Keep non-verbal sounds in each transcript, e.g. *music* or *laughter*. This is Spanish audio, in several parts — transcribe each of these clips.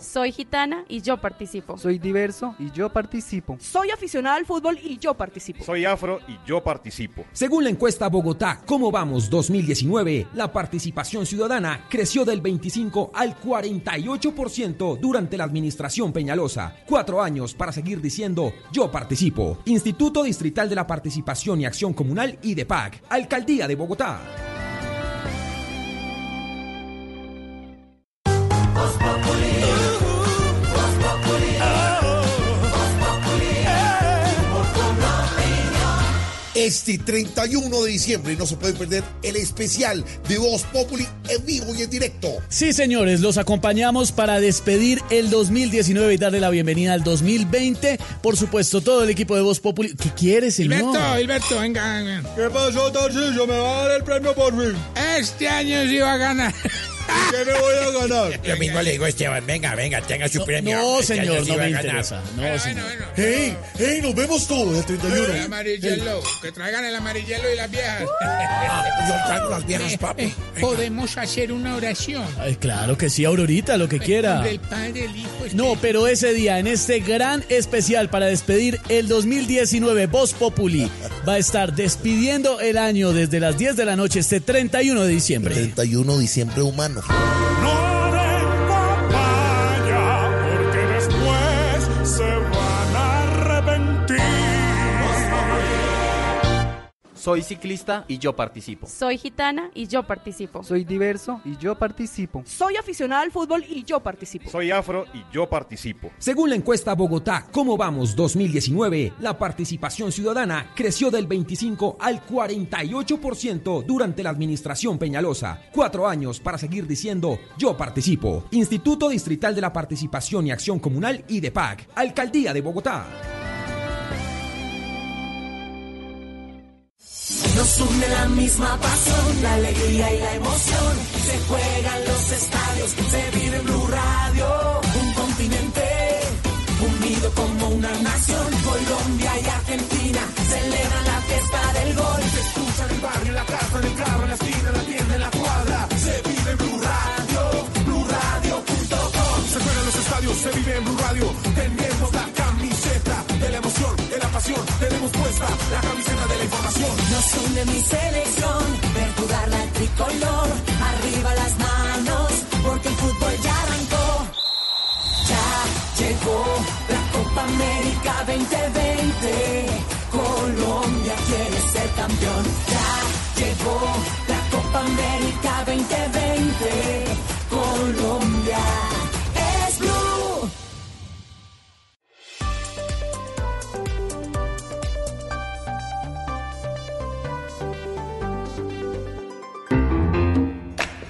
participo. Soy gitana y yo participo. Soy diverso y yo participo. Soy aficionada al fútbol y yo participo. Soy afro y yo participo. Según la encuesta Bogotá, ¿Cómo vamos 2019? La participación ciudadana creció del 25 al 48% durante la administración Peñalosa. Cuatro años para seguir diciendo yo participo. Instituto Distrital de la Participación y Acción Comunal y de PAC. Alcaldía de Bogotá. Este 31 de diciembre no se puede perder el especial de Voz Populi en vivo y en directo. Sí, señores, los acompañamos para despedir el 2019 y darle la bienvenida al 2020. Por supuesto, todo el equipo de Voz Populi. ¿Qué quiere, señor? Hilberto, Hilberto, venga, venga. ¿Qué pasó, Tarcillo? ¿Me va a dar el premio por fin? Este año sí va a ganar. ¿Qué me voy a ganar? Lo mismo le digo a Esteban, venga, venga, tenga su premio. No, Este señor, no me interesa. No, Bueno, señor. bueno, bueno. ¡Hey! ¡Hey! ¡Nos vemos todos el 31! El amarillelo, que traigan el amarillelo y las viejas. *laughs* Yo traigo las viejas, papi. Eh, Podemos hacer una oración. Ay, claro que sí, Aurorita, lo que quiera. Padre, el Hijo, Espíritu. No, pero ese día, en este gran especial para despedir el 2019, Voz Populi va a estar despidiendo el año desde las 10 de la noche, este 31 de diciembre. 31 de diciembre humano. No Soy ciclista y yo participo. Soy gitana y yo participo. Soy diverso y yo participo. Soy aficionada al fútbol y yo participo. Soy afro y yo participo. Según la encuesta Bogotá, ¿Cómo vamos 2019? La participación ciudadana creció del 25 al 48% durante la administración Peñalosa. Cuatro años para seguir diciendo yo participo. Instituto Distrital de la Participación y Acción Comunal y de PAC. Alcaldía de Bogotá. Nos une la misma pasión, la alegría y la emoción. Se juegan los estadios, se vive en Blue Radio. Un continente unido como una nación. Colombia y Argentina celebran la fiesta del gol. Se escucha en el barrio, en la casa, en el carro, en la esquina, en la tienda, en la cuadra. Se vive en Blue Radio, BlueRadio.com. Se juegan los estadios, se vive en Blue Radio. Tenemos la camiseta de la emoción, pasión. Tenemos puesta la camiseta de la información. Nos une mi selección, ver jugar la tricolor. Arriba las manos, porque el fútbol ya arrancó. Ya llegó la Copa América 2020. Colombia quiere ser campeón. Ya llegó la Copa América 2020.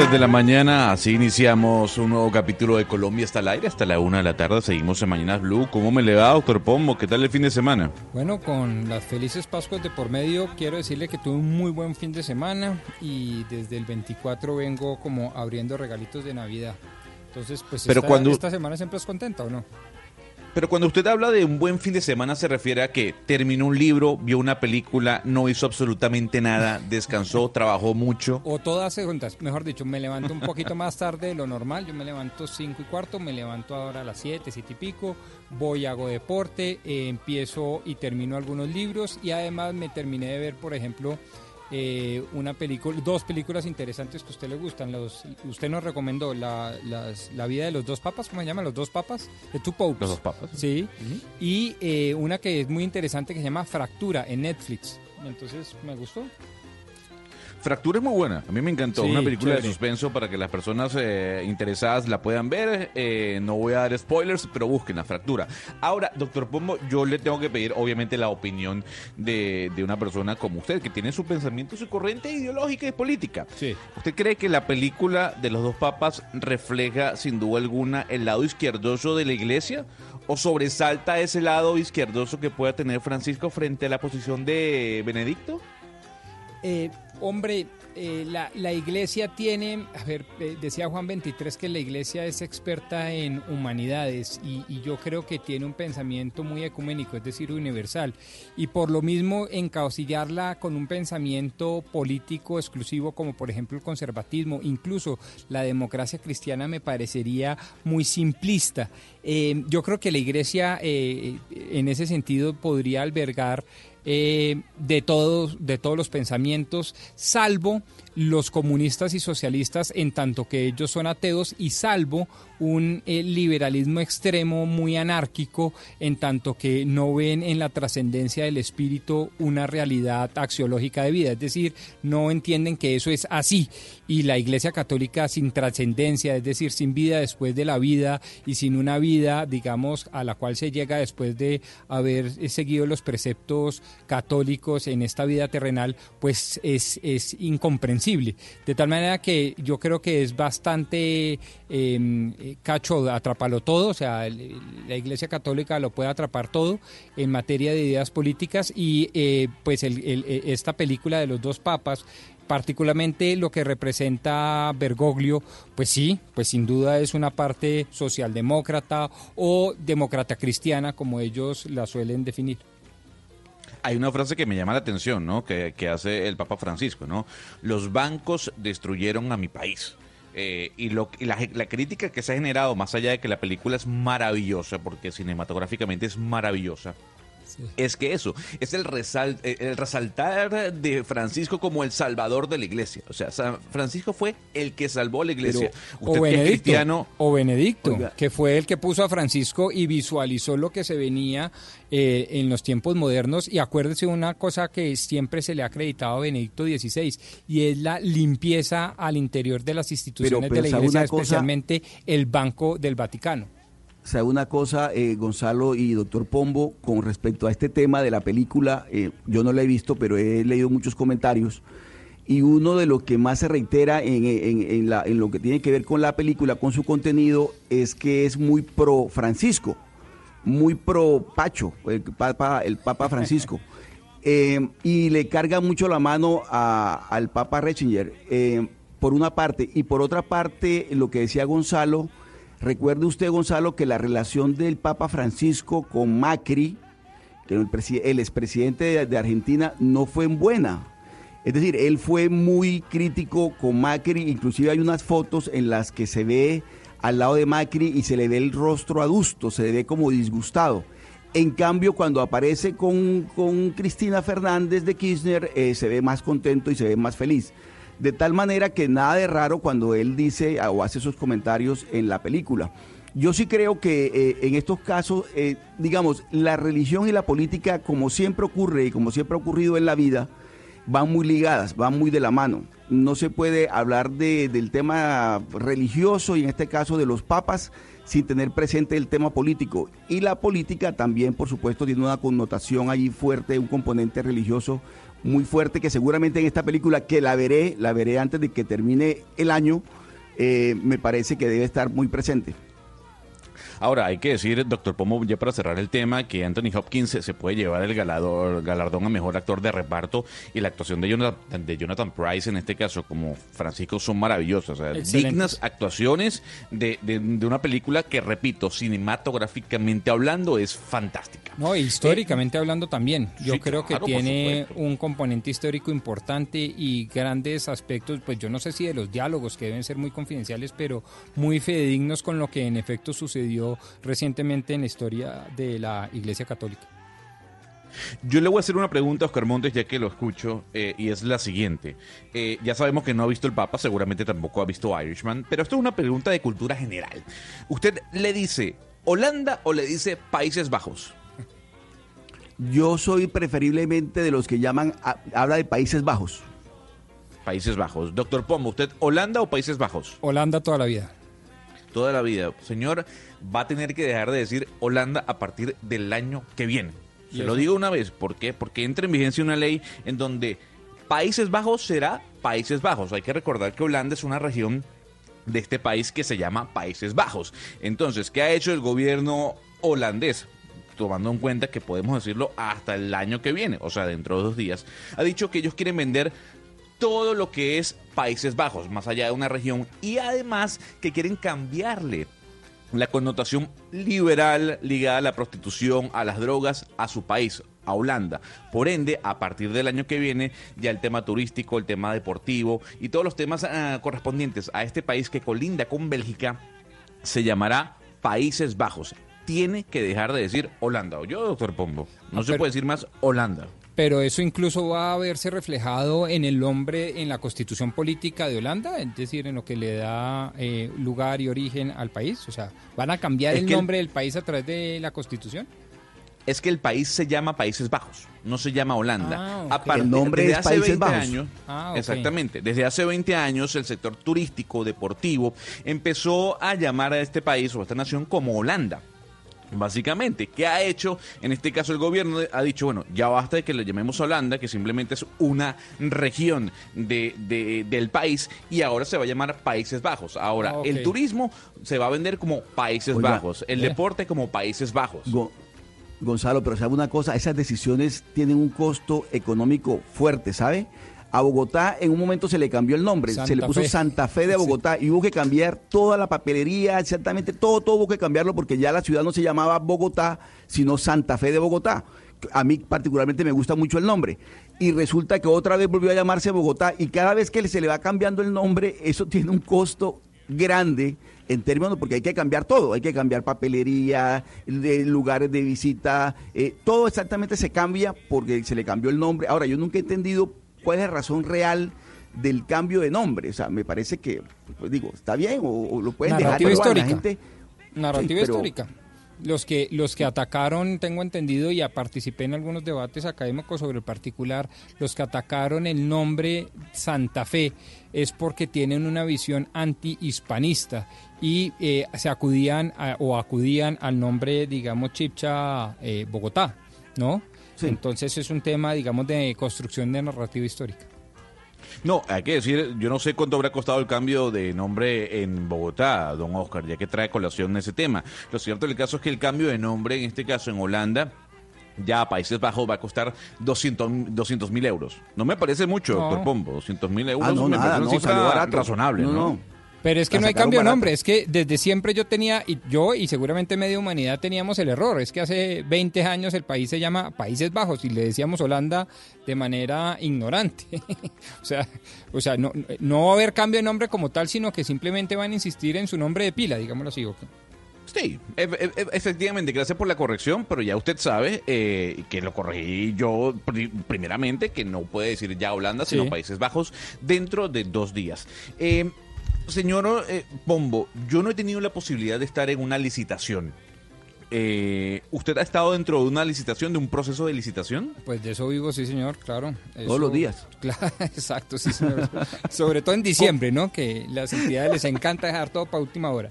33 minutos desde la mañana, así iniciamos un nuevo capítulo de Colombia hasta el aire, hasta la una de la tarde, seguimos en Mañanas Blue. ¿Cómo me le va, doctor Pombo? ¿Qué tal el fin de semana? Bueno, con las felices Pascuas de por medio, quiero decirle que tuve un muy buen fin de semana y desde el 24 vengo como abriendo regalitos de Navidad. Entonces, pues Pero esta, cuando- esta semana siempre es contenta, ¿o no? Pero cuando usted habla de un buen fin de semana, se refiere a que terminó un libro, vio una película, no hizo absolutamente nada, descansó, *laughs* trabajó mucho. O todas juntas, mejor dicho, me levanto un poquito más tarde de lo normal, yo me levanto 5 y cuarto, me levanto ahora a las 7, 7 y pico, voy, hago deporte, eh, empiezo y termino algunos libros y además me terminé de ver, por ejemplo, eh, una película, dos películas interesantes que a usted le gustan. Los, usted nos recomendó la, las- la vida de los dos papas, ¿cómo se llama? Los dos papas, de Two Popes. Los dos papas. Sí, y eh, una que es muy interesante que se llama Fractura en Netflix. Entonces me gustó. Fractura es muy buena, a mí me encantó. Sí, Una película de suspenso para que las personas eh, interesadas la puedan ver. Eh, no voy a dar spoilers, pero busquen la fractura. Ahora, doctor Pombo, yo le tengo que pedir, obviamente, la opinión de, de una persona como usted, que tiene su pensamiento, su corriente ideológica y política. ¿Usted cree que la película de los dos papas refleja, sin duda alguna, el lado izquierdoso de la iglesia? ¿O sobresalta ese lado izquierdoso que pueda tener Francisco frente a la posición de Benedicto? Eh, hombre, eh, la, iglesia tiene, a ver, eh, decía Juan 23 que la iglesia es experta en humanidades y, yo creo que tiene un pensamiento muy ecuménico, es decir, universal. Y por lo mismo, encausillarla con un pensamiento político exclusivo, como por ejemplo el conservatismo, incluso la democracia cristiana, me parecería muy simplista. Eh, yo creo que la iglesia, en ese sentido, podría albergar eh, de todos de todos los pensamientos, salvo los comunistas y socialistas en tanto que ellos son ateos y salvo un eh, liberalismo extremo muy anárquico en tanto que no ven en la trascendencia del espíritu una realidad axiológica de vida, es decir, no entienden que eso es así y la Iglesia Católica sin trascendencia, es decir, sin vida después de la vida y sin una vida, digamos, a la cual se llega después de haber eh, seguido los preceptos católicos en esta vida terrenal, pues es, es incomprensible. De tal manera que yo creo que es bastante eh, cacho, atrapalo todo, o sea, la Iglesia Católica lo puede atrapar todo en materia de ideas políticas y eh, pues eh, esta película de los dos papas particularmente lo que representa Bergoglio, pues sí, pues sin duda es una parte socialdemócrata o demócrata cristiana, como ellos la suelen definir. Hay una frase que me llama la atención, ¿no? Que hace el Papa Francisco, ¿no? Los bancos destruyeron a mi país. Eh, y lo, la, la crítica que se ha generado, más allá de que la película es maravillosa, porque cinematográficamente es maravillosa, es que eso, es el, resal- eh, el resaltar de Francisco como el salvador de la iglesia. O sea, San Francisco fue el que salvó a la iglesia. o Usted que es Benedicto, cristiano, o Benedicto Oiga. que fue el que puso a Francisco y visualizó lo que se venía eh, en los tiempos modernos. Y acuérdese una cosa que siempre se le ha acreditado a Benedicto XVI, y es la limpieza al interior de las instituciones pero de la ¿sabe Iglesia, cosa? especialmente el Banco del Vaticano. ¿Sabe una cosa, eh, Gonzalo y doctor Pombo, con respecto a este tema de la película? eh, yo no la he visto, pero he leído muchos comentarios. Y uno de lo que más se reitera en, en- en la- en lo que tiene que ver con la película, con su contenido, es que es muy pro Francisco, muy pro Pacho, el Papa, el Papa Francisco. *laughs* Eh, y le carga mucho la mano a- al Papa Ratzinger, eh, por una parte. Y por otra parte, lo que decía Gonzalo, recuerde usted, Gonzalo, que la relación del Papa Francisco con Macri, que el, el expresidente de, de Argentina, no fue buena. Es decir, él fue muy crítico con Macri, inclusive hay unas fotos en las que se ve al lado de Macri y se le ve el rostro adusto, se le ve como disgustado. En cambio, cuando aparece con, con Cristina Fernández de Kirchner, eh, se ve más contento y se ve más feliz. De tal manera que nada de raro cuando él dice o hace esos comentarios en la película. Yo sí creo que eh, en estos casos, eh, digamos, la religión y la política, como siempre ocurre y como siempre ha ocurrido en la vida, van muy ligadas, van muy de la mano. No se puede hablar de- del tema religioso y en este caso de los papas sin tener presente el tema político. Y la política también, por supuesto, tiene una connotación ahí fuerte, un componente religioso muy fuerte que seguramente en esta película, que la veré, la veré antes de que termine el año, eh, me parece que debe estar muy presente. Ahora, hay que decir, doctor Pomo, ya para cerrar el tema, que Anthony Hopkins se, puede llevar el galador- galardón a mejor actor de reparto y la actuación de Jonathan, de Jonathan Price en este caso como Francisco son maravillosas. o sea, Excelentes. dignas actuaciones de, de- de una película que, repito, cinematográficamente hablando es fantástica. No, e históricamente hablando también. Yo sí, creo que claro, tiene un componente histórico importante y grandes aspectos, pues yo no sé si de los diálogos que deben ser muy confidenciales, pero muy fidedignos con lo que en efecto sucedió recientemente en la historia de la Iglesia Católica. Yo le voy a hacer una pregunta a Oscar Montes, ya que lo escucho, eh, y es la siguiente. Eh, ya sabemos que no ha visto el Papa, seguramente tampoco ha visto Irishman, pero esto es una pregunta de cultura general. ¿Usted le dice Holanda o le dice Países Bajos? Yo soy preferiblemente de los que llaman, a- habla de Países Bajos. Países Bajos. Doctor Pombo, ¿usted Holanda o Países Bajos? Holanda toda la vida. Toda la vida. Señor, va a tener que dejar de decir Holanda a partir del año que viene. ¿Y Se lo digo una vez. ¿Por qué? Porque entra en vigencia una ley en donde Países Bajos será Países Bajos. Hay que recordar que Holanda es una región de este país que se llama Países Bajos. Entonces, ¿qué ha hecho el gobierno holandés? Tomando en cuenta que podemos decirlo hasta el año que viene, o sea, dentro de dos días, ha dicho que ellos quieren vender todo lo que es Países Bajos, más allá de una región, y además que quieren cambiarle la connotación liberal ligada a la prostitución, a las drogas, a su país, a Holanda. Por ende, a partir del año que viene, ya el tema turístico, el tema deportivo y todos los temas ah, correspondientes a este país que colinda con Bélgica se llamará Países Bajos. Tiene que dejar de decir Holanda. ¿O yo, doctor Pombo? No Ah, se puede decir más Holanda. Pero eso incluso va a verse reflejado en el nombre, en la constitución política de Holanda, es decir, en lo que le da eh, lugar y origen al país. O sea, ¿van a cambiar Es el nombre del país a través de la constitución? es que el país se llama Países Bajos, no se llama Holanda. Ah, ok. Aparte, El nombre desde es hace Países 20 Bajos. años, Ah, ok. exactamente, desde hace 20 años el sector turístico, deportivo, empezó a llamar a este país o a esta nación como Holanda. Básicamente, ¿qué ha hecho? En este caso el gobierno ha dicho, bueno, ya basta de que le llamemos Holanda, que simplemente es una región de, de- del país, y ahora se va a llamar Países Bajos. Ahora, Ah, el turismo se va a vender como Países Oiga, Bajos, el eh. deporte como Países Bajos. Go- Gonzalo, pero sabe una cosa, esas decisiones tienen un costo económico fuerte, ¿sabe? A Bogotá en un momento se le cambió el nombre, se le puso Fe. Santa Fe de Sí. Bogotá y hubo que cambiar toda la papelería, exactamente todo, todo hubo que cambiarlo porque ya la ciudad no se llamaba Bogotá, sino Santa Fe de Bogotá. A mí particularmente me gusta mucho el nombre. Y resulta que otra vez volvió a llamarse Bogotá y cada vez que se le va cambiando el nombre, eso *laughs* tiene un costo grande en términos porque hay que cambiar todo, hay que cambiar papelería, de lugares de visita, eh, todo exactamente se cambia porque se le cambió el nombre. Ahora, yo nunca he entendido cuál es la razón real del cambio de nombre. O sea, me parece que, pues digo, está bien o, o lo pueden Narrativa dejar. bueno, la histórica. gente- Narrativa Sí, pero- histórica. Los que, los que atacaron, tengo entendido, y participé en algunos debates académicos sobre el particular, los que atacaron el nombre Santa Fe es porque tienen una visión anti-hispanista y eh, se acudían a- o acudían al nombre, digamos, Chipcha eh, Bogotá, ¿no? Entonces es un tema, digamos, de construcción de narrativa histórica. No, hay que decir, yo no sé cuánto habrá costado el cambio de nombre en Bogotá, don Oscar, ya que trae colación ese tema. Lo cierto del caso es que el cambio de nombre, en este caso en Holanda, ya a Países Bajos va a costar 200 mil euros. No me parece mucho, No. doctor Pombo, 200 mil euros Ah, no, me nada, parece una no, cifra razonable, No, ¿no? no. Pero es que no hay cambio de nombre, es que desde siempre yo tenía, y yo y seguramente media humanidad teníamos el error, es que hace 20 años el país se llama Países Bajos y le decíamos Holanda de manera ignorante. *laughs* o sea, o sea no, no va a haber cambio de nombre como tal, sino que simplemente van a insistir en su nombre de pila, digámoslo así. ¿ok? Sí, e- e- e- efectivamente, gracias por la corrección, pero ya usted sabe eh, que lo corregí yo pri- primeramente, que no puede decir ya Holanda, sino Sí. Países Bajos, dentro de dos días. Eh, señor eh, Pombo, yo no he tenido la posibilidad de estar en una licitación. Eh, ¿Usted ha estado dentro de una licitación, de un proceso de licitación? Pues de eso vivo, sí señor, claro. Todos los días. *laughs* Claro, exacto, sí señor. Sobre todo en *laughs* diciembre, ¿no? Que las entidades les encanta dejar todo para última hora.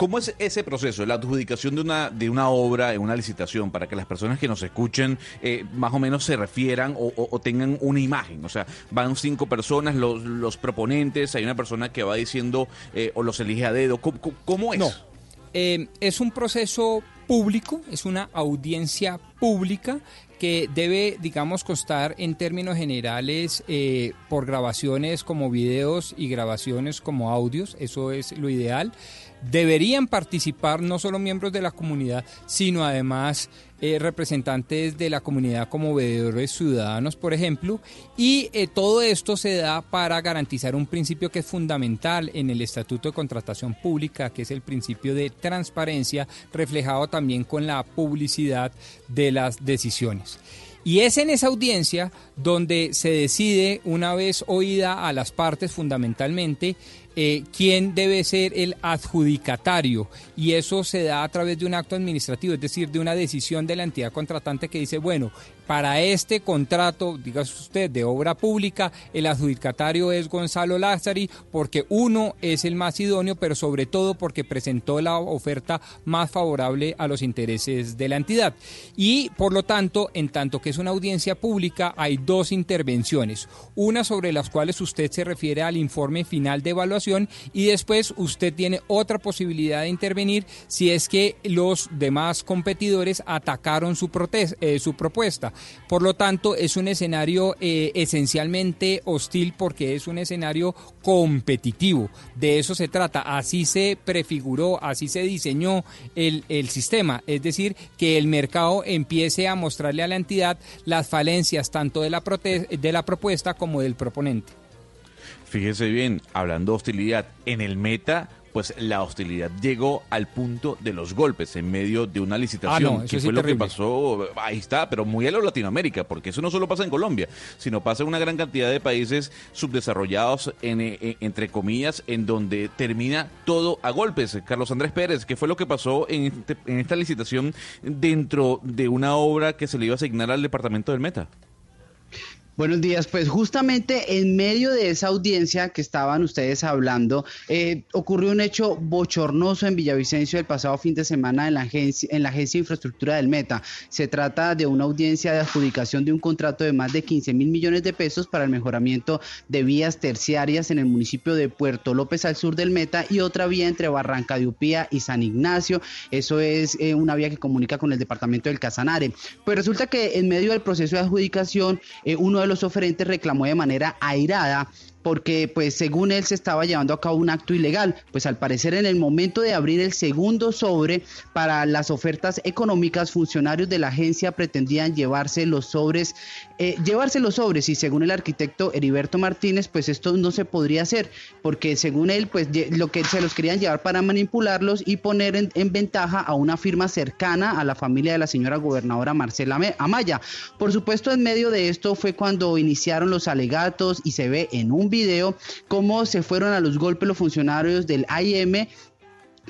¿Cómo es ese proceso, la adjudicación de una, de una obra en una licitación, para que las personas que nos escuchen eh, más o menos se refieran o, tengan una imagen? O sea, van cinco personas, los, los proponentes, hay una persona que va diciendo eh, o los elige a dedo. ¿Cómo, cómo- cómo es? No. Eh, es un proceso público, es una audiencia pública que debe, digamos, constar en términos generales eh, por grabaciones como videos y grabaciones como audios, eso es lo ideal. Deberían participar no solo miembros de la comunidad, sino además eh, representantes de la comunidad como veedores ciudadanos, por ejemplo, y eh, todo esto se da para garantizar un principio que es fundamental en el Estatuto de Contratación Pública, que es el principio de transparencia, reflejado también con la publicidad de las decisiones. Y es en esa audiencia donde se decide, una vez oída a las partes fundamentalmente, eh, quién debe ser el adjudicatario. Y eso se da a través de un acto administrativo, es decir, de una decisión de la entidad contratante que dice, bueno, para este contrato, dígase usted, de obra pública, el adjudicatario es Gonzalo Lázari, porque uno es el más idóneo, pero sobre todo porque presentó la oferta más favorable a los intereses de la entidad. Y por lo tanto, en tanto que es una audiencia pública, hay dos intervenciones. Una sobre las cuales usted se refiere al informe final de evaluación y después usted tiene otra posibilidad de intervenir si es que los demás competidores atacaron su, eh, su propuesta. Por lo tanto, es un escenario eh, esencialmente hostil porque es un escenario competitivo. De eso se trata. Así se prefiguró, así se diseñó el, el sistema. Es decir, que el mercado empiece a mostrarle a la entidad las falencias tanto de la, de la propuesta como del proponente. Fíjese bien, hablando de hostilidad, en el meta, pues la hostilidad llegó al punto de los golpes en medio de una licitación. Ah, no, que sí fue lo que pasó, ahí está, pero muy a lo Latinoamérica, porque eso no solo pasa en Colombia, sino pasa en una gran cantidad de países subdesarrollados, en, eh, entre comillas, en donde termina todo a golpes. Carlos Andrés Pérez, ¿qué fue lo que pasó en, este- en esta licitación dentro de una obra que se le iba a asignar al departamento del Meta? Buenos días, pues justamente en medio de esa audiencia que estaban ustedes hablando, eh, ocurrió un hecho bochornoso en Villavicencio el pasado fin de semana en la, agencia, en la Agencia de Infraestructura del Meta. Se trata de una audiencia de adjudicación de un contrato de más de 15 mil millones de pesos para el mejoramiento de vías terciarias en el municipio de Puerto López al sur del Meta y otra vía entre Barranca de Upía y San Ignacio. Eso es eh, una vía que comunica con el departamento del Casanare. Pues resulta que en medio del proceso de adjudicación, eh, uno de los oferentes reclamó de manera airada porque pues según él se estaba llevando a cabo un acto ilegal, pues al parecer en el momento de abrir el segundo sobre para las ofertas económicas, funcionarios de la agencia pretendían llevarse los sobres, eh, llevarse los sobres y según el arquitecto Heriberto Martínez, pues esto no se podría hacer, porque según él, pues lo que se los querían llevar para manipularlos y poner en, en ventaja a una firma cercana a la familia de la señora gobernadora Marcela Amaya. Por supuesto, en medio de esto fue cuando iniciaron los alegatos y se ve en un video cómo se fueron a los golpes los funcionarios del AIM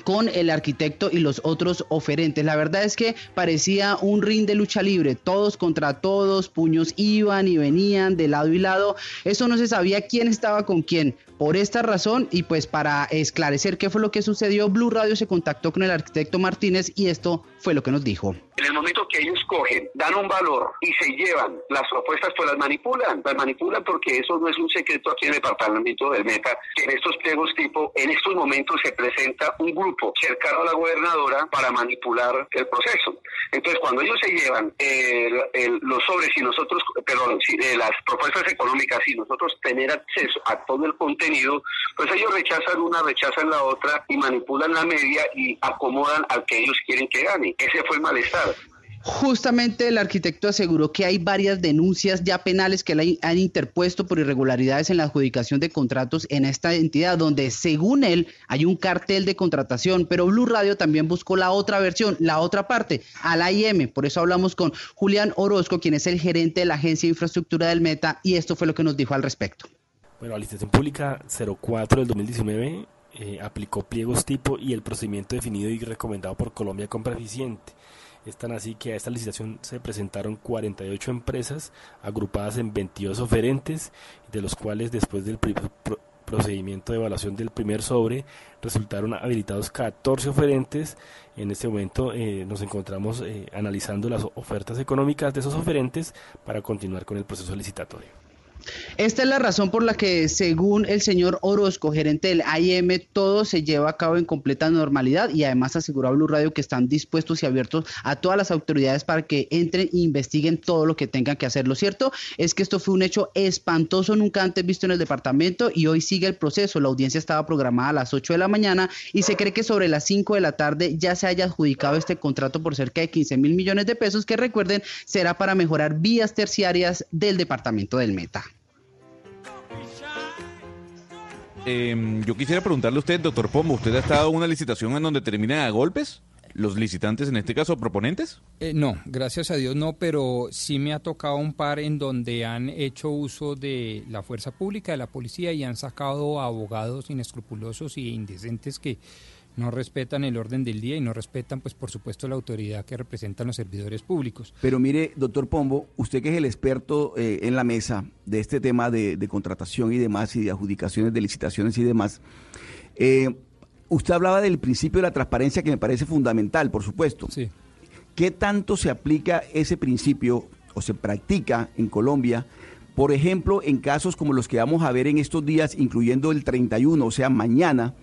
con el arquitecto y los otros oferentes. La verdad es que parecía un ring de lucha libre, todos contra todos, puños iban y venían de lado y lado. Eso no se sabía quién estaba con quién. Por esta razón y pues para esclarecer qué fue lo que sucedió, Blue Radio se contactó con el arquitecto Martínez y esto fue lo que nos dijo. En el momento que ellos cogen, dan un valor y se llevan las propuestas, pues las manipulan. Las manipulan porque eso no es un secreto aquí en el departamento del Meta, que en estos pliegos tipo, en estos momentos se presenta un grupo cercano a la gobernadora para manipular el proceso. Entonces, cuando ellos se llevan el- los sobres y nosotros, perdón, si, eh, las propuestas económicas y nosotros tener acceso a todo el contenido, pues ellos rechazan una, rechazan la otra y manipulan la media y acomodan al que ellos quieren que gane. Ese fue el malestar. Justamente el arquitecto aseguró que hay varias denuncias ya penales que le han interpuesto por irregularidades en la adjudicación de contratos en esta entidad, donde según él hay un cartel de contratación, pero Blue Radio también buscó la otra versión, la otra parte, al AIM. Por eso hablamos con Julián Orozco, quien es el gerente de la Agencia de Infraestructura del Meta, y esto fue lo que nos dijo al respecto. Bueno, la licitación pública 04 del 2019 eh, aplicó pliegos tipo y el procedimiento definido y recomendado por Colombia Compra Eficiente. Es tan así que a esta licitación se presentaron 48 empresas agrupadas en 22 oferentes, de los cuales después del procedimiento de evaluación del primer sobre resultaron habilitados 14 oferentes. En este momento eh, nos encontramos eh, analizando las ofertas económicas de esos oferentes para continuar con el proceso licitatorio. Esta es la razón por la que, según el señor Orozco, gerente del AIM, todo se lleva a cabo en completa normalidad y además aseguró a Blue Radio que están dispuestos y abiertos a todas las autoridades para que entren e investiguen todo lo que tengan que hacer. Lo cierto es que esto fue un hecho espantoso, nunca antes visto en el departamento y hoy sigue el proceso. La audiencia estaba programada a las 8 de la mañana y se cree que sobre las 5 de la tarde ya se haya adjudicado este contrato por cerca de 15 mil millones de pesos que recuerden será para mejorar vías terciarias del departamento del Meta. Eh, yo quisiera preguntarle a usted, doctor Pombo, ¿usted ha estado en una licitación en donde terminan a golpes? ¿Los licitantes, en este caso, proponentes? Eh, no, gracias a Dios no, pero sí me ha tocado un par en donde han hecho uso de la fuerza pública, de la policía y han sacado abogados inescrupulosos y indecentes que no respetan el orden del día y no respetan, pues por supuesto, la autoridad que representan los servidores públicos. Pero mire, doctor Pombo, usted que es el experto eh, en la mesa de este tema de, de contratación y demás, y de adjudicaciones de licitaciones y demás, eh, usted hablaba del principio de la transparencia que me parece fundamental, por supuesto. Sí. ¿Qué tanto se aplica ese principio o se practica en Colombia? Por ejemplo, en casos como los que vamos a ver en estos días, incluyendo el 31, o sea, mañana,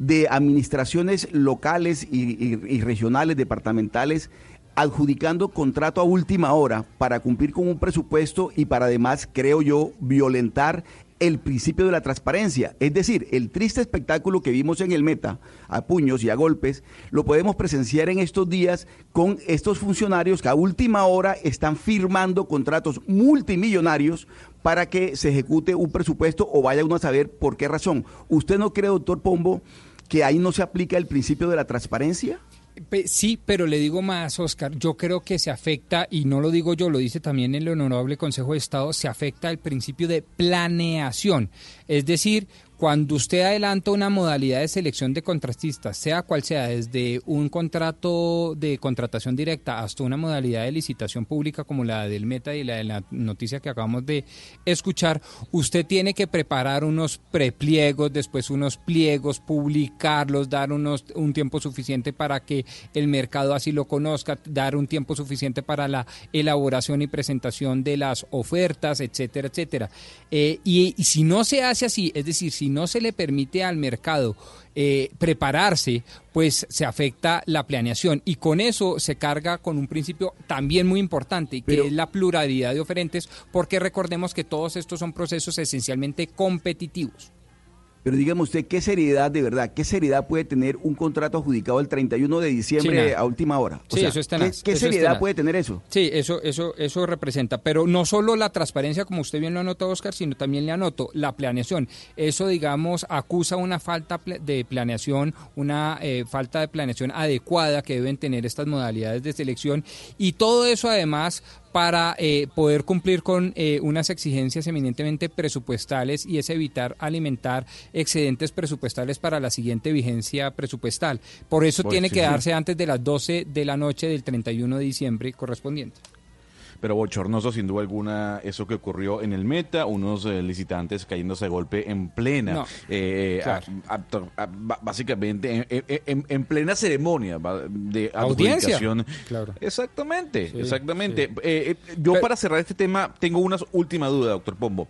de administraciones locales y, regionales, departamentales, adjudicando contrato a última hora para cumplir con un presupuesto y para además, creo yo, violentar el principio de la transparencia. Es decir, el triste espectáculo que vimos en el Meta, a puños y a golpes, lo podemos presenciar en estos días con estos funcionarios que a última hora están firmando contratos multimillonarios para que se ejecute un presupuesto o vaya uno a saber por qué razón. ¿Usted no cree, doctor Pombo, que ahí no se aplica el principio de la transparencia? Sí, pero le digo más, Oscar, yo creo que se afecta, y no lo digo yo, lo dice también el Honorable Consejo de Estado, se afecta el principio de planeación. Es decir, cuando usted adelanta una modalidad de selección de contratistas, sea cual sea, desde un contrato de contratación directa hasta una modalidad de licitación pública como la del Meta y la de la noticia que acabamos de escuchar, usted tiene que preparar unos prepliegos, después unos pliegos, publicarlos, dar unos, un tiempo suficiente para que el mercado así lo conozca, dar un tiempo suficiente para la elaboración y presentación de las ofertas, etcétera, etcétera. Eh, y, y si no se hace así, es decir, si no se le permite al mercado eh, prepararse, pues se afecta la planeación y con eso se carga con un principio también muy importante, que es la pluralidad de oferentes, porque recordemos que todos estos son procesos esencialmente competitivos. Pero dígame usted, ¿qué seriedad de verdad, qué seriedad puede tener un contrato adjudicado el 31 de diciembre a última hora? O Sí, sea, eso está ¿Qué, tenaz, qué eso seriedad tenaz. puede tener eso? Sí, eso, eso, eso representa, pero no solo la transparencia, como usted bien lo anotó, Oscar, sino también le anoto la planeación. Eso, digamos, acusa una falta de planeación, una eh, falta de planeación adecuada que deben tener estas modalidades de selección y todo eso además para eh, poder cumplir con eh, unas exigencias eminentemente presupuestales y es evitar alimentar excedentes presupuestales para la siguiente vigencia presupuestal. Por eso Pues tiene sí, que sí. darse antes de las 12 de la noche del 31 de diciembre correspondiente. Pero bochornoso, sin duda alguna, eso que ocurrió en el Meta, unos eh, licitantes cayéndose a golpe en plena, No, eh, claro. a- a- a- ba- básicamente en, en- en- en plena ceremonia de Audiencia. adjudicación. Claro. Exactamente, Sí, exactamente. sí. Eh, eh, yo para cerrar este tema tengo una última duda, doctor Pombo.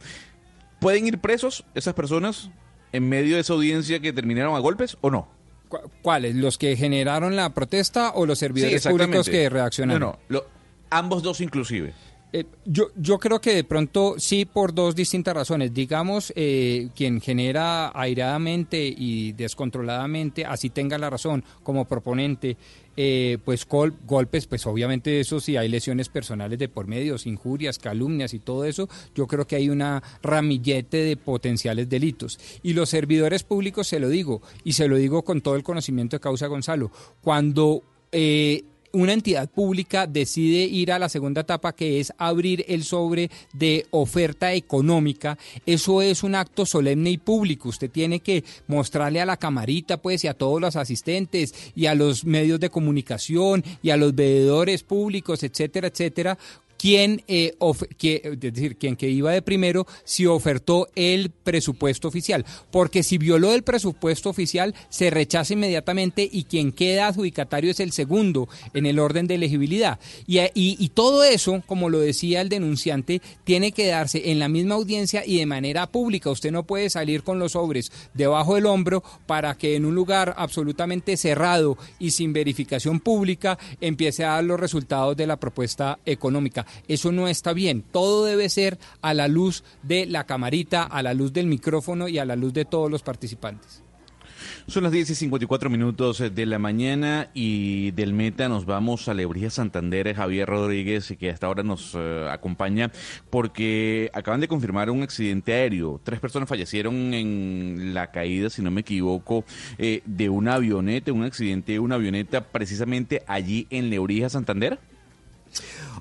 ¿Pueden ir presos esas personas en medio de esa audiencia que terminaron a golpes o no? ¿Cu- ¿Cuáles? ¿Los que generaron la protesta o los Sí, servidores públicos que reaccionaron? No, no, lo- ambos dos inclusive. Eh, yo, yo creo que de pronto sí por dos distintas razones. Digamos, eh, quien genera airadamente y descontroladamente, así tenga la razón como proponente, eh, pues gol- golpes, pues obviamente eso sí hay lesiones personales de por medio, injurias, calumnias y todo eso, yo creo que hay una ramillete de potenciales delitos. Y los servidores públicos, se lo digo, y se lo digo con todo el conocimiento de causa Gonzalo, cuando... eh, una entidad pública decide ir a la segunda etapa que es abrir el sobre de oferta económica, eso es un acto solemne y público. Usted tiene que mostrarle a la camarita, pues, y a todos los asistentes y a los medios de comunicación y a los veedores públicos, etcétera, etcétera, quién, eh, que- es decir, quien que iba de primero, si ofertó el presupuesto oficial. Porque si violó el presupuesto oficial, se rechaza inmediatamente y quien queda adjudicatario es el segundo en el orden de elegibilidad. Y- y todo eso, como lo decía el denunciante, tiene que darse en la misma audiencia y de manera pública. Usted no puede salir con los sobres debajo del hombro para que en un lugar absolutamente cerrado y sin verificación pública empiece a dar los resultados de la propuesta económica. Eso no está bien. Todo debe ser a la luz de la camarita, a la luz del micrófono y a la luz de todos los participantes. Son las 10 y 54 minutos de la mañana y del Meta nos vamos a Lebrija Santander, Javier Rodríguez, que hasta ahora nos eh, acompaña porque acaban de confirmar un accidente aéreo. Tres personas fallecieron en la caída, si no me equivoco, eh, de una avioneta, un accidente de una avioneta precisamente allí en Lebrija Santander.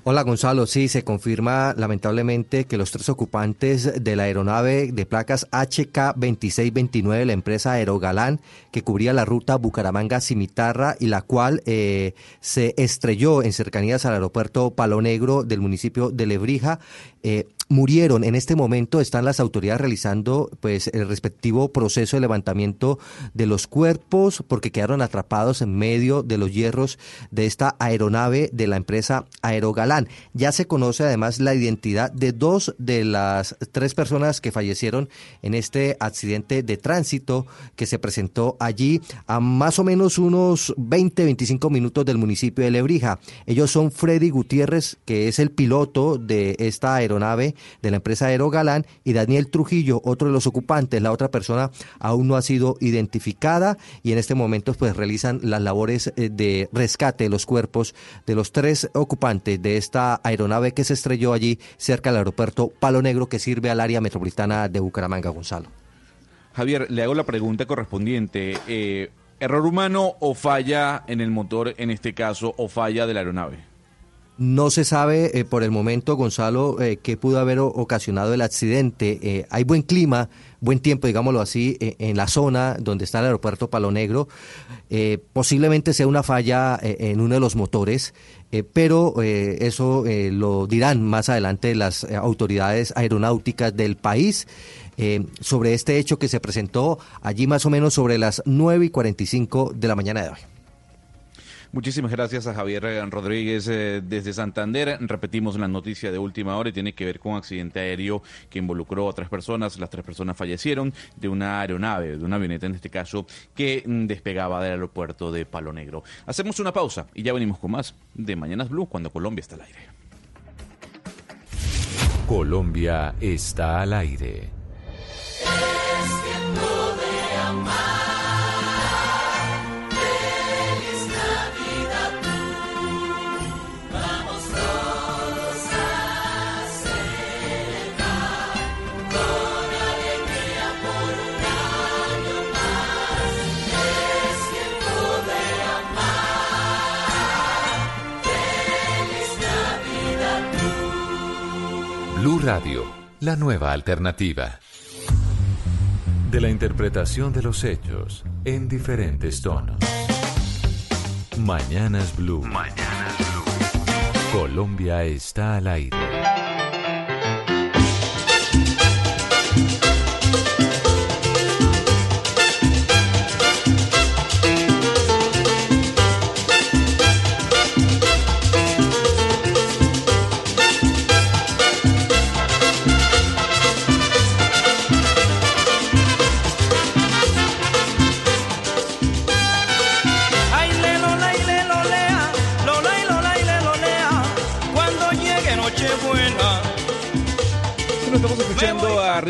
Hola Gonzalo, sí, se confirma lamentablemente que los tres ocupantes de la aeronave de placas HK2629 de la empresa Aerogalán, que cubría la ruta Bucaramanga-Cimitarra y la cual eh, se estrelló en cercanías al aeropuerto Palo Negro del municipio de Lebrija, eh, murieron. En este momento están las autoridades realizando pues el respectivo proceso de levantamiento de los cuerpos porque quedaron atrapados en medio de los hierros de esta aeronave de la empresa Aerogalán. Ya se conoce además la identidad de dos de las tres personas que fallecieron en este accidente de tránsito que se presentó allí a más o menos unos 20-25 minutos del municipio de Lebrija. Ellos son Freddy Gutiérrez, que es el piloto de esta aeronave de la empresa Aerogalán, y Daniel Trujillo, otro de los ocupantes. La otra persona aún no ha sido identificada y en este momento pues realizan las labores eh, de rescate de los cuerpos de los tres ocupantes de esta aeronave que se estrelló allí cerca del aeropuerto Palo Negro que sirve al área metropolitana de Bucaramanga, Gonzalo. Javier, le hago la pregunta correspondiente. Eh, ¿Error humano o falla en el motor, en este caso, o falla de la aeronave? No se sabe eh, por el momento, Gonzalo, eh, qué pudo haber ocasionado el accidente. Eh, hay buen clima, buen tiempo, digámoslo así, en la zona donde está el aeropuerto Palo Negro. Posiblemente sea una falla en uno de los motores, pero eso lo dirán más adelante las autoridades aeronáuticas del país. sobre este hecho que se presentó allí más o menos sobre las 9 y 45 de la mañana de hoy. Muchísimas gracias a Javier eh, Rodríguez eh, desde Santander. Repetimos la noticia de última hora y tiene que ver con un accidente aéreo que involucró a tres personas. Las tres personas fallecieron de una aeronave, de una avioneta en este caso, que mm, despegaba del aeropuerto de Palo Negro. Hacemos una pausa y ya venimos con más de Mañanas Blue cuando Colombia está al aire. Colombia está al aire. Es tiempo de amar. Blue Radio, la nueva alternativa. De la interpretación de los hechos en diferentes tonos. Mañanas Blue. Mañanas Blue. Colombia está al aire.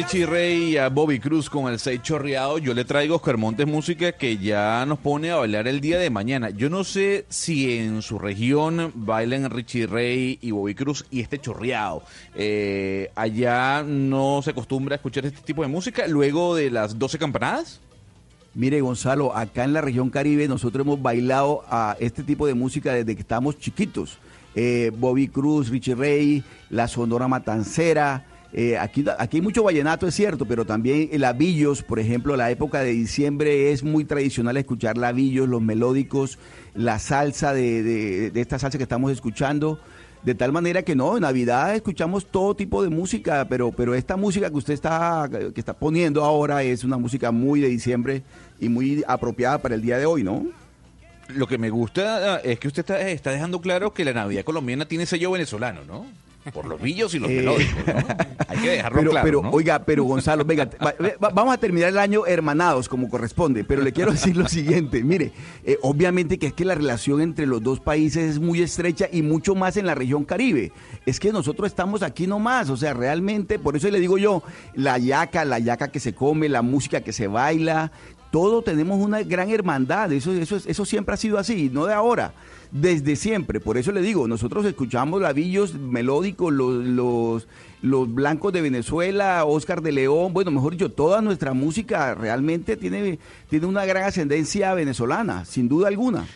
Richie Ray y a Bobby Cruz con el 6 chorreado. Yo le traigo Oscar Montes música que ya nos pone a bailar el día de mañana. Yo no sé si en su región bailan Richie Ray y Bobby Cruz y este chorreado. Eh, allá no se acostumbra a escuchar este tipo de música luego de las 12 campanadas. Mire, Gonzalo, acá en la región Caribe nosotros hemos bailado a este tipo de música desde que estábamos chiquitos. Eh, Bobby Cruz, Richie Ray, la Sonora Matancera. Eh, aquí, aquí hay mucho vallenato, es cierto, pero también el labillos, por ejemplo, la época de diciembre es muy tradicional escuchar labillos, los melódicos, la salsa de, de- de esta salsa que estamos escuchando. De tal manera que no, en Navidad escuchamos todo tipo de música, pero, pero esta música que usted está, que está poniendo ahora es una música muy de diciembre y muy apropiada para el día de hoy, ¿no? Lo que me gusta es que usted está, está dejando claro que la Navidad colombiana tiene sello venezolano, ¿no? Por los billos y los Eh, melódicos, ¿no? Hay que dejarlo pero, claro, pero ¿no? oiga, pero Gonzalo, venga, va- va- vamos a terminar el año hermanados como corresponde, pero le quiero decir lo siguiente, mire, eh, obviamente que es que la relación entre los dos países es muy estrecha y mucho más en la región Caribe. Es que nosotros estamos aquí nomás, o sea, realmente, por eso le digo yo, la yaca, la yaca que se come, la música que se baila, todo tenemos una gran hermandad, eso, eso, es- eso siempre ha sido así, no de ahora, desde siempre. Por eso le digo, nosotros escuchamos labillos melódicos, los, los, los blancos de Venezuela, Oscar de León, bueno, mejor dicho, toda nuestra música realmente tiene, tiene una gran ascendencia venezolana, sin duda alguna.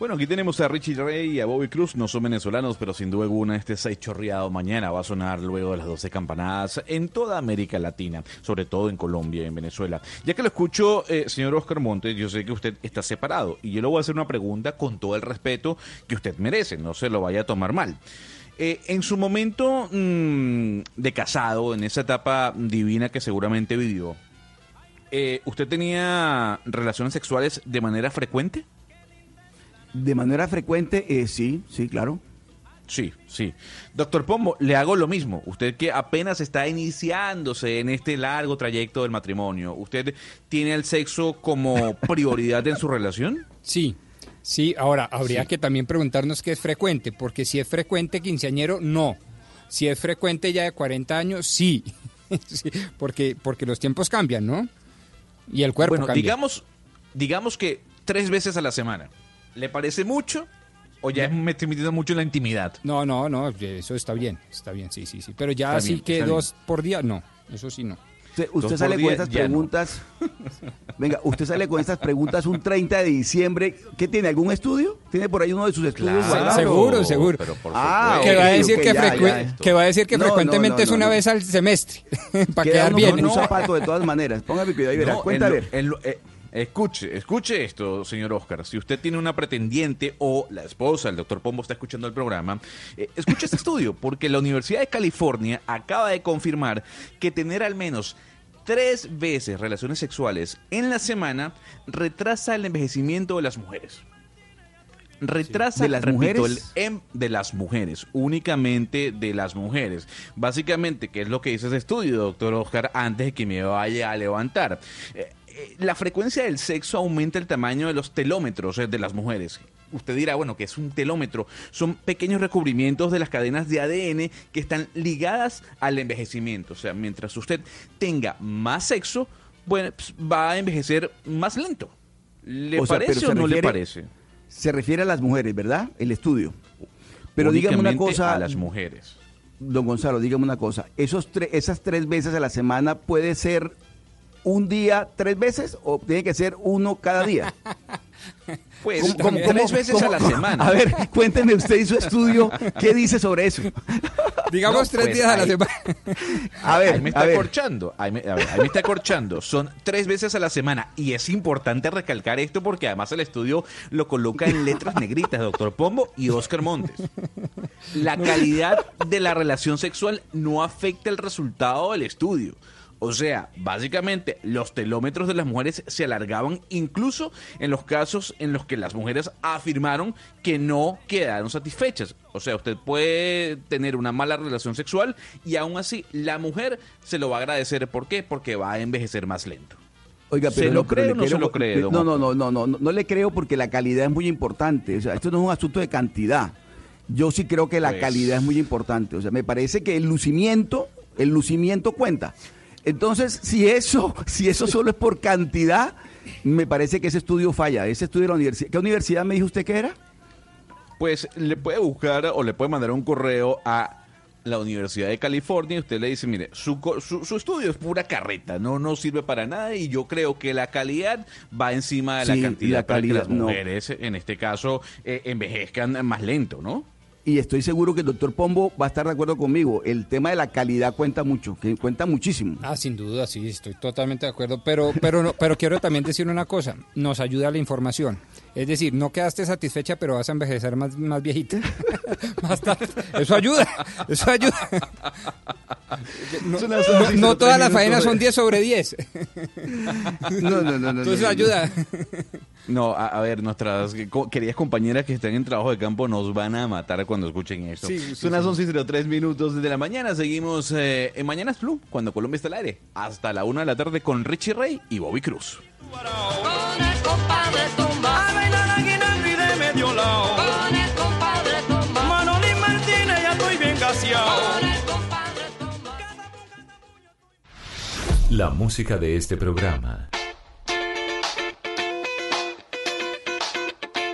Bueno, aquí tenemos a Richie Ray y a Bobby Cruz, no son venezolanos, pero sin duda alguna este seis chorreado mañana va a sonar luego de las 12 campanadas en toda América Latina, sobre todo en Colombia y en Venezuela. Ya que lo escucho, eh, señor Oscar Montes, yo sé que usted está separado y yo le voy a hacer una pregunta con todo el respeto que usted merece, no se lo vaya a tomar mal. Eh, en su momento mm, de casado, en esa etapa divina que seguramente vivió, eh, ¿usted tenía relaciones sexuales de manera frecuente? De manera frecuente, eh, sí, sí, claro. Sí, sí. Doctor Pombo, le hago lo mismo. Usted que apenas está iniciándose en este largo trayecto del matrimonio, ¿usted tiene el sexo como *laughs* prioridad en su relación? Sí, sí. Ahora, habría Sí. que también preguntarnos qué es frecuente, porque si es frecuente quinceañero, no. Si es frecuente ya de 40 años, sí. *laughs* Sí, porque, porque los tiempos cambian, ¿no? Y el cuerpo bueno, cambia. digamos, digamos que tres veces a la semana. ¿Le parece mucho o ya es me estoy metiendo mucho en la intimidad? No, no, no, eso está bien, está bien, sí, sí, sí. Pero ya así bien, que bien. dos por día, no, eso sí no. Usted, sale con no. preguntas. Venga, usted sale con estas preguntas un 30 de diciembre. ¿Qué tiene? ¿Algún estudio? ¿Tiene por ahí uno de sus estudios? Claro, seguro, seguro. Pero por Ah, que, va a decir que, ya, frecue- ya. que va a decir que No, frecuentemente no, es una no. vez al semestre, *laughs* para Queda quedar bien. un zapato de todas maneras. Póngame cuidado y verá. No, Cuenta a en ver. lo- en lo- eh, escuche, escuche esto, señor Oscar. Si usted tiene una pretendiente o la esposa, el doctor Pombo está escuchando el programa, eh, escuche este *laughs* estudio, porque la Universidad de California acaba de confirmar que tener al menos tres veces relaciones sexuales en la semana retrasa el envejecimiento de las mujeres. Retrasa, ¿De las repito, mujeres? el em- de las mujeres, únicamente de las mujeres. Básicamente, ¿qué es lo que dice ese estudio, doctor Oscar, antes de que me vaya a levantar? Eh, la frecuencia del sexo aumenta el tamaño de los telómetros eh, de las mujeres. Usted dirá, bueno, que es un telómetro? Son pequeños recubrimientos de las cadenas de ADN que están ligadas al envejecimiento. O sea, mientras usted tenga más sexo, bueno, pues, va a envejecer más lento. ¿Le O parece o no le parece? Se refiere a las mujeres, ¿verdad? El estudio. Pero dígame una cosa. A las mujeres. Don Gonzalo, dígame una cosa. Esos tre- esas tres veces a la semana puede ser un día tres veces o tiene que ser uno cada día. *laughs* Pues ¿Cómo- cómo- tres cómo- veces a la cómo- semana. A ver, cuénteme usted y su estudio, ¿qué dice sobre eso? Digamos No, tres pues, días a la semana. A ver, ahí me a está ver. corchando. Ahí me, a ver, ahí me está corchando. Son tres veces a la semana. Y es importante recalcar esto porque además el estudio lo coloca en letras negritas, doctor Pombo y Oscar Montes. La calidad de la relación sexual no afecta el resultado del estudio. O sea, básicamente los telómetros de las mujeres se alargaban incluso en los casos en los que las mujeres afirmaron que no quedaron satisfechas. O sea, usted puede tener una mala relación sexual y aún así la mujer se lo va a agradecer. ¿Por qué? Porque va a envejecer más lento. Oiga, ¿Se pero lo no, pero cree le o no se quiero- lo cree, No, no, no, no, no, no le creo porque la calidad es muy importante. O sea, esto no es un asunto de cantidad. Yo sí creo que la Pues- calidad es muy importante. O sea, me parece que el lucimiento, el lucimiento cuenta. Entonces, si eso, *laughs* si eso solo es por cantidad, me parece que ese estudio falla. Ese estudio de la universidad. ¿Qué universidad me dijo usted que era? Pues le puede buscar o le puede mandar un correo a la Universidad de California y usted le dice, mire, su, su, su estudio es pura carreta, no, no sirve para nada y yo creo que la calidad va encima de Sí, la cantidad la para que las no. mujeres, en este caso, eh, envejezcan más lento, ¿no? Y estoy seguro que el doctor Pombo va a estar de acuerdo conmigo. El tema de la calidad cuenta mucho, que cuenta muchísimo. Ah, sin duda, sí, estoy totalmente de acuerdo. Pero, pero, no- pero quiero también decir una cosa, nos ayuda la información. Es decir, no quedaste satisfecha, pero vas a envejecer más, más viejita. *laughs* más tarde. Eso ayuda, eso ayuda. No, Es una las no- 11 y no 03 todas las faenas son 10 sobre 10. No, no, no, no, Entonces no, no. ayuda. No, a, a ver, nuestras queridas compañeras que están en trabajo de campo nos van a matar cuando escuchen esto. Sí, sí, Son las sí. 11 y 03 minutos de la mañana. Seguimos eh, en Mañanas Blue, cuando Colombia está al aire. Hasta la una de la tarde con Richie Rey y Bobby Cruz. Con el compadre Tumba. A bailar aquí y de medio lado. Con el compadre Tumba. Manolín Martínez, ya estoy bien gaseado. Con el compadre Tumba. La música de este programa.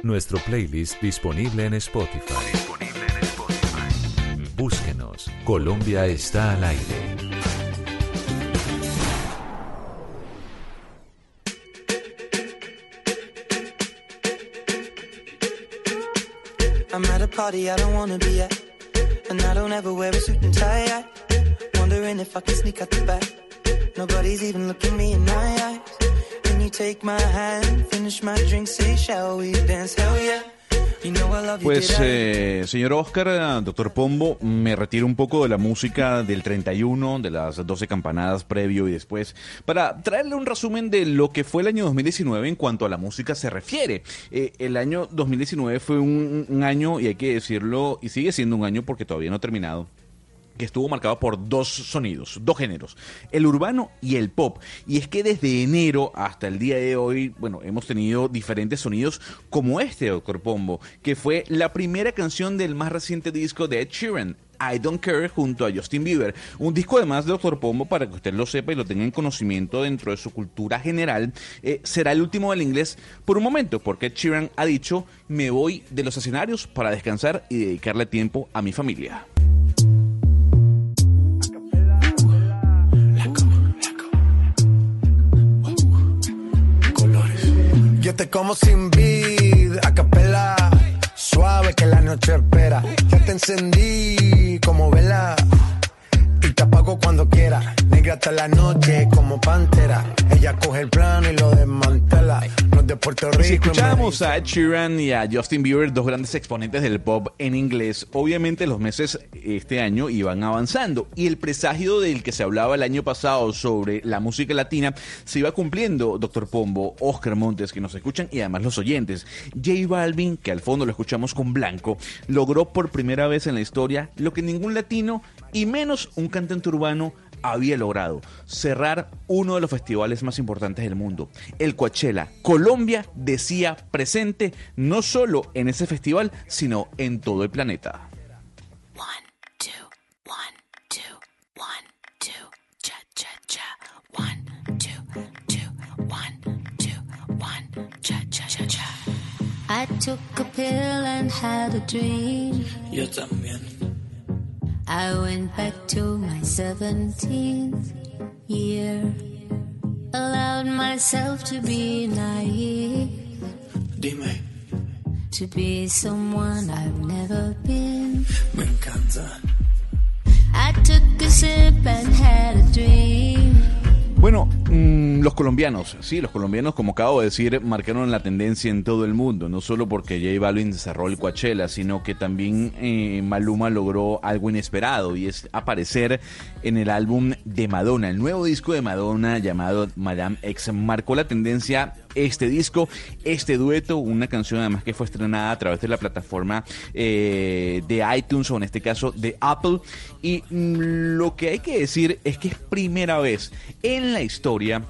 Nuestro playlist disponible en Spotify. Búsquenos. Colombia está al aire. Party I don't wanna be at. And I don't ever wear a suit and tie. I wondering if I can sneak out the back. Nobody's even looking me in my eyes. When you take my hand, finish my drink, say, shall we dance? Hell yeah. Pues, eh, señor Oscar, eh, doctor Pombo, me retiro un poco de la música del 31, de las 12 campanadas previo y después, para traerle un resumen de lo que fue el año 2019 en cuanto a la música se refiere. Eh, el año 2019 fue un, un año, y hay que decirlo, y sigue siendo un año porque todavía no ha terminado, que estuvo marcado por dos sonidos, dos géneros, el urbano y el pop. Y es que desde enero hasta el día de hoy, bueno, hemos tenido diferentes sonidos como este, Doctor Pombo, que fue la primera canción del más reciente disco de Ed Sheeran. I Don't Care junto a Justin Bieber. Un disco además de Doctor Pombo, para que usted lo sepa y lo tenga en conocimiento dentro de su cultura general, eh, será el último del inglés por un momento, porque Sheeran ha dicho, me voy de los escenarios para descansar y dedicarle tiempo a mi familia. Yo te como sin vid, a capela, suave que la noche espera. Ya te encendí como vela y te apago cuando quiera. Negra hasta la noche como pantera. Ella coge el plano y lo desmantela. De Puerto Rico. Si en escuchábamos a Sheeran y a Justin Bieber, dos grandes exponentes del pop en inglés, obviamente los meses este año iban avanzando y el presagio del que se hablaba el año pasado sobre la música latina se iba cumpliendo, doctor Pombo, Oscar Montes, que nos escuchan y además los oyentes. J Balvin, que al fondo lo escuchamos con blanco, logró por primera vez en la historia lo que ningún latino y menos un cantante urbano había logrado cerrar uno de los festivales más importantes del mundo, el Coachella. Colombia decía presente no solo en ese festival, sino en todo el planeta. I took a pill and had a dream. Yo también. I went back to my 17th year. Allowed myself to be naive. Dime, To be someone I've never been. I took a sip and had a dream. Bueno, mm, los colombianos, sí, los colombianos, como acabo de decir, marcaron la tendencia en todo el mundo, no solo porque J Balvin cerró el Coachella, sino que también eh, Maluma logró algo inesperado y es aparecer en el álbum de Madonna. El nuevo disco de Madonna llamado Madame X marcó la tendencia este disco, este dueto, una canción además que fue estrenada a través de la plataforma eh, de iTunes o en este caso de Apple. Y mm, lo que hay que decir es que es primera vez en la historia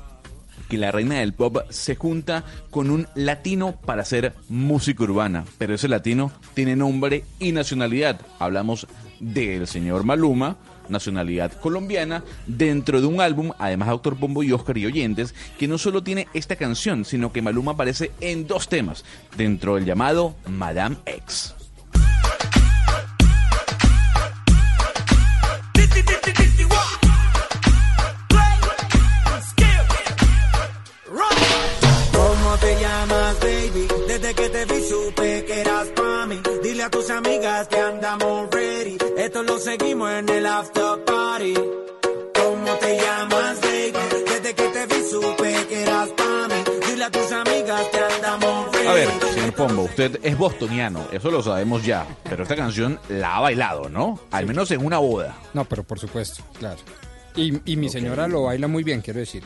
que la reina del pop se junta con un latino para hacer música urbana. Pero ese latino tiene nombre y nacionalidad. Hablamos del señor Maluma, nacionalidad colombiana, dentro de un álbum, además Doctor Pombo y Oscar y Oyentes, que no solo tiene esta canción, sino que Maluma aparece en dos temas, dentro del llamado Madame X. Que te vi supe que eras. Dile a tus amigas que andamos ready. Esto lo en el after party. ¿Cómo te llamas, baby? Desde que te vi supe que eras pa' mí. Dile a tus amigas que andamos. A ver, señor Pombo, usted es bostoniano, eso lo sabemos ya, pero esta canción la ha bailado, ¿no? Al menos en una boda. No, pero por supuesto, claro. Y, y mi señora lo baila muy bien, quiero decir.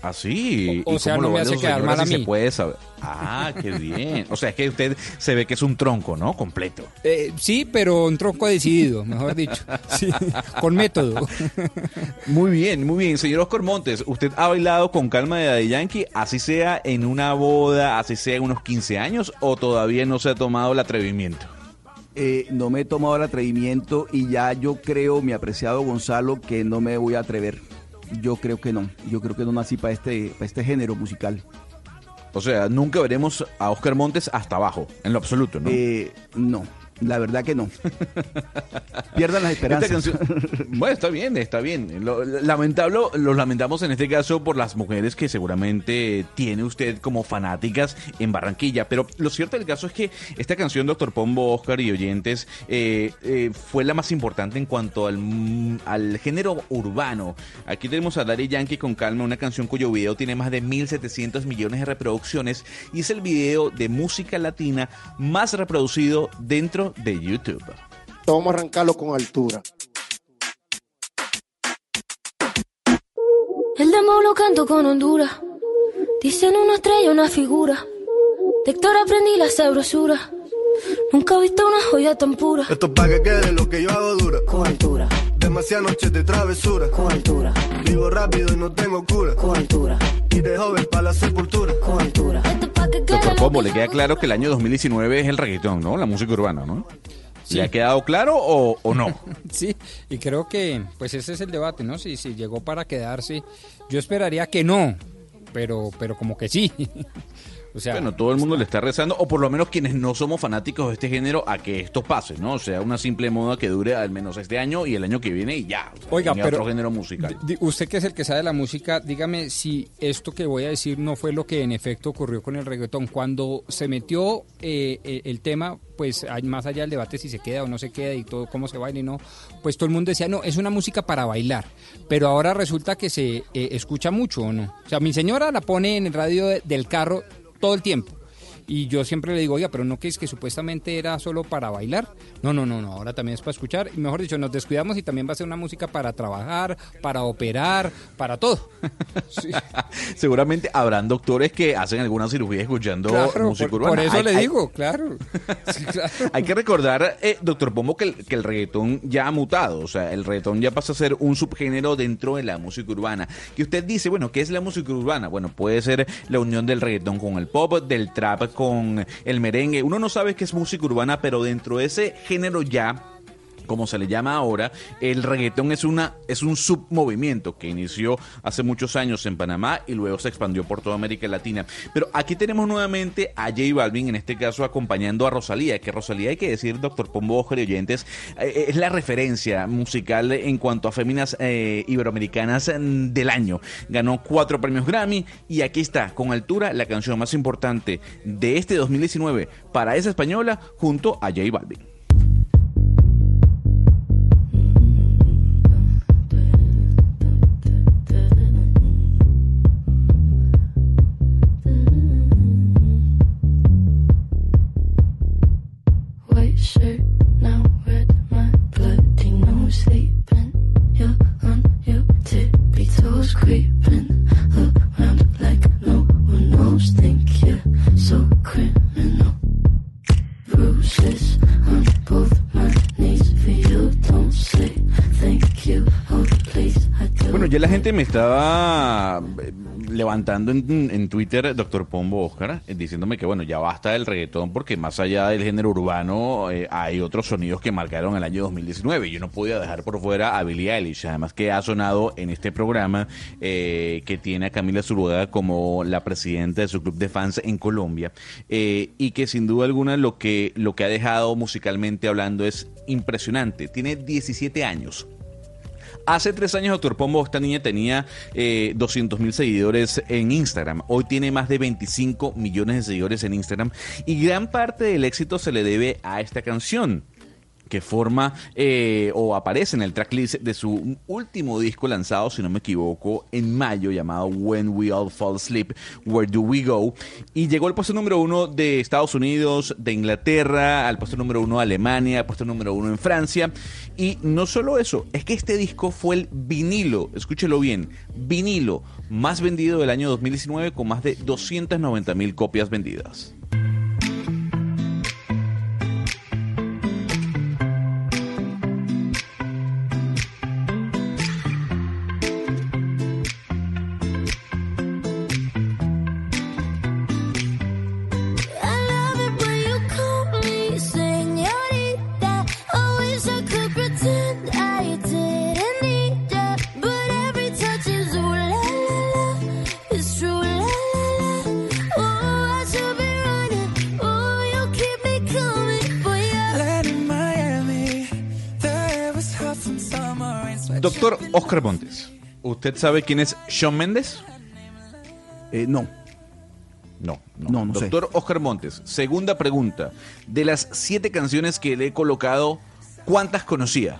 ¿Ah, sí? O- o ¿Y sea, cómo no lo me hace quedar mal a si se mí. puede saber? Ah, qué bien. O sea, es que usted se ve que es un tronco, ¿no? Completo. Eh, sí, pero un tronco decidido, mejor dicho. Sí, con método. Muy bien, muy bien. Señor Oscar Montes, ¿usted ha bailado con calma de Daddy Yankee, así sea en una boda, así sea en unos 15 años, o todavía no se ha tomado el atrevimiento? Eh, no me he tomado el atrevimiento y ya yo creo, mi apreciado Gonzalo, que no me voy a atrever. Yo creo que no. Yo creo que no nací para este, para este género musical. O sea, nunca veremos a Oscar Montes hasta abajo, en lo absoluto, ¿no? Eh, no, La verdad que no. Pierdan las esperanzas. Bueno, está bien, está bien. Lo, lamentable, lo lamentamos en este caso por las mujeres que seguramente tiene usted como fanáticas en Barranquilla. Pero lo cierto del caso es que esta canción, Doctor Pombo, Oscar y oyentes, eh, eh, fue la más importante en cuanto al, mm, al género urbano. Aquí tenemos a Daddy Yankee con Calma, una canción cuyo video tiene más de 1.700 millones de reproducciones y es el video de música latina más reproducido dentro de YouTube. Vamos a arrancarlo con altura. El demo lo canto con Honduras. Dicen una estrella, una figura. De Héctor aprendí la sabrosura. Nunca he visto una joya tan pura. Esto es pa' que quede lo que yo hago dura. Con altura. Demasiadas noches de travesura. Con altura. Vivo rápido y no tengo cura. Con altura. Y de joven para la sepultura. Con altura. Doctor Pombo, le queda claro que el año 2019 es el reggaetón, ¿no? La música urbana, ¿no? ¿Le ha quedado claro o, o no? *laughs* Sí, y creo que pues ese es el debate, ¿no? Si, si llegó para quedarse, yo esperaría que no, pero, pero como que sí. *laughs* O sea, bueno, todo el mundo le está rezando, o por lo menos quienes no somos fanáticos de este género, a que esto pase, ¿no? O sea, una simple moda que dure al menos este año y el año que viene y ya. O sea, Oiga, pero otro género musical. usted que es el que sabe de la música, dígame si esto que voy a decir no fue lo que en efecto ocurrió con el reggaetón. Cuando se metió eh, eh, el tema, pues hay más allá del debate si se queda o no se queda y todo cómo se baila y no, pues todo el mundo decía, no, es una música para bailar. Pero ahora resulta que se eh, escucha mucho o no. O sea, mi señora la pone en el radio de- del carro todo el tiempo. Y yo siempre le digo, oiga, pero no que es que supuestamente era solo para bailar. No, no, no, no, ahora también es para escuchar. Y mejor dicho, nos descuidamos y también va a ser una música para trabajar, para operar, para todo. *laughs* Seguramente habrán doctores que hacen alguna cirugía escuchando Claro, música por, urbana. por eso Hay- le hay- digo, claro. *laughs* Sí, claro. Hay que recordar, eh, doctor Pombo, que el, que el reggaetón ya ha mutado. O sea, el reggaetón ya pasa a ser un subgénero dentro de la música urbana. Que usted dice, bueno, ¿qué es la música urbana? Bueno, puede ser la unión del reggaetón con el pop, del trap con el merengue. Uno no sabe qué es música urbana, pero dentro de ese género ya como se le llama ahora, el reggaetón es una es un submovimiento que inició hace muchos años en Panamá y luego se expandió por toda América Latina. Pero aquí tenemos nuevamente a J Balvin, en este caso acompañando a Rosalía, que Rosalía hay que decir, doctor Pombo y oyentes, eh, es la referencia musical en cuanto a féminas eh, iberoamericanas mm, del año. Ganó cuatro premios Grammy y aquí está, con altura, la canción más importante de este 2019 para esa española junto a J Balvin. Me estaba eh, levantando en, en Twitter, doctor Pombo Oscar, eh, diciéndome que bueno, ya basta del reggaetón porque más allá del género urbano eh, hay otros sonidos que marcaron el año 2019. Yo no podía dejar por fuera a Billie Eilish, además que ha sonado en este programa eh, que tiene a Camila Zuluaga como la presidenta de su club de fans en Colombia eh, y que sin duda alguna lo que, lo que ha dejado musicalmente hablando es impresionante. Tiene 17 años. Hace tres años, Doctor Pombo, esta niña tenía eh, 200 mil seguidores en Instagram. Hoy tiene más de 25 millones de seguidores en Instagram. Y gran parte del éxito se le debe a esta canción que forma eh, o aparece en el tracklist de su último disco lanzado, si no me equivoco, en mayo, llamado When We All Fall Asleep, Where Do We Go? Y llegó al puesto número uno de Estados Unidos, de Inglaterra, al puesto número uno de Alemania, al puesto número uno en Francia. Y no solo eso, es que este disco fue el vinilo, escúchelo bien, vinilo más vendido del año 2019 con más de 290 mil copias vendidas. Oscar Montes, ¿usted sabe quién es Shawn Mendes? Eh, no. No, no. No, no sé. Doctor Oscar Montes, segunda pregunta. De las siete canciones que le he colocado, ¿cuántas conocía?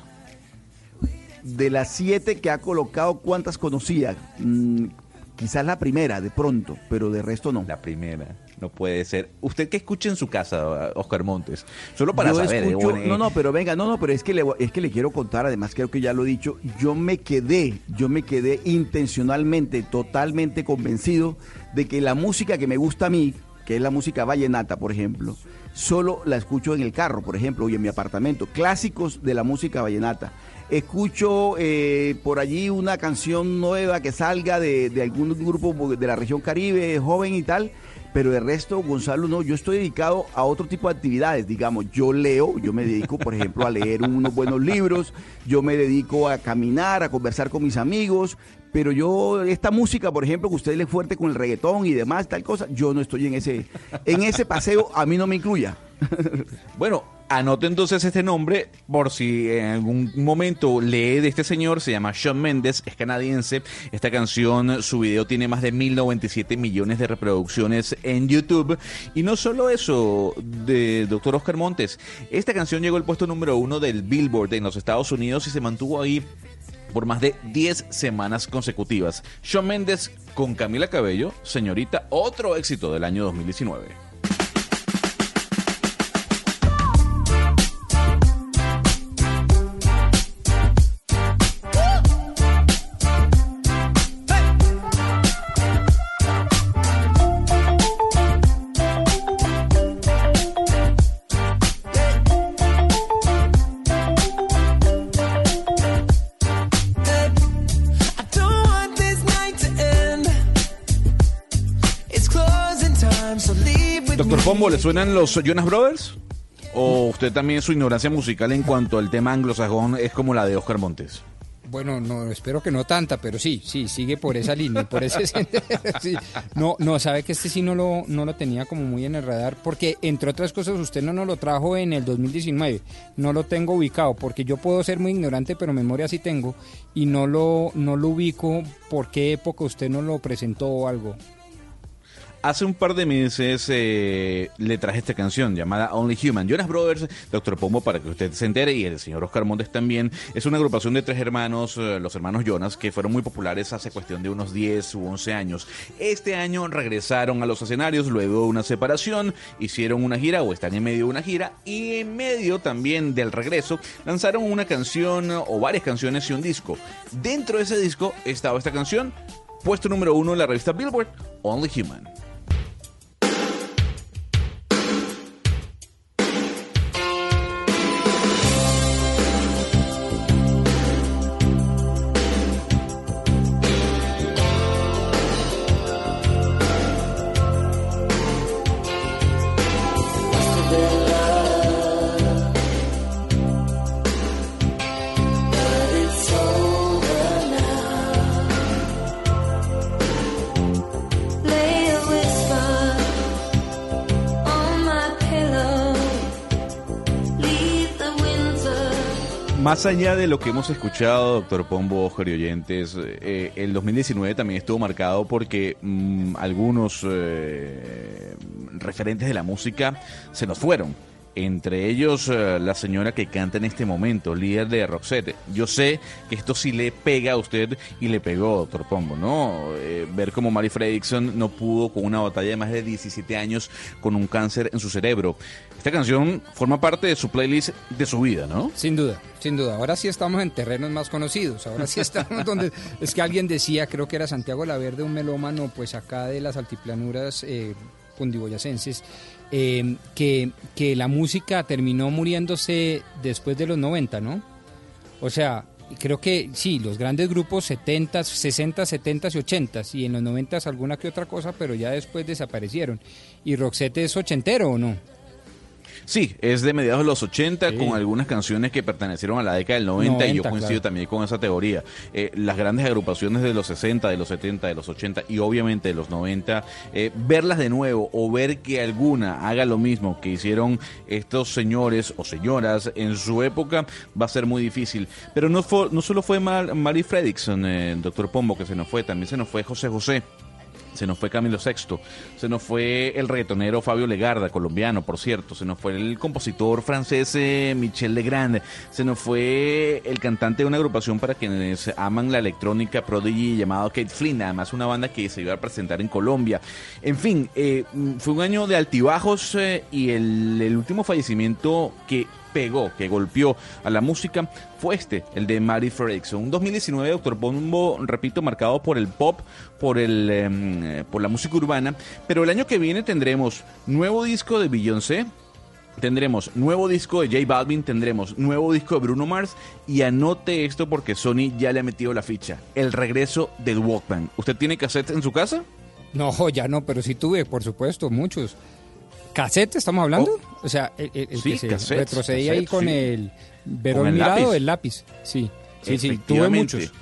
De las siete que ha colocado, ¿cuántas conocía? Mm, quizás la primera, de pronto, pero de resto no. La primera. No puede ser. ¿Usted qué escucha en su casa, Oscar Montes? Solo para Yo saber. escucho- eh, no, no, pero venga, no, no, pero es que le, es que le quiero contar, además creo que ya lo he dicho, yo me quedé, yo me quedé intencionalmente, totalmente convencido de que la música que me gusta a mí, que es la música vallenata, por ejemplo, solo la escucho en el carro, por ejemplo, y en mi apartamento, clásicos de la música vallenata. Escucho eh, por allí una canción nueva que salga de, de algún grupo de la región Caribe, joven y tal, pero de resto, Gonzalo, no, yo estoy dedicado a otro tipo de actividades, digamos, yo leo, yo me dedico, por ejemplo, a leer unos buenos libros, yo me dedico a caminar, a conversar con mis amigos, pero yo, esta música, por ejemplo, que usted le fuerte con el reggaetón y demás, tal cosa, yo no estoy en ese, en ese paseo, a mí no me incluya. Bueno, anote entonces este nombre por si en algún momento lee de este señor, se llama Shawn Mendes, es canadiense. Esta canción, su video tiene más de 1097 millones de reproducciones en YouTube. Y no solo eso, de Dr. Oscar Montes, esta canción llegó al puesto número uno del Billboard en los Estados Unidos y se mantuvo ahí por más de 10 semanas consecutivas. Shawn Mendes con Camila Cabello, señorita, otro éxito del año 2019. Pombo, ¿le suenan los Jonas Brothers? ¿O usted también su ignorancia musical en cuanto al tema anglosajón es como la de Oscar Montes? Bueno, no, espero que no tanta, pero sí, sí, sigue por esa línea, por ese. *laughs* No, no, sabe que este sí no lo, no lo tenía como muy en el radar, porque entre otras cosas usted no nos lo trajo en el 2019, no lo tengo ubicado, porque yo puedo ser muy ignorante, pero memoria sí tengo, y no lo, no lo ubico por qué época usted no lo presentó o algo. Hace un par de meses eh, le traje esta canción llamada Only Human. Jonas Brothers, Doctor Pombo, para que usted se entere, y el señor Oscar Montes también, es una agrupación de tres hermanos, eh, los hermanos Jonas, que fueron muy populares hace cuestión de unos 10 u 11 años. Este año regresaron a los escenarios luego de una separación, hicieron una gira o están en medio de una gira, y en medio también del regreso lanzaron una canción o varias canciones y un disco. Dentro de ese disco estaba esta canción, puesto número uno en la revista Billboard, Only Human. Más allá de lo que hemos escuchado, doctor Pombo, Oscar y oyentes, eh, el 2019 también estuvo marcado porque mm, algunos eh, referentes de la música se nos fueron. Entre ellos, eh, la señora que canta en este momento, líder de Roxette. Yo sé que esto sí le pega a usted y le pegó, doctor Pombo, ¿no? Eh, ver como Mary Fredrickson no pudo con una batalla de más de 17 años con un cáncer en su cerebro. Esta canción forma parte de su playlist de su vida, ¿no? Sin duda, sin duda. Ahora sí estamos en terrenos más conocidos. Ahora sí estamos donde *laughs* es que alguien decía, creo que era Santiago Laverde, un melómano, pues acá de las altiplanuras eh, cundiboyacenses, eh, que, que la música terminó muriéndose después de los 90, ¿no? O sea, creo que sí, los grandes grupos 70, 60, 70 y 80 y en los 90 alguna que otra cosa, pero ya después desaparecieron. ¿Y Roxette es ochentero o no? Sí, es de mediados de los 80 con algunas canciones que pertenecieron a la década del 90, y yo 90, coincido claro. también con esa teoría. Eh, las grandes agrupaciones de los 60, de los 70, de los 80 y obviamente de los 90, eh, verlas de nuevo o ver que alguna haga lo mismo que hicieron estos señores o señoras en su época va a ser muy difícil. Pero no, fue, no solo fue Mar Mary Fredrickson, eh, doctor Pombo, que se nos fue, también se nos fue José José. Se nos fue Camilo Sexto, se nos fue el reggaetonero Fabio Legarda, colombiano, por cierto, se nos fue el compositor francés eh, Michel Legrand, se nos fue el cantante de una agrupación para quienes aman la electrónica Prodigy llamado Kate Flynn, además una banda que se iba a presentar en Colombia. En fin, eh, mm, fue un año de altibajos eh, y el último fallecimiento que pegó, que golpeó a la música, fue este, el de Mary Fredrickson. Un 2019, Doctor Pombo, repito, marcado por el pop, por, el, em, por la música urbana, pero el año que viene tendremos nuevo disco de Beyoncé, Tendremos nuevo disco de J Balvin, tendremos nuevo disco de Bruno Mars y anote esto porque Sony ya le ha metido la ficha. El regreso del Walkman. ¿Usted tiene cassette en su casa? No, ya no, pero sí tuve, por supuesto, muchos. ¿Cassette estamos hablando? o sea, el, el- el Oh. Sí, que se cassette, retrocedía ahí con sí. el verón mirado, lápiz. el lápiz. Sí, sí, sí, tuve muchos.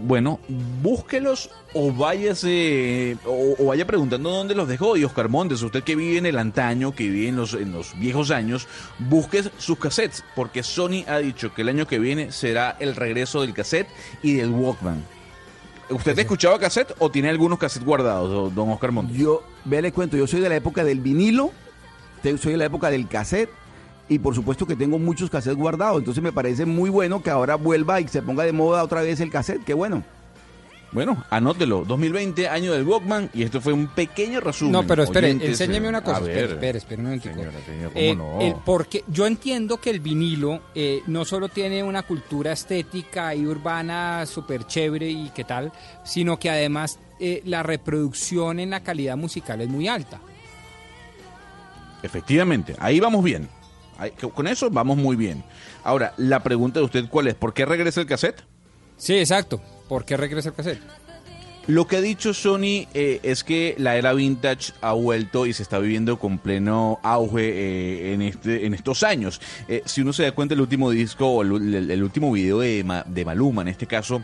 Bueno, búsquelos o váyase o, o vaya preguntando dónde los dejó. Y Oscar Montes, usted que vive en el antaño, que vive en los, en los viejos años, busque sus cassettes, porque Sony ha dicho que el año que viene será el regreso del cassette y del Walkman. ¿Usted ha escuchado cassette o tiene algunos cassettes guardados, don- Oscar Montes? Yo, vea, le cuento, yo soy de la época del vinilo, soy de la época del cassette y por supuesto que tengo muchos cassettes guardados. Entonces me parece muy bueno que ahora vuelva y se ponga de moda otra vez el cassette. Qué bueno. Bueno, anótelo. 2020, año del Walkman, y esto fue un pequeño resumen. No, pero espere, Oyentes, enséñeme una cosa. Espere, espere, espere un momentico. Señora, señora, ¿cómo Eh, no? el- porque yo entiendo que el vinilo eh, no solo tiene una cultura estética y urbana súper chévere y qué tal, sino que además eh, la reproducción en la calidad musical es muy alta. Efectivamente, ahí vamos bien. Ahí- con eso vamos muy bien. Ahora, la pregunta de usted, ¿cuál es? ¿Por qué regresa el cassette? Sí, exacto. ¿Por qué regresa el cassette? Lo que ha dicho Sony eh, es que la era vintage ha vuelto y se está viviendo con pleno auge eh, en, este, en estos años. Eh, si uno se da cuenta, el último disco o el, el- último video de, Ma- de Maluma, en este caso,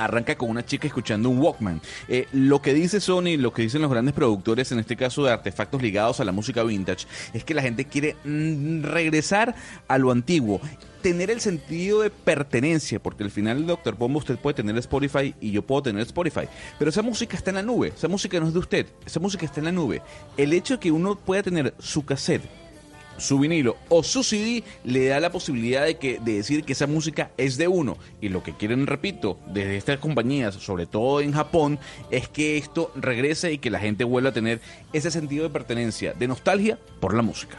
arranca con una chica escuchando un Walkman. Eh, lo que dice Sony, lo que dicen los grandes productores, en este caso de artefactos ligados a la música vintage, es que la gente quiere mm, regresar a lo antiguo. Tener el sentido de pertenencia, porque al final, Doctor Pombo, usted puede tener Spotify y yo puedo tener Spotify, pero esa música está en la nube, esa música no es de usted, esa música está en la nube. El hecho de que uno pueda tener su cassette, su vinilo o su CD le da la posibilidad de que de decir que esa música es de uno. Y lo que quieren repito desde estas compañías sobre todo en Japón es que esto regrese y que la gente vuelva a tener ese sentido de pertenencia de nostalgia por la música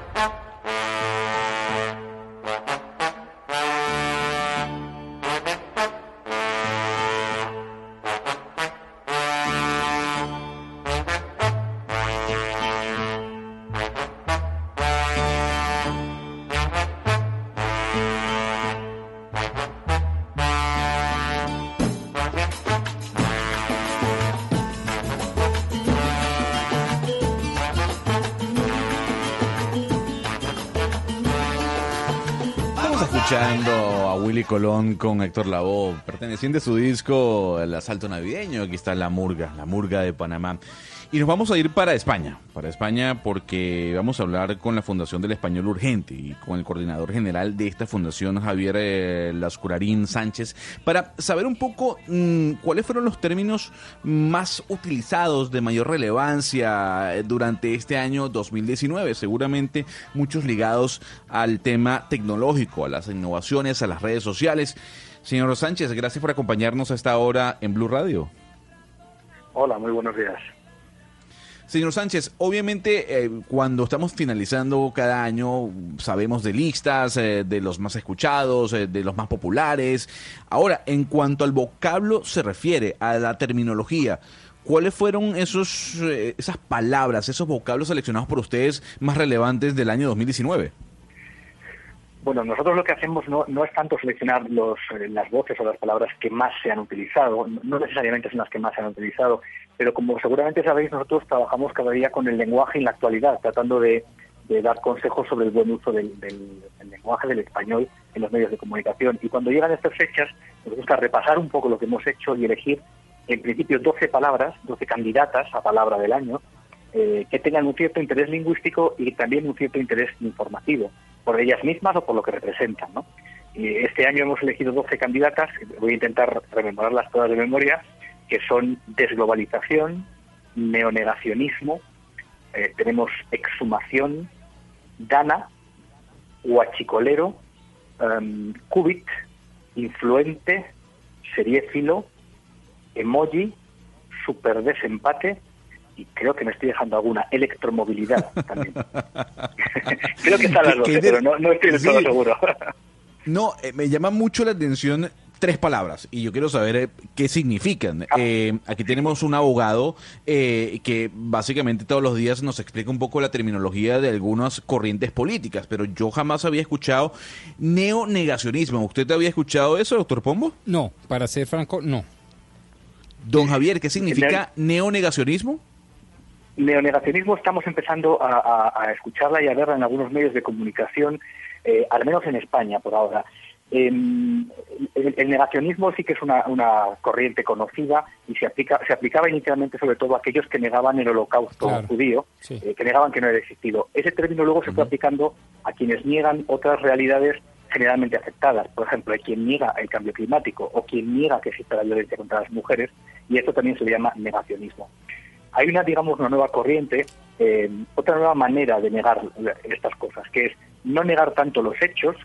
Colón con Héctor Lavoe, perteneciente a su disco El Asalto Navideño. Aquí está La Murga, La Murga de Panamá. Y nos vamos a ir para España, para España porque vamos a hablar con la Fundación del Español Urgente y con el coordinador general de esta fundación, Javier eh, Lascurarín Sánchez, para saber un poco mm, cuáles fueron los términos más utilizados de mayor relevancia eh, durante este año 2019. Seguramente muchos ligados al tema tecnológico, a las innovaciones, a las redes sociales. Señor Sánchez, gracias por acompañarnos a esta hora en Blue Radio. Hola, muy buenos días. Señor Sánchez, obviamente eh, cuando estamos finalizando cada año sabemos de listas, eh, de los más escuchados, eh, de los más populares. Ahora, en cuanto al vocablo se refiere, a la terminología, ¿cuáles fueron esos, esas palabras, esos vocablos seleccionados por ustedes más relevantes del año 2019? Bueno, nosotros lo que hacemos no, no es tanto seleccionar los, eh, las voces o las palabras que más se han utilizado, no necesariamente son las que más se han utilizado, pero como seguramente sabéis, nosotros trabajamos cada día con el lenguaje en la actualidad, tratando de, de dar consejos sobre el buen uso del, del- lenguaje del español en los medios de comunicación. Y cuando llegan estas fechas, nos gusta repasar un poco lo que hemos hecho y elegir, en principio, 12 palabras, 12 candidatas a palabra del año, eh, que tengan un cierto interés lingüístico y también un cierto interés informativo, por ellas mismas o por lo que representan. ¿no? Este año hemos elegido 12 candidatas, voy a intentar rememorarlas todas de memoria, que son desglobalización, neonegacionismo, eh, tenemos exhumación, dana, huachicolero, em, cubit, influente, seriéfilo, emoji, super desempate y creo que me estoy dejando alguna, electromovilidad también. *laughs* *laughs* creo que están las ¿Qué- 12, qué de- pero no, no estoy del todo Sí. seguro. *laughs* No, eh, me llama mucho la atención tres palabras y yo quiero saber eh, qué significan. Eh, aquí tenemos un abogado eh, que básicamente todos los días nos explica un poco la terminología de algunas corrientes políticas, pero yo jamás había escuchado neonegacionismo. ¿Usted había escuchado eso, doctor Pombo? No, para ser franco, no. Don Javier, ¿qué significa neonegacionismo? Neonegacionismo estamos empezando a, a- a escucharla y a verla en algunos medios de comunicación, eh, al menos en España por ahora. Em, el, el negacionismo sí que es una, una corriente conocida y se, aplica, se aplicaba inicialmente sobre todo a aquellos que negaban el holocausto Claro. judío, Sí. eh, que negaban que no había existido. Ese término luego se fue aplicando a quienes niegan otras realidades generalmente aceptadas. Por ejemplo, hay quien niega el cambio climático o quien niega que exista la violencia contra las mujeres y esto también se le llama negacionismo. Hay una, digamos, una nueva corriente, eh, otra nueva manera de negar estas cosas, que es no negar tanto los hechos,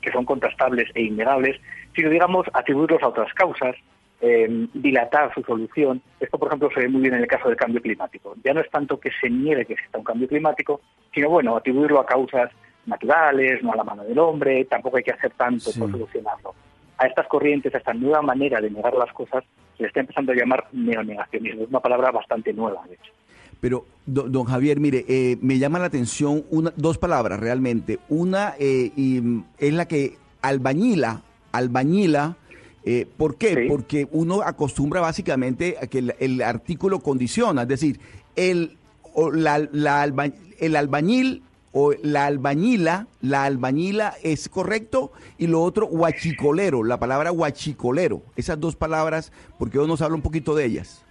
que, son contrastables e innegables, sino, digamos, atribuirlos a otras causas, eh, dilatar su solución. Esto, por ejemplo, se ve muy bien en el caso del cambio climático. Ya no es tanto que se niegue que exista un cambio climático, sino, bueno, atribuirlo a causas naturales, no a la mano del hombre, tampoco hay que hacer tanto por solucionarlo. A estas corrientes, a esta nueva manera de negar las cosas, le está empezando a llamar neonegacionismo. Es una palabra bastante nueva, de hecho. Pero, do- don Javier, mire, eh, me llama la atención una, dos palabras realmente. Una eh, y, es la que albañila, albañila. eh, ¿Por qué? Porque uno acostumbra básicamente a que el, el artículo condiciona, es decir, el, o la, la alba- el albañil o la albañila, la albañila es correcto, y lo otro, huachicolero, la palabra huachicolero. Esas dos palabras, porque hoy nos habla un poquito de ellas.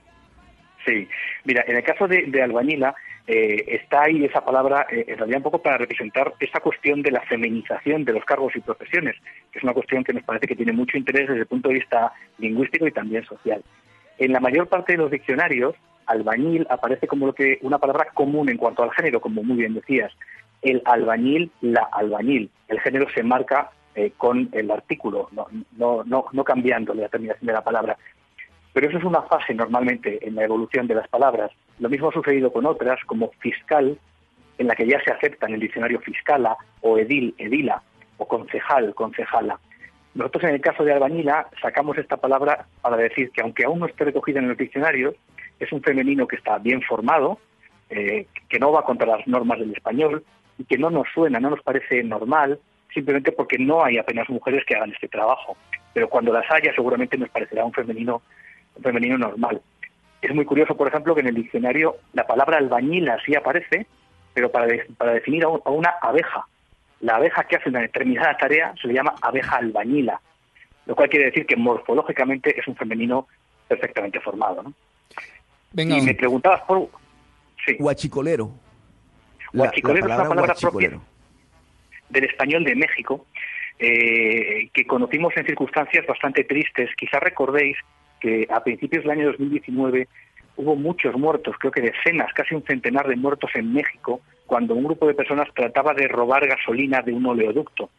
Sí, mira, en el caso de, albañila eh, está ahí esa palabra eh, en realidad un poco para representar esta cuestión de la feminización de los cargos y profesiones, que es una cuestión que nos parece que tiene mucho interés desde el punto de vista lingüístico y también social. En la mayor parte de los diccionarios, albañil aparece como lo que una palabra común en cuanto al género, como muy bien decías. El albañil, la albañil. El género se marca eh, con el artículo, no, cambiando la terminación de la palabra. Pero eso es una fase normalmente en la evolución de las palabras. Lo mismo ha sucedido con otras, como fiscal, en la que ya se acepta en el diccionario fiscala, o edil, edila, o concejal, concejala. Nosotros en el caso de albañila sacamos esta palabra para decir que aunque aún no esté recogida en los diccionarios, es un femenino que está bien formado, eh, que no va contra las normas del español y que no nos suena, no nos parece normal, simplemente porque no hay apenas mujeres que hagan este trabajo. Pero cuando las haya seguramente nos parecerá un femenino, un femenino normal. Es muy curioso, por ejemplo, que en el diccionario la palabra albañila sí aparece, pero para, de- para definir a, un- a una abeja. la abeja que hace una determinada tarea se le llama abeja albañila, lo cual quiere decir que morfológicamente es un femenino perfectamente formado. ¿no? Venga, y me preguntabas por... Sí. Huachicolero. Huachicolero es una palabra propia del español de México, eh, que conocimos en circunstancias bastante tristes. Quizá recordéis que a principios del año 2019 hubo muchos muertos, creo que decenas, casi un centenar de muertos en México, cuando un grupo de personas trataba de robar gasolina de un oleoducto.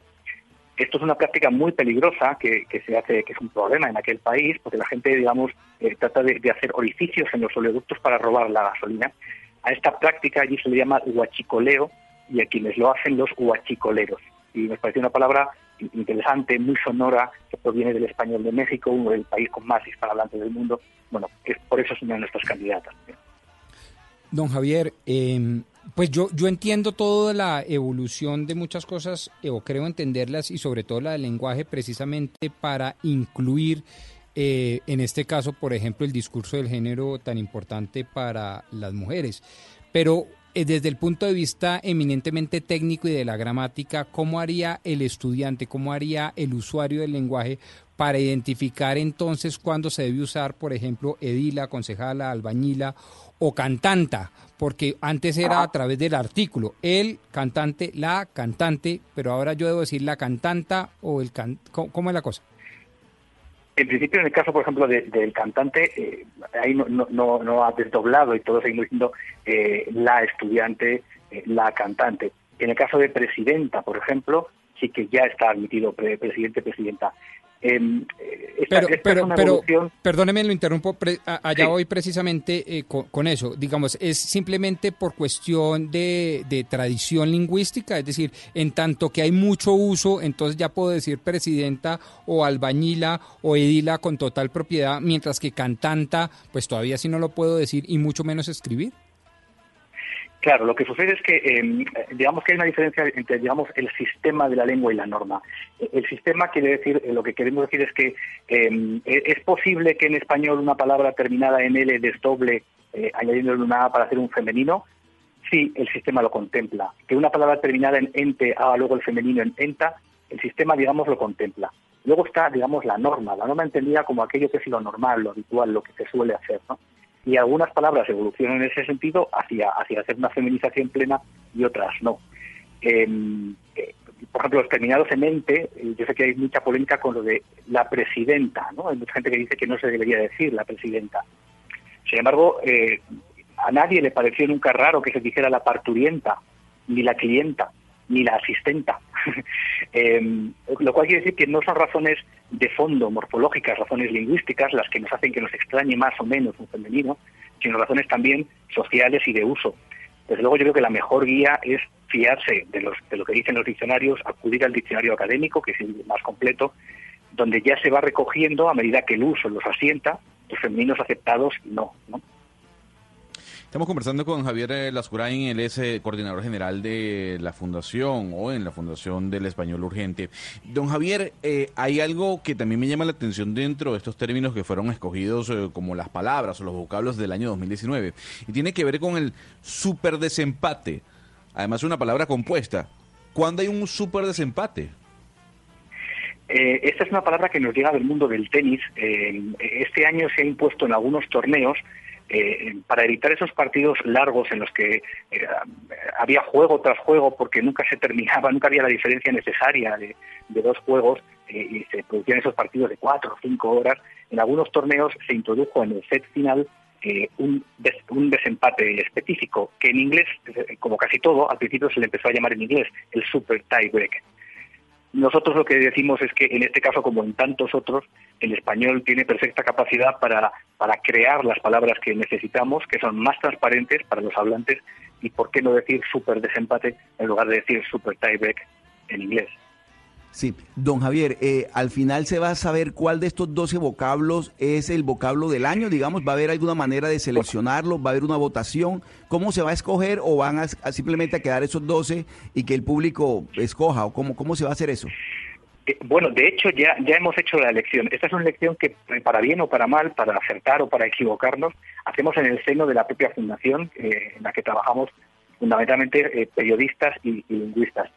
Esto es una práctica muy peligrosa que, que se hace, que es un problema en aquel país, porque la gente, digamos, eh, trata de, de hacer orificios en los oleoductos para robar la gasolina. A esta práctica allí se le llama huachicoleo y a quienes lo hacen los huachicoleros. Y nos parece una palabra in- interesante, muy sonora, que proviene del español de México, uno del país con más hispanohablantes del mundo. Bueno, por eso es una de nuestras candidatas. Don Javier, eh, pues yo, yo entiendo toda la evolución de muchas cosas, eh, o creo entenderlas, y sobre todo la del lenguaje, precisamente para incluir, eh, en este caso, por ejemplo, el discurso del género tan importante para las mujeres. Pero eh, desde el punto de vista eminentemente técnico y de la gramática, ¿cómo haría el estudiante, cómo haría el usuario del lenguaje para identificar entonces cuándo se debe usar, por ejemplo, edila, concejala, albañila o cantanta? Porque antes era a través del artículo, el cantante, la cantante, pero ahora yo debo decir la cantanta o el can... ¿Cómo, cómo es la cosa? En principio, en el caso, por ejemplo, de- del cantante, eh, ahí no, ha desdoblado y todo seguimos diciendo eh, la estudiante, eh, la cantante. En el caso de presidenta, por ejemplo, sí que ya está admitido pre- presidente, presidenta. Em, eh, esta- Pero, esta pero, perdóneme, lo interrumpo, pre- a- allá Sí. voy precisamente eh, con, con eso. Digamos, es simplemente por cuestión de, de tradición lingüística, es decir, en tanto que hay mucho uso, entonces ya puedo decir presidenta o albañila o edila con total propiedad, mientras que cantanta, pues todavía sí no lo puedo decir y mucho menos escribir. Claro, lo que sucede es que, eh, digamos que hay una diferencia entre, digamos, el sistema de la lengua y la norma. Eh, El sistema quiere decir, eh, lo que queremos decir es que eh, es posible que en español una palabra terminada en L desdoble, eh, añadiéndole una A para hacer un femenino. Sí, el sistema lo contempla. Que una palabra terminada en ente haga luego el femenino en enta, el sistema, digamos, lo contempla. Luego está, digamos, la norma. La norma entendida como aquello que es lo normal, lo habitual, lo que se suele hacer, ¿no? Y algunas palabras evolucionan en ese sentido hacia, hacia hacer una feminización plena y otras no. Eh, eh, por ejemplo, los terminados en ente, eh, yo sé que hay mucha polémica con lo de la presidenta, ¿no? Hay mucha gente que dice que no se debería decir la presidenta. Sin embargo, eh, a nadie le pareció nunca raro que se dijera la parturienta, ni la clienta, ni la asistenta. *laughs* Eh, lo cual quiere decir que no son razones de fondo morfológicas, razones lingüísticas, las que nos hacen que nos extrañe más o menos un femenino, sino razones también sociales y de uso. Desde luego yo creo que la mejor guía es fiarse de, los, de lo que dicen los diccionarios, acudir al diccionario académico, que es el más completo, donde ya se va recogiendo a medida que el uso los asienta, los femeninos aceptados no. ¿no? Estamos conversando con Javier eh, Lascurain, él es eh, coordinador general de la Fundación o en la Fundación del Español Urgente. Don Javier, eh, hay algo que también me llama la atención dentro de estos términos que fueron escogidos como las palabras o los vocablos del año 2019 y tiene que ver con el superdesempate. Además, es una palabra compuesta. ¿Cuándo hay un superdesempate? Eh, esta es una palabra que nos llega del mundo del tenis. Este año se ha impuesto en algunos torneos eh, para evitar esos partidos largos en los que eh, había juego tras juego porque nunca se terminaba, nunca había la diferencia necesaria de, dos juegos eh, y se producían esos partidos de cuatro o cinco horas. En algunos torneos se introdujo en el set final eh, un, des, un, desempate específico que en inglés, eh, como casi todo, al principio se le empezó a llamar en inglés el super tie break. Nosotros lo que decimos es que en este caso, como en tantos otros, el español tiene perfecta capacidad para, para crear las palabras que necesitamos, que son más transparentes para los hablantes, y por qué no decir super desempate en lugar de decir super tiebreak en inglés. Sí, don Javier, eh, al final se va a saber cuál de estos 12 vocablos es el vocablo del año, digamos, va a haber alguna manera de seleccionarlo, va a haber una votación, ¿cómo se va a escoger o van a, simplemente a quedar esos 12 y que el público escoja o cómo, cómo se va a hacer eso? Eh, bueno, de hecho ya, ya hemos hecho la elección. Esta es una elección que, para bien o para mal, para acertar o para equivocarnos, hacemos en el seno de la propia fundación eh, en la que trabajamos fundamentalmente eh, periodistas y lingüistas.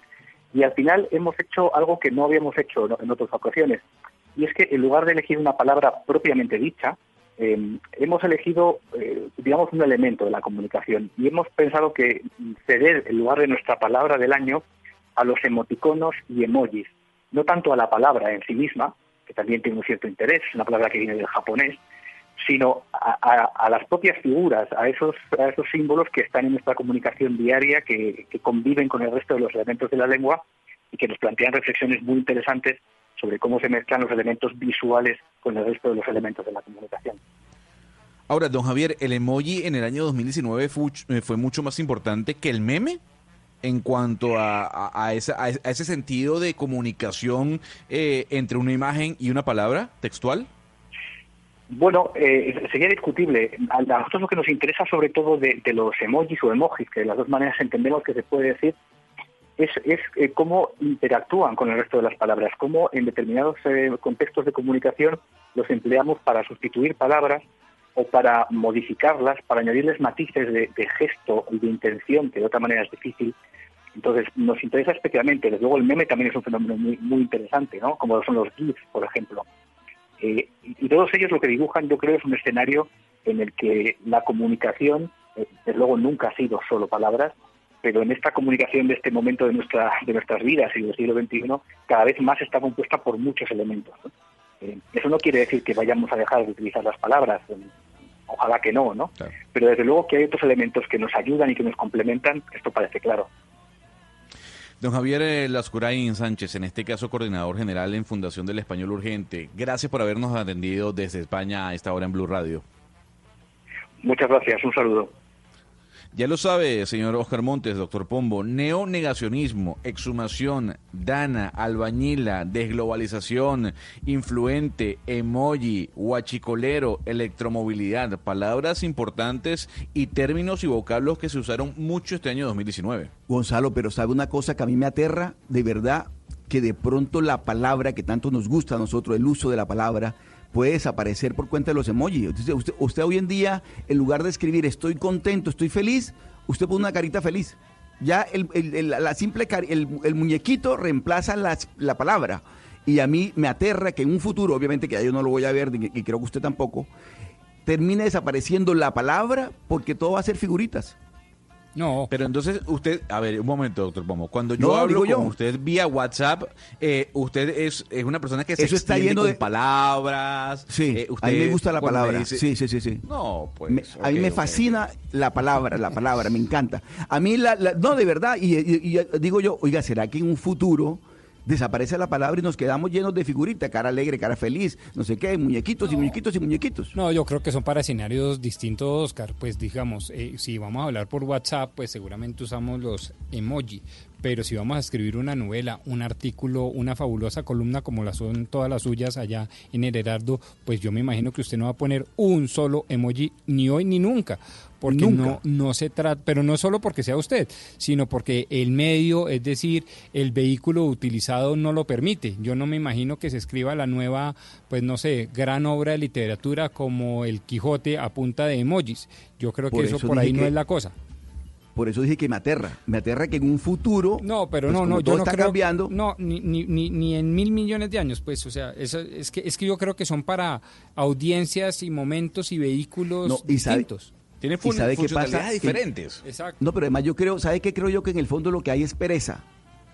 Y al final hemos hecho algo que no habíamos hecho en otras ocasiones. Y es que en lugar de elegir una palabra propiamente dicha, eh, hemos elegido, eh, digamos, un elemento de la comunicación. Y hemos pensado que ceder el lugar de nuestra palabra del año a los emoticonos y emojis, no tanto a la palabra en sí misma, que también tiene un cierto interés, es una palabra que viene del japonés, sino a, a- las propias figuras, a esos, a esos símbolos que están en nuestra comunicación diaria, que, conviven con el resto de los elementos de la lengua y que nos plantean reflexiones muy interesantes sobre cómo se mezclan los elementos visuales con el resto de los elementos de la comunicación. Ahora, don Javier, ¿el emoji en el año 2019 fue, eh, fue mucho más importante que el meme? En cuanto a, a- esa- a ese sentido de comunicación eh, entre una imagen y una palabra textual. Bueno, eh, sería discutible. A nosotros lo que nos interesa sobre todo de, de los emojis o emojis, que de las dos maneras entendemos que se puede decir, es, es eh, cómo interactúan con el resto de las palabras, cómo en determinados eh, contextos de comunicación los empleamos para sustituir palabras o para modificarlas, para añadirles matices de, de gesto y de intención, que de otra manera es difícil. Entonces, nos interesa especialmente. Desde luego, el meme también es un fenómeno muy, muy interesante, ¿no? Como son los GIFs, por ejemplo. Eh, y, todos ellos lo que dibujan, yo creo, es un escenario en el que la comunicación, eh, desde luego, nunca ha sido solo palabras, pero en esta comunicación de este momento de, nuestra, de nuestras vidas y del siglo XXI, cada vez más está compuesta por muchos elementos. ¿no? Eh, eso no quiere decir que vayamos a dejar de utilizar las palabras, eh, ojalá que no, ¿no? Pero desde luego que hay otros elementos que nos ayudan y que nos complementan, esto parece claro. Don Javier eh, Lascurain Sánchez, en este caso coordinador general en Fundación del Español Urgente, gracias por habernos atendido desde España a esta hora en Blue Radio. Muchas gracias, un saludo. Ya lo sabe, señor Oscar Montes, doctor Pombo, neonegacionismo, exhumación, dana, albañila, desglobalización, influente, emoji, huachicolero, electromovilidad, palabras importantes y términos y vocablos que se usaron mucho este año 2019. Gonzalo, pero sabe una cosa que a mí me aterra, de verdad, que de pronto la palabra que tanto nos gusta a nosotros, el uso de la palabra, puede desaparecer por cuenta de los emojis. Usted, usted hoy en día, en lugar de escribir estoy contento, estoy feliz, usted pone una carita feliz. Ya el, la simple el, el muñequito reemplaza las- la palabra. Y a mí me aterra que en un futuro, obviamente que ya yo no lo voy a ver, y creo que usted tampoco, termine desapareciendo la palabra porque todo va a ser figuritas. No. Pero entonces usted, a ver, un momento, doctor Pomo. Cuando yo No, hablo con yo. usted vía WhatsApp, eh, usted es, es una persona que se Eso está lleno con de- palabras. Sí, eh, a mí me gusta la palabra. dice- Sí, sí, sí, sí. No, pues. Me- a mí me fascina la palabra, la palabra, me encanta. A mí, la, la- no, de verdad, y, y- y digo yo, oiga, ¿será que en un futuro desaparece la palabra y nos quedamos llenos de figuritas, cara alegre, cara feliz, no sé qué, muñequitos y muñequitos y muñequitos? No, yo creo que son para escenarios distintos, Oscar. Pues digamos, eh, si vamos a hablar por WhatsApp, pues seguramente usamos los emoji. Pero si vamos a escribir una novela, un artículo, una fabulosa columna como la son todas las suyas allá en el Heraldo, pues yo me imagino que usted no va a poner un solo emoji ni hoy ni nunca. Porque Nunca. no, no se trata, pero no solo porque sea usted, sino porque el medio, es decir, el vehículo utilizado no lo permite. Yo no me imagino que se escriba la nueva, pues no sé, gran obra de literatura como El Quijote a punta de emojis. Yo creo que eso, eso por ahí no es la cosa. Por eso dije que me aterra, me aterra que en un futuro... No, pero pues, no, no, todo yo no está creo, cambiando. No, ni, ni, ni, ni en mil millones de años, pues, o sea, eso, es, que, es que yo creo que son para audiencias y momentos y vehículos No, y sabe- Tiene ¿Y sabe qué pasa? diferentes. Exacto. No, pero además yo creo, ¿sabe qué creo yo? Que en el fondo lo que hay es pereza.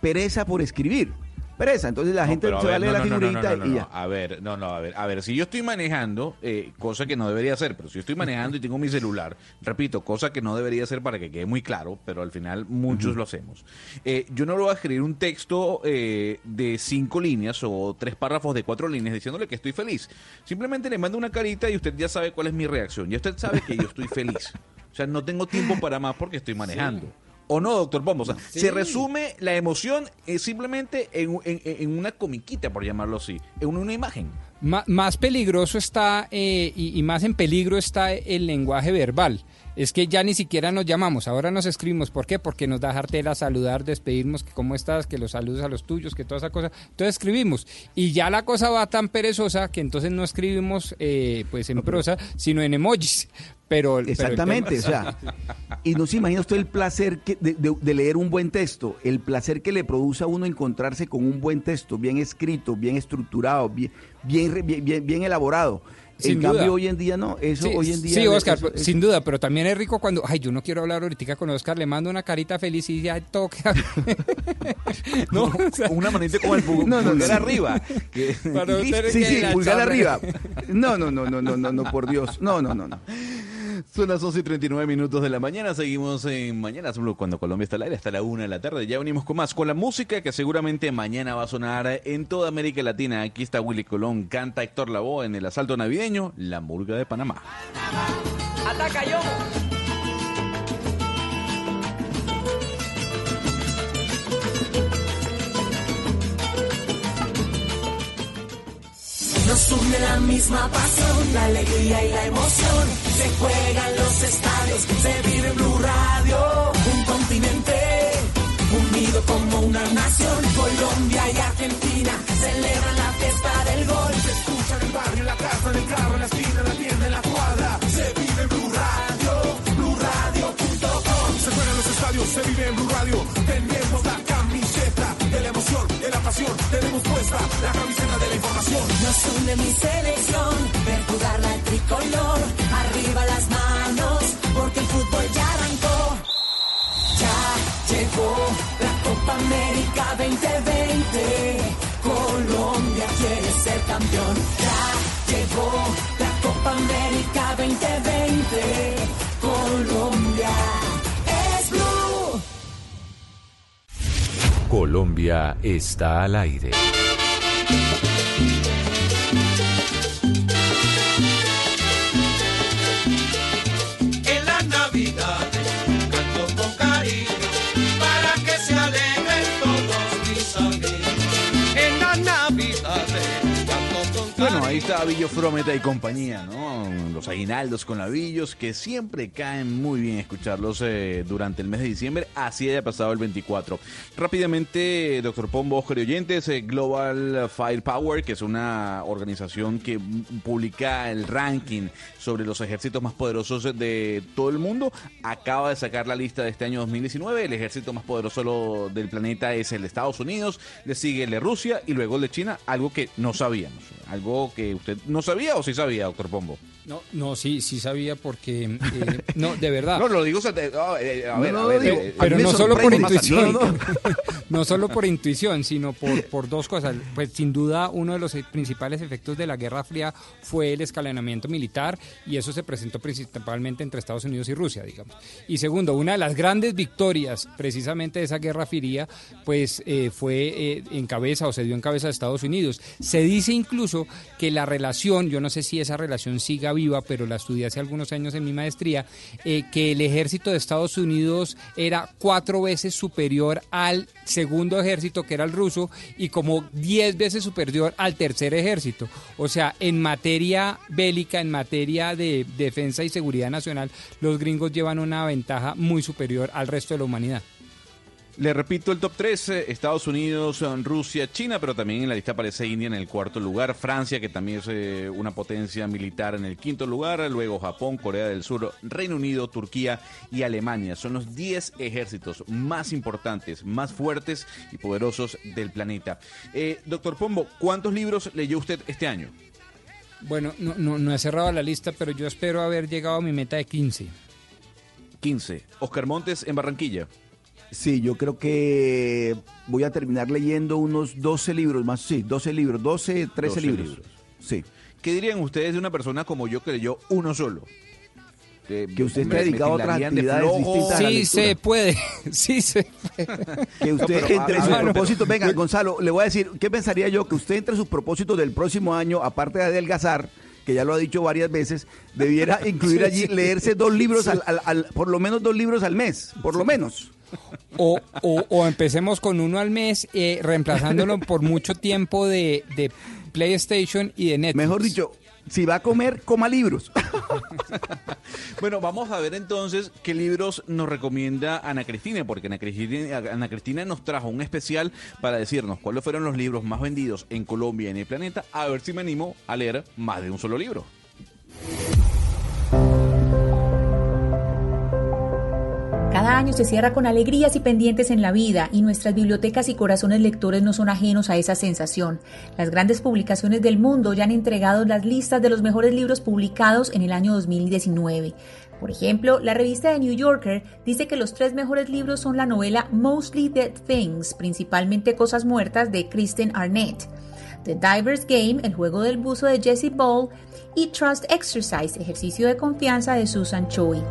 Pereza por escribir. Pereza. Entonces la No, gente a se va a ver, leer no, la no, no, figurita no, no, y no, ya. no. A ver, no, no, a ver, a ver, si yo estoy manejando, eh, cosa que no debería hacer, pero si yo estoy manejando y tengo mi celular, repito, cosa que no debería hacer para que quede muy claro, pero al final muchos lo hacemos. Eh, yo no le voy a escribir un texto eh, de cinco líneas o tres párrafos de cuatro líneas diciéndole que estoy feliz. Simplemente le mando una carita y usted ya sabe cuál es mi reacción. Ya usted sabe que yo estoy feliz. O sea, no tengo tiempo para más porque estoy manejando. ¿O no, doctor Pombo? O sea, Sí. se resume la emoción eh, simplemente en, en- en una comiquita, por llamarlo así, en una imagen. Ma- más peligroso está eh, y, y más en peligro está el lenguaje verbal. Es que ya ni siquiera nos llamamos, ahora nos escribimos. ¿Por qué? Porque nos da jartera saludar, despedirnos, que cómo estás, que los saludos a los tuyos, que toda esa cosa. Entonces escribimos. Y ya la cosa va tan perezosa que entonces no escribimos eh, pues en prosa, sino en emojis. Pero, Exactamente, o sea, *laughs* y no se imagina usted el placer que- de, de- de leer un buen texto, el placer que le produce a uno encontrarse con un buen texto, bien escrito, bien estructurado, bien, bien- bien elaborado. Sin en duda. cambio, hoy en día no, eso Sí, hoy en día... sí, Oscar, eso- eso- sin duda, pero también es rico cuando, ay, yo no quiero hablar ahorita con Oscar, le mando una carita feliz y ya toque. *laughs* *laughs* no, una manita con el pu- *laughs* No, no, pulgar no. arriba. que- Sí, sí, pulgar arriba. No, no, no, no, no, no, no, por Dios. No, no, no, no. Son las 12 y 39 minutos de la mañana. Seguimos en Mañana Blue cuando Colombia está al aire hasta la 1 de la tarde. Ya venimos con más, con la música que seguramente mañana va a sonar en toda América Latina. Aquí está Willy Colón, canta Héctor Lavoe en el asalto navideño, La Murga de Panamá. Ataca yo. Nos une la misma pasión, la alegría y la emoción. Se juegan los estadios, se vive en Blue Radio. Un continente unido como una nación. Colombia y Argentina celebran la fiesta del gol. Se escucha en el barrio, en la casa, en el carro, en la esquina, en la tienda, en la cuadra. Se vive en Blue Radio, BlueRadio.com. Se juegan los estadios, se vive en Blue Radio. Tenemos puesta la camiseta de la información. Nos une mi selección, ver jugar la tricolor. Arriba las manos, porque el fútbol ya arrancó. Ya llegó la Copa América 2020. Colombia está al aire. En las navidades canto con cariño para que se alegren todos mis amigos. En las navidades canto con Bueno, ahí está Avillo Frometa y compañía, ¿no? Los aguinaldos con labillos que siempre caen muy bien escucharlos eh, durante el mes de diciembre, así haya pasado el 24. Rápidamente, doctor Pombo, Oscar y oyentes, eh, Global Firepower, que es una organización que publica el ranking sobre los ejércitos más poderosos de todo el mundo, acaba de sacar la lista de este año 2019. El ejército más poderoso del planeta es el de Estados Unidos, le sigue el de Rusia y luego el de China, algo que no sabíamos. Algo que usted no sabía o sí sabía, doctor Pombo. No, no, sí, sí sabía porque, eh, no, de verdad. *laughs* No, lo digo, no, eh, a ver, No, a no, ver, digo, eh, pero no solo por intuición, allá. *laughs* no, solo por intuición, sino por, por dos cosas. Pues sin duda uno de los principales efectos de la Guerra Fría fue el escalonamiento militar y eso se presentó principalmente entre Estados Unidos y Rusia, digamos. Y segundo, una de las grandes victorias precisamente de esa Guerra Fría, pues eh, fue eh, en cabeza o se dio en cabeza de Estados Unidos. Se dice incluso que la relación, yo no sé si esa relación siga viva, pero la estudié hace algunos años en mi maestría, eh, que el ejército de Estados Unidos era cuatro veces superior al segundo ejército, que era el ruso, y como diez veces superior al tercer ejército. O sea, en materia bélica, en materia de defensa y seguridad nacional, los gringos llevan una ventaja muy superior al resto de la humanidad. Le repito el top 3, eh, Estados Unidos, eh, Rusia, China, pero también en la lista aparece India en el cuarto lugar, Francia, que también es eh, una potencia militar en el quinto lugar, luego Japón, Corea del Sur, Reino Unido, Turquía y Alemania. Son los 10 ejércitos más importantes, más fuertes y poderosos del planeta. Eh, doctor Pombo, ¿cuántos libros leyó usted este año? Bueno, no, no, no he cerrado la lista, pero yo espero haber llegado a mi meta de 15. 15. Oscar Montes en Barranquilla. Sí, yo creo que voy a terminar leyendo unos 12 libros más, sí, 12 libros, 12, 13 12 libros. libros. Sí. ¿Qué dirían ustedes de una persona como yo que leyó uno solo? Que usted está dedicado a otras de actividades distintas a la Sí se puede, *laughs* sí se puede. Que usted No, pero, entre a- sus a propósitos, venga, Gonzalo, le voy a decir, ¿qué pensaría yo? Que usted entre sus propósitos del próximo año, aparte de adelgazar, que ya lo ha dicho varias veces, debiera *laughs* incluir allí leerse dos libros, al- al- por lo menos dos libros al mes, por lo menos. O, o, o empecemos con uno al mes, eh, reemplazándolo por mucho tiempo de, de PlayStation y de Netflix. Mejor dicho, si va a comer, coma libros. *laughs* Bueno, vamos a ver entonces qué libros nos recomienda Ana Cristina, porque Ana Cristina, Ana Cristina nos trajo un especial para decirnos cuáles fueron los libros más vendidos en Colombia y en el planeta, a ver si me animo a leer más de un solo libro. Cada año se cierra con alegrías y pendientes en la vida y nuestras bibliotecas y corazones lectores no son ajenos a esa sensación. Las grandes publicaciones del mundo ya han entregado las listas de los mejores libros publicados en el año 2019. Por ejemplo, la revista The New Yorker dice que los tres mejores libros son la novela Mostly Dead Things, principalmente Cosas Muertas de Kristen Arnett, The Diver's Game, El juego del buzo de Jesse Ball y Trust Exercise, Ejercicio de confianza de Susan Choi.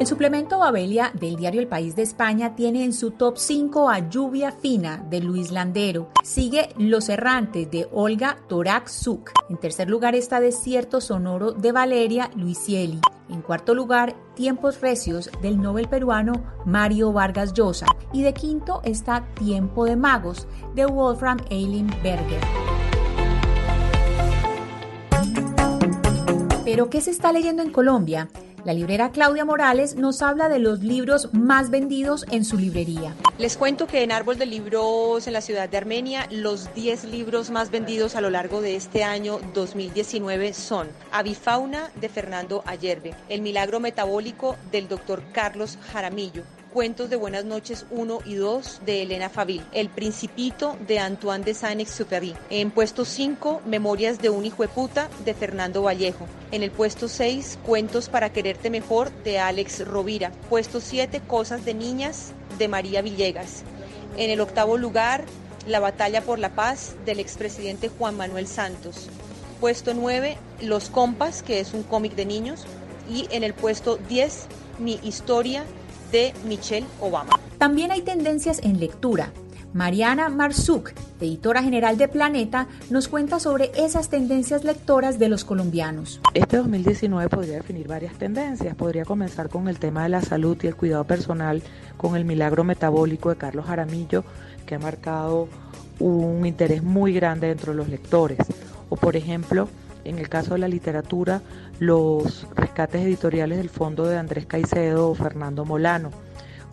El suplemento Babelia del diario El País de España tiene en su top 5 a Lluvia Fina de Luis Landero. Sigue Los Errantes de Olga Torak Suk. En tercer lugar está Desierto Sonoro de Valeria Luisieli. En cuarto lugar, Tiempos Recios del Nobel peruano Mario Vargas Llosa. Y de quinto está Tiempo de Magos de Wolfram Eilenberger. Pero, ¿qué se está leyendo en Colombia? La librera Claudia Morales nos habla de los libros más vendidos en su librería. Les cuento que en Árbol de Libros en la ciudad de Armenia, los 10 libros más vendidos a lo largo de este año 2019 son Avifauna de Fernando Ayerbe, El Milagro Metabólico del doctor Carlos Jaramillo, Cuentos de Buenas noches 1 y 2 de Elena Fabil, El Principito de Antoine de Saint-Exupéry. En puesto 5, Memorias de un hijo de puta de Fernando Vallejo. En el puesto 6, Cuentos para quererte mejor de Alex Rovira. Puesto 7, Cosas de niñas de María Villegas. En el octavo lugar, La batalla por la paz del expresidente Juan Manuel Santos. Puesto 9, Los compas, que es un cómic de niños. Y en el puesto 10, Mi historia de Michelle Obama. También hay tendencias en lectura. Mariana Marzuk, editora general de Planeta, nos cuenta sobre esas tendencias lectoras de los colombianos. Este 2019 podría definir varias tendencias. Podría comenzar con el tema de la salud y el cuidado personal, con el milagro metabólico de Carlos Jaramillo, que ha marcado un interés muy grande dentro de los lectores. O por ejemplo, en el caso de la literatura, los rescates editoriales del fondo de Andrés Caicedo o Fernando Molano.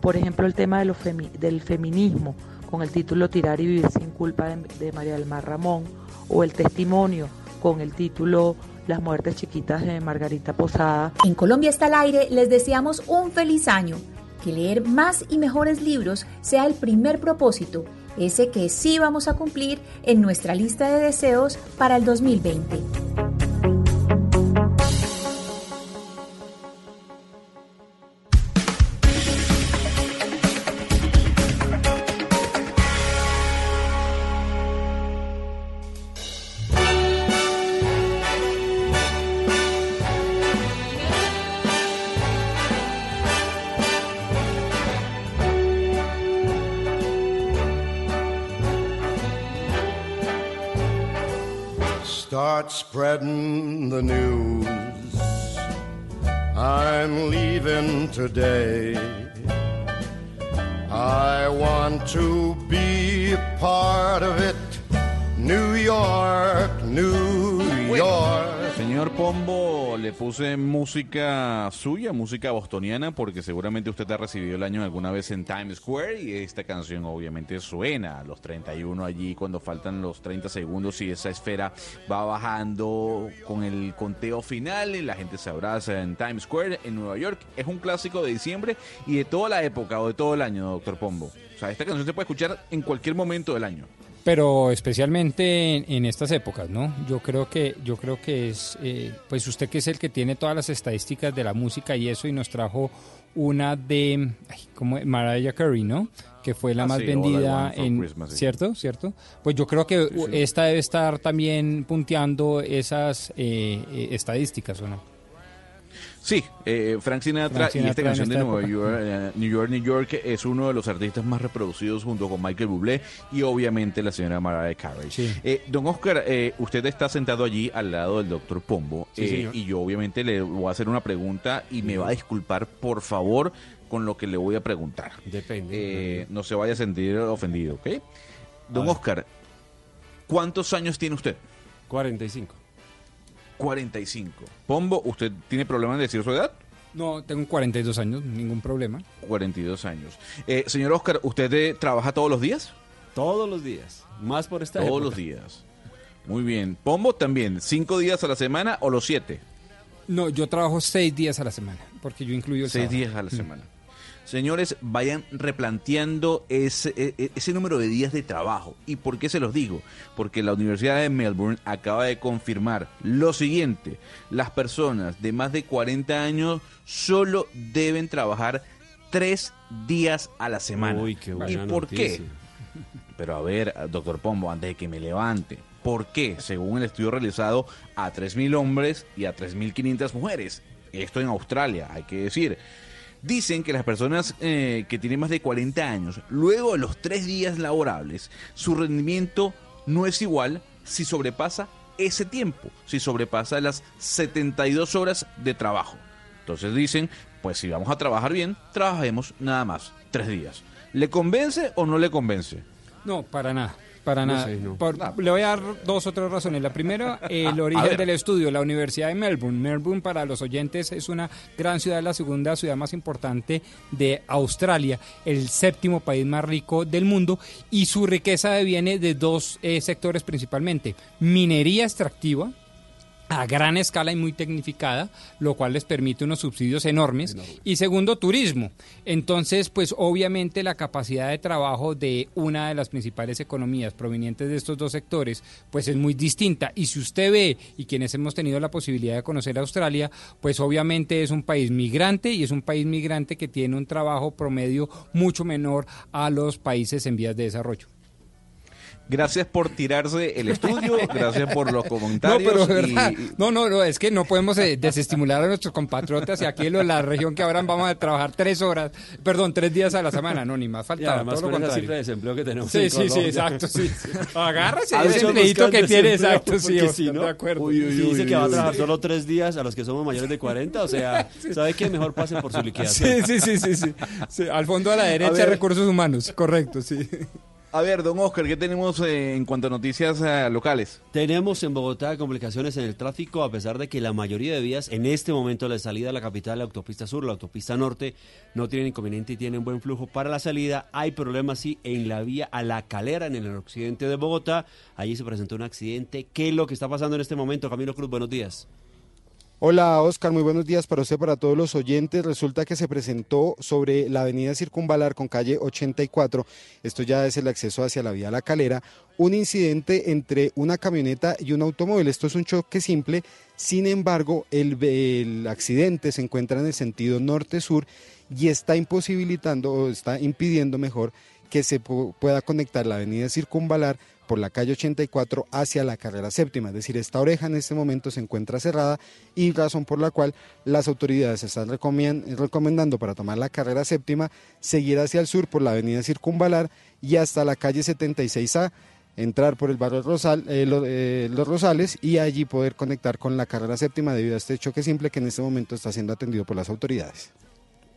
Por ejemplo, el tema del feminismo, con el título Tirar y vivir sin culpa de, de María del Mar Ramón, o el testimonio, con el título Las muertes chiquitas de Margarita Posada. En Colombia está al aire, les deseamos un feliz año. Que leer más y mejores libros sea el primer propósito, ese que sí vamos a cumplir en nuestra lista de deseos para el 2020. Spreading the news. I'm leaving today. I want to be a part of it. New York, New York. Señor Pombo, le puse música suya, música bostoniana, porque seguramente usted ha recibido el año alguna vez en Times Square y esta canción obviamente suena a los 31 allí cuando faltan los 30 segundos y esa esfera va bajando con el conteo final y la gente se abraza en Times Square en Nueva York. Es un clásico de diciembre y de toda la época o de todo el año, doctor Pombo. O sea, esta canción se puede escuchar en cualquier momento del año. Pero especialmente en, en estas épocas, ¿no? Yo creo que yo creo que es, eh, pues usted que es el que tiene todas las estadísticas de la música y eso y nos trajo una de, ay, como Mariah Carey, ¿no? Que fue la Ah, más sí, vendida en, Christmas, sí. cierto, cierto. Pues yo creo que Sí, sí. esta debe estar también punteando esas eh, eh, estadísticas, ¿o no? Sí, eh, Frank Sinatra Frank y esta canción de Nueva. York, eh, New York, New York es uno de los artistas más reproducidos junto con Michael Bublé y obviamente la señora Mariah Carey. Eh, don Oscar, eh, usted está sentado allí al lado del doctor Pombo Sí, eh, y yo obviamente le voy a hacer una pregunta y me va a disculpar por favor con lo que le voy a preguntar. Depende. Eh, no se vaya a sentir ofendido, ¿ok? Don. Oscar, ¿Cuántos años tiene usted? 45. 45. Pombo, ¿usted tiene problema en decir su edad? No, tengo 42 años, ningún problema. 42 años. Eh, señor Oscar, ¿usted eh, trabaja todos los días? Todos los días. Más por esta Todos época. los días. Muy bien. Pombo también, ¿cinco días a la semana o los siete? No, yo trabajo seis días a la semana, porque yo incluyo el Seis sábado. días a la Mm. Señores, vayan replanteando ese, e- e- ese número de días de trabajo. ¿Y por qué se los digo? Porque la Universidad de Melbourne acaba de confirmar lo siguiente. Las personas de más de 40 años solo deben trabajar tres días a la semana. Uy, qué buena ¿Y por qué? Pero a ver, doctor Pombo, antes de que me levante, ¿por qué? Según el estudio realizado a 3.000 hombres y a 3.500 mujeres. Esto en Australia, hay que decir. Dicen que las personas eh, que tienen más de 40 años, luego de los tres días laborables, su rendimiento no es igual si sobrepasa ese tiempo, si sobrepasa las 72 horas de trabajo. Entonces dicen, pues si vamos a trabajar bien, trabajemos nada más, tres días. ¿Le convence o no le convence? No, para nada. Para No nada. sé, no. Por- le voy a dar dos o tres razones. La primera, *laughs* el origen del estudio, la Universidad de Melbourne. Melbourne, para los oyentes, es una gran ciudad, la segunda ciudad más importante de Australia, el séptimo país más rico del mundo, y su riqueza viene de dos eh, sectores principalmente. Minería extractiva, a gran escala y muy tecnificada, lo cual les permite unos subsidios enormes. Y segundo, turismo. Entonces, pues obviamente la capacidad de trabajo de una de las principales economías provenientes de estos dos sectores, pues es muy distinta. Y si usted ve, y quienes hemos tenido la posibilidad de conocer Australia, pues obviamente es un país migrante y es un país migrante que tiene un trabajo promedio mucho menor a los países en vías de desarrollo. Gracias por tirarse el estudio, gracias por los *laughs* No, comentarios. pero de y- verdad, no, no, no, es que no podemos eh, desestimular a nuestros compatriotas y aquí en la región que ahora vamos a trabajar tres horas, perdón, tres días a la semana, no, ni más Y faltaba, además todo lo con contrario. cifra de desempleo que tenemos Sí, en sí, sí, exacto, sí. *laughs* Agárrese A ese buscan que tiene, exacto, sí, si no, de acuerdo. si dice que va a uy, trabajar uy. solo tres días a los que somos mayores de 40, o sea, *laughs* ¿sabe qué? Mejor pase por su liquidación. Sí, sí, sí, sí, sí. Sí, Al fondo a la derecha, ver. recursos humanos, correcto, sí. A ver, don Oscar, ¿qué tenemos eh, en cuanto a noticias eh, locales? Tenemos en Bogotá complicaciones en el tráfico, a pesar de que la mayoría de vías en este momento la salida a la capital, la autopista sur, la autopista norte, no tienen inconveniente y tienen buen flujo para la salida. Hay problemas, sí, en la vía a La Calera, en el occidente de Bogotá. Allí se presentó un accidente. ¿Qué es lo que está pasando en este momento? Camilo Cruz, buenos días. Hola Oscar, muy buenos días para usted, para todos los oyentes. Resulta que se presentó sobre la avenida Circunvalar con calle 84, esto ya es el acceso hacia la vía La Calera, un incidente entre una camioneta y un automóvil. Esto es un choque simple, sin embargo el, accidente se encuentra en el sentido norte-sur y está imposibilitando o está impidiendo mejor que se pu- pueda conectar la avenida Circunvalar por la calle 84 hacia la carrera séptima, es decir, esta oreja en este momento se encuentra cerrada y razón por la cual las autoridades están recomendando para tomar la carrera séptima seguir hacia el sur por la avenida Circunvalar y hasta la calle 76A, entrar por el barrio eh, eh, Los Rosales y allí poder conectar con la carrera séptima debido a este choque simple que en este momento está siendo atendido por las autoridades.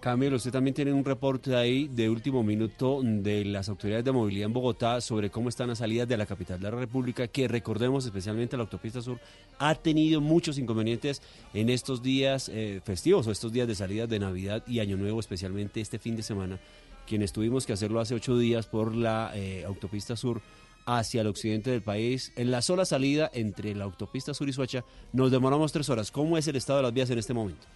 Camilo, usted también tiene un reporte ahí de último minuto de las autoridades de movilidad en Bogotá sobre cómo están las salidas de la capital de la República, que recordemos especialmente la autopista sur ha tenido muchos inconvenientes en estos días eh, festivos o estos días de salida de Navidad y Año Nuevo, especialmente este fin de semana, quienes tuvimos que hacerlo hace ocho días por la eh, autopista sur hacia el occidente del país. En la sola salida entre la autopista sur y Suacha nos demoramos tres horas. ¿Cómo es el estado de las vías en este momento?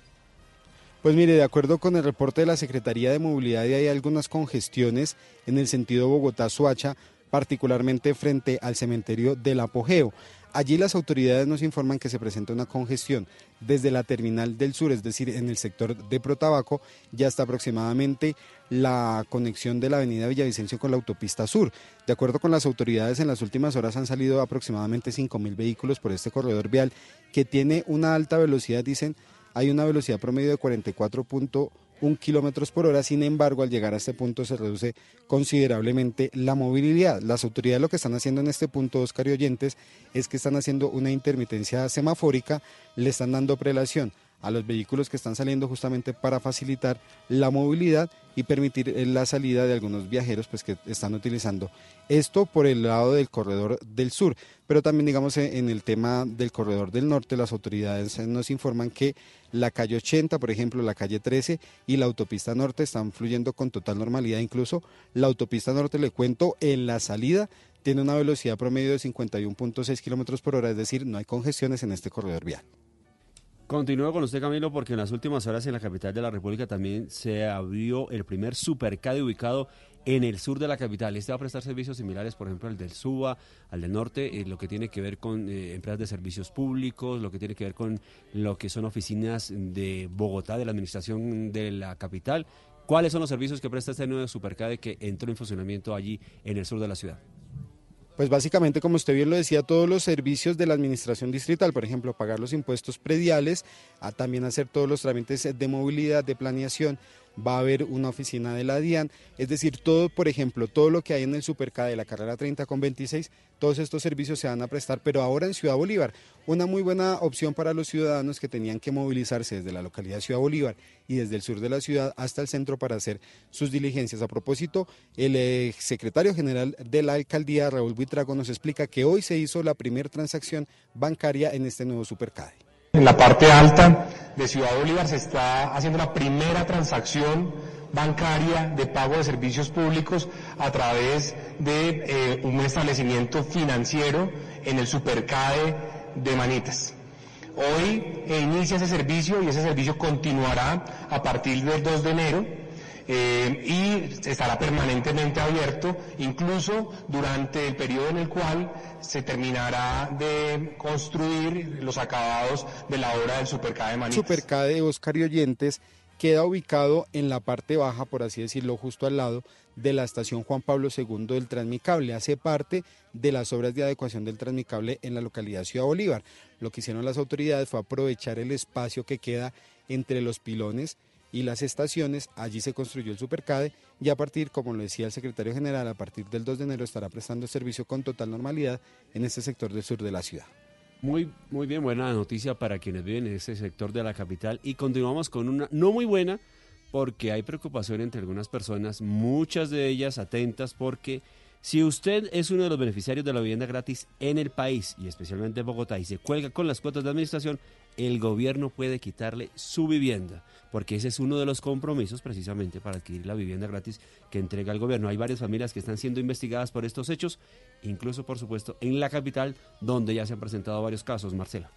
Pues mire, de acuerdo con el reporte de la Secretaría de Movilidad, hay algunas congestiones en el sentido Bogotá-Suacha, particularmente frente al cementerio del Apogeo. Allí las autoridades nos informan que se presenta una congestión desde la terminal del sur, es decir, en el sector de Protabaco, ya hasta aproximadamente la conexión de la avenida Villavicencio con la autopista sur. De acuerdo con las autoridades, en las últimas horas han salido aproximadamente 5.000 vehículos por este corredor vial que tiene una alta velocidad, dicen, hay una velocidad promedio de 44.1 kilómetros por hora, sin embargo, al llegar a este punto se reduce considerablemente la movilidad. Las autoridades lo que están haciendo en este punto, Oscar y es que están haciendo una intermitencia semafórica, le están dando prelación a los vehículos que están saliendo justamente para facilitar la movilidad y permitir eh, la salida de algunos viajeros pues que están utilizando esto por el lado del corredor del sur, pero también digamos en el tema del corredor del norte las autoridades nos informan que la calle 80, por ejemplo, la calle 13 y la autopista norte están fluyendo con total normalidad, incluso la autopista norte le cuento en la salida tiene una velocidad promedio de 51.6 kilómetros por hora, es decir, no hay congestiones en este corredor vial. Continúo con usted, Camilo, porque en las últimas horas en la capital de la República también se abrió el primer supercade ubicado en el sur de la capital. Este va a prestar servicios similares, por ejemplo, al del SUBA, al del norte, eh, lo que tiene que ver con eh, empresas de servicios públicos, lo que tiene que ver con lo que son oficinas de Bogotá, de la administración de la capital. ¿Cuáles son los servicios que presta este nuevo supercade que entró en funcionamiento allí en el sur de la ciudad? Pues básicamente, como usted bien lo decía, todos los servicios de la administración distrital, por ejemplo, pagar los impuestos prediales, a también hacer todos los trámites de movilidad, de planeación, va a haber una oficina de la DIAN, es decir, todo, por ejemplo, todo lo que hay en el Supercade de la carrera 30 con 26, todos estos servicios se van a prestar, pero ahora en Ciudad Bolívar, una muy buena opción para los ciudadanos que tenían que movilizarse desde la localidad de Ciudad Bolívar y desde el sur de la ciudad hasta el centro para hacer sus diligencias. A propósito, el secretario general de la alcaldía, Raúl Buitrago, nos explica que hoy se hizo la primera transacción bancaria en este nuevo Supercade. En la parte alta de Ciudad Bolívar se está haciendo la primera transacción bancaria de pago de servicios públicos a través de eh, un establecimiento financiero en el Supercade de Manitas. Hoy eh, inicia ese servicio y ese servicio continuará a partir del 2 de enero eh, y estará permanentemente abierto, incluso durante el periodo en el cual se terminará de construir los acabados de la obra del Supercade de Manitas. Supercade Oscar y Oyentes queda ubicado en la parte baja, por así decirlo, justo al lado de la estación Juan Pablo II del Transmicable. Hace parte de las obras de adecuación del Transmicable en la localidad Ciudad Bolívar. Lo que hicieron las autoridades fue aprovechar el espacio que queda entre los pilones y las estaciones. Allí se construyó el Supercade y a partir, como lo decía el secretario general, a partir del 2 de enero estará prestando servicio con total normalidad en este sector del sur de la ciudad. Muy, muy bien, buena noticia para quienes viven en ese sector de la capital. Y continuamos con una no muy buena, porque hay preocupación entre algunas personas, muchas de ellas atentas, porque si usted es uno de los beneficiarios de la vivienda gratis en el país, y especialmente en Bogotá, y se cuelga con las cuotas de administración, el gobierno puede quitarle su vivienda, porque ese es uno de los compromisos precisamente para adquirir la vivienda gratis que entrega el gobierno. Hay varias familias que están siendo investigadas por estos hechos, incluso por supuesto en la capital, donde ya se han presentado varios casos, Marcela.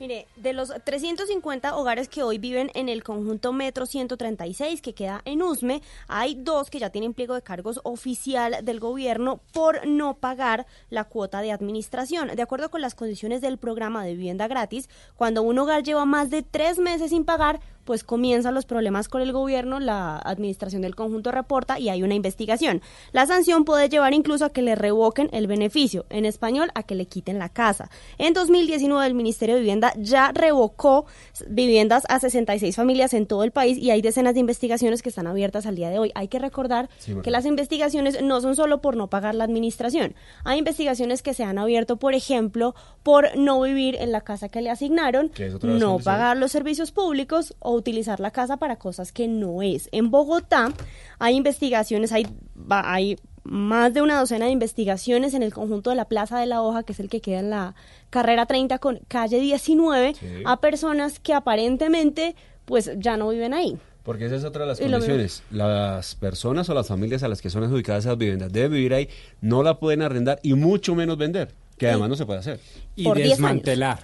Mire, de los 350 hogares que hoy viven en el conjunto Metro 136 que queda en Usme, hay dos que ya tienen pliego de cargos oficial del gobierno por no pagar la cuota de administración. De acuerdo con las condiciones del programa de vivienda gratis, cuando un hogar lleva más de tres meses sin pagar, pues comienzan los problemas con el gobierno, la administración del conjunto reporta y hay una investigación. La sanción puede llevar incluso a que le revoquen el beneficio, en español a que le quiten la casa. En 2019 el Ministerio de Vivienda ya revocó viviendas a 66 familias en todo el país y hay decenas de investigaciones que están abiertas al día de hoy. Hay que recordar Sí, que las investigaciones no son solo por no pagar la administración. Hay investigaciones que se han abierto, por ejemplo, por no vivir en la casa que le asignaron, no pagar los servicios públicos o utilizar la casa para cosas que no es. En Bogotá hay investigaciones, hay, va- hay más de una docena de investigaciones en el conjunto de la Plaza de la Hoja, que es el que queda en la carrera 30 con calle 19, Sí. a personas que aparentemente pues ya no viven ahí. Porque esa es otra de las condiciones. Las personas o las familias a las que son adjudicadas esas viviendas deben vivir ahí, no la pueden arrendar y mucho menos vender, que además no se puede hacer. y Por 10 años. desmantelar.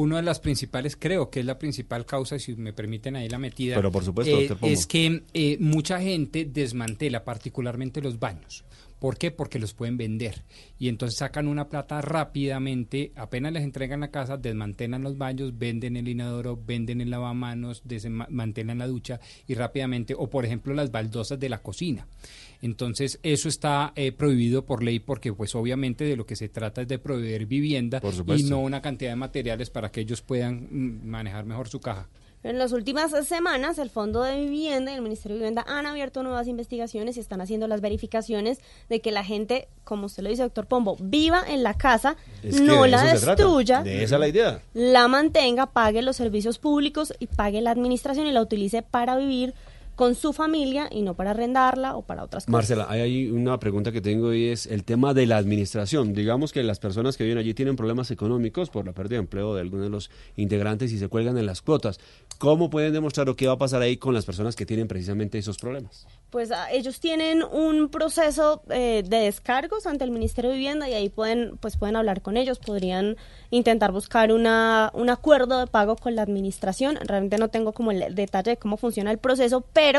Una de las principales, creo que es la principal causa, si me permiten ahí la metida, Pero por supuesto, eh, es que eh, mucha gente desmantela particularmente los baños. ¿Por qué? Porque los pueden vender. Y entonces sacan una plata rápidamente, apenas les entregan la casa, desmantelan los baños, venden el inodoro, venden el lavamanos, desmantelan la ducha y rápidamente, o por ejemplo las baldosas de la cocina. Entonces eso está eh, prohibido por ley porque pues obviamente de lo que se trata es de proveer vivienda y no una cantidad de materiales para que ellos puedan mm, manejar mejor su caja. En las últimas semanas, el Fondo de Vivienda y el Ministerio de Vivienda han abierto nuevas investigaciones y están haciendo las verificaciones de que la gente, como usted lo dice, doctor Pombo, viva en la casa, Es que no de la destruya, De esa es la idea. la mantenga, pague los servicios públicos y pague la administración y la utilice para vivir con su familia y no para arrendarla o para otras cosas. Marcela, hay una pregunta que tengo y es el tema de la administración. Digamos que las personas que viven allí tienen problemas económicos por la pérdida de empleo de algunos de los integrantes y se cuelgan en las cuotas. ¿Cómo pueden demostrar o qué va a pasar ahí con las personas que tienen precisamente esos problemas? Pues ah, ellos tienen un proceso eh, de descargos ante el Ministerio de Vivienda y ahí pueden, pues pueden hablar con ellos, podrían intentar buscar una, un acuerdo de pago con la administración. Realmente no tengo como el detalle de cómo funciona el proceso, pero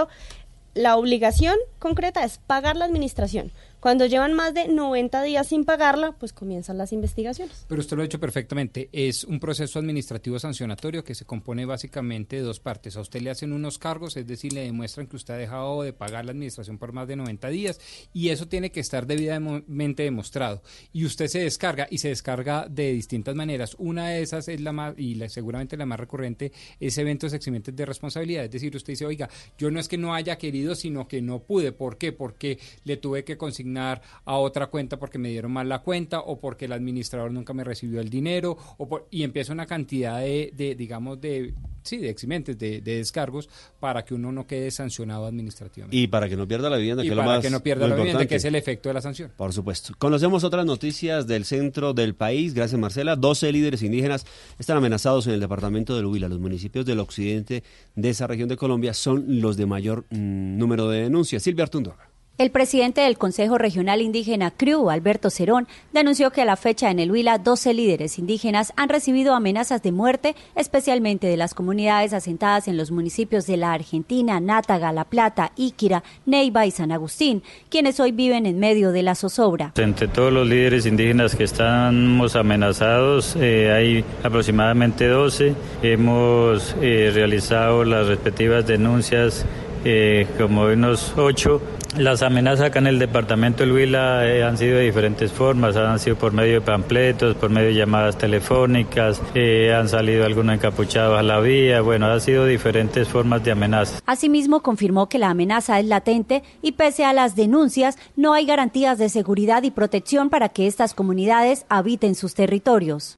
la obligación concreta es pagar la administración. Cuando llevan más de 90 días sin pagarla, pues comienzan las investigaciones. Pero usted lo ha dicho perfectamente. Es un proceso administrativo sancionatorio que se compone básicamente de dos partes. A usted le hacen unos cargos, es decir, le demuestran que usted ha dejado de pagar la administración por más de 90 días y eso tiene que estar debidamente demostrado. Y usted se descarga y se descarga de distintas maneras. Una de esas es la más, y la- seguramente la más recurrente, es eventos eximentes de responsabilidad. Es decir, usted dice, oiga, yo no es que no haya querido, sino que no pude. ¿Por qué? Porque le tuve que consignar a otra cuenta porque me dieron mal la cuenta o porque el administrador nunca me recibió el dinero o por- y empieza una cantidad de, de, digamos, de, sí, de eximentes, de, de descargos para que uno no quede sancionado administrativamente. Y para que no pierda la vivienda, Y que es lo para más que no pierda la vivienda, que es el efecto de la sanción. Por supuesto. Conocemos otras noticias del centro del país. Gracias, Marcela. 12 líderes indígenas están amenazados en el departamento del Huila. Los municipios del occidente de esa región de Colombia son los de mayor mm, número de denuncias. Silvia Artundorra. El presidente del Consejo Regional Indígena CRIU, Alberto Cerón, denunció que a la fecha en el Huila 12 líderes indígenas han recibido amenazas de muerte, especialmente de las comunidades asentadas en los municipios de la Argentina, Nátaga, La Plata, Íquira, Neiva y San Agustín, quienes hoy viven en medio de la zozobra. Entre todos los líderes indígenas que estamos amenazados, eh, hay aproximadamente 12. Hemos eh, realizado las respectivas denuncias eh, como unos 8. Las amenazas acá en el departamento del Huila eh, han sido de diferentes formas, han sido por medio de panfletos, por medio de llamadas telefónicas, eh, han salido algunos encapuchados a la vía, bueno, han sido diferentes formas de amenazas. Asimismo, confirmó que la amenaza es latente y pese a las denuncias, no hay garantías de seguridad y protección para que estas comunidades habiten sus territorios.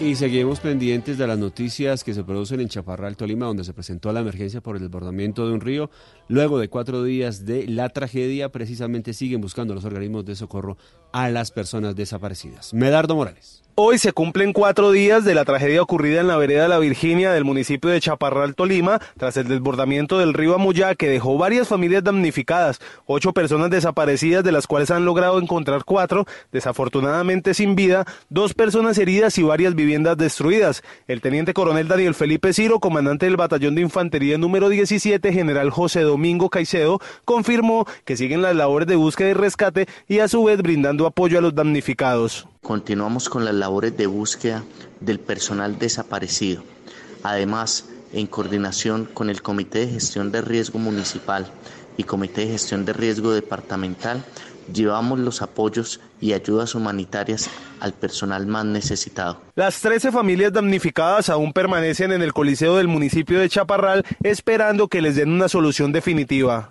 Y seguimos pendientes de las noticias que se producen en Chaparral, Tolima, donde se presentó la emergencia por el desbordamiento de un río. Luego de cuatro días de la tragedia, precisamente siguen buscando los organismos de socorro a las personas desaparecidas. Medardo Morales. Hoy se cumplen cuatro días de la tragedia ocurrida en la vereda La Virginia del municipio de Chaparral, Tolima, tras el desbordamiento del río Amuyá que dejó varias familias damnificadas, ocho personas desaparecidas de las cuales han logrado encontrar cuatro, desafortunadamente sin vida, dos personas heridas y varias viviendas destruidas. El teniente coronel Daniel Felipe Ciro, comandante del batallón de infantería número 17, general José Domingo Caicedo, confirmó que siguen las labores de búsqueda y rescate y a su vez brindando apoyo a los damnificados. Continuamos con las labores de búsqueda del personal desaparecido. Además, en coordinación con el Comité de Gestión de Riesgo Municipal y Comité de Gestión de Riesgo Departamental, llevamos los apoyos y ayudas humanitarias al personal más necesitado. Las 13 familias damnificadas aún permanecen en el coliseo del municipio de Chaparral esperando que les den una solución definitiva.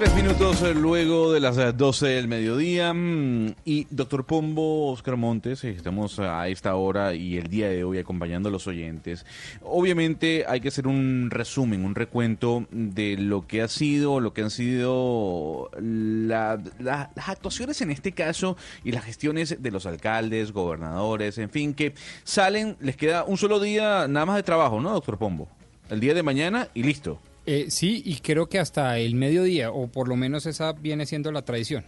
Tres minutos eh, luego de las eh, 12 del mediodía. mm, Y doctor Pombo, Oscar Montes, eh, estamos a esta hora y el día de hoy acompañando a los oyentes. Obviamente hay que hacer un resumen, un recuento de lo que ha sido, lo que han sido la- las actuaciones en este caso y las gestiones de los alcaldes, gobernadores, en fin, que salen, les queda un solo día nada más de trabajo, ¿no, doctor Pombo? El día de mañana y listo. Eh, sí, y creo que hasta el mediodía, o por lo menos esa viene siendo la tradición.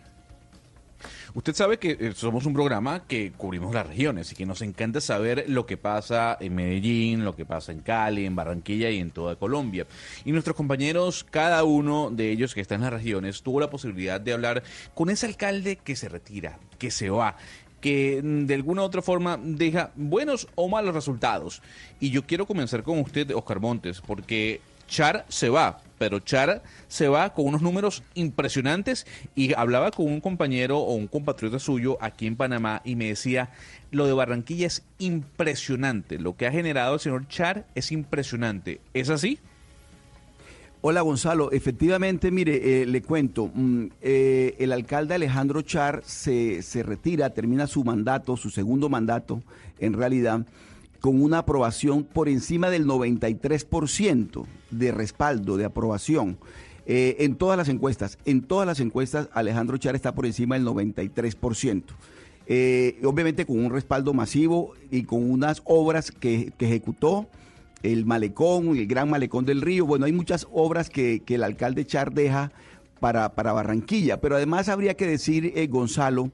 Usted sabe que eh, somos un programa que cubrimos las regiones y que nos encanta saber lo que pasa en Medellín, lo que pasa en Cali, en Barranquilla y en toda Colombia. Y nuestros compañeros, cada uno de ellos que está en las regiones, tuvo la posibilidad de hablar con ese alcalde que se retira, que se va que mm, de alguna u otra forma deja buenos o malos resultados. Y yo quiero comenzar con usted, Oscar Montes, porque Char se va, pero Char se va con unos números impresionantes y hablaba con un compañero o un compatriota suyo aquí en Panamá y me decía, lo de Barranquilla es impresionante, lo que ha generado el señor Char es impresionante. ¿Es así? Hola Gonzalo, efectivamente, mire, eh, le cuento, mm, eh, el alcalde Alejandro Char se, se retira, termina su mandato, su segundo mandato, en realidad, con una aprobación por encima del 93% de respaldo, de aprobación. eh, en todas las encuestas, en todas las encuestas, Alejandro Char está por encima del 93%. Eh, obviamente con un respaldo masivo y con unas obras que, que ejecutó, el malecón, el gran malecón del río. Bueno, hay muchas obras que, que el alcalde Char deja para, para Barranquilla, pero además habría que decir, eh, Gonzalo,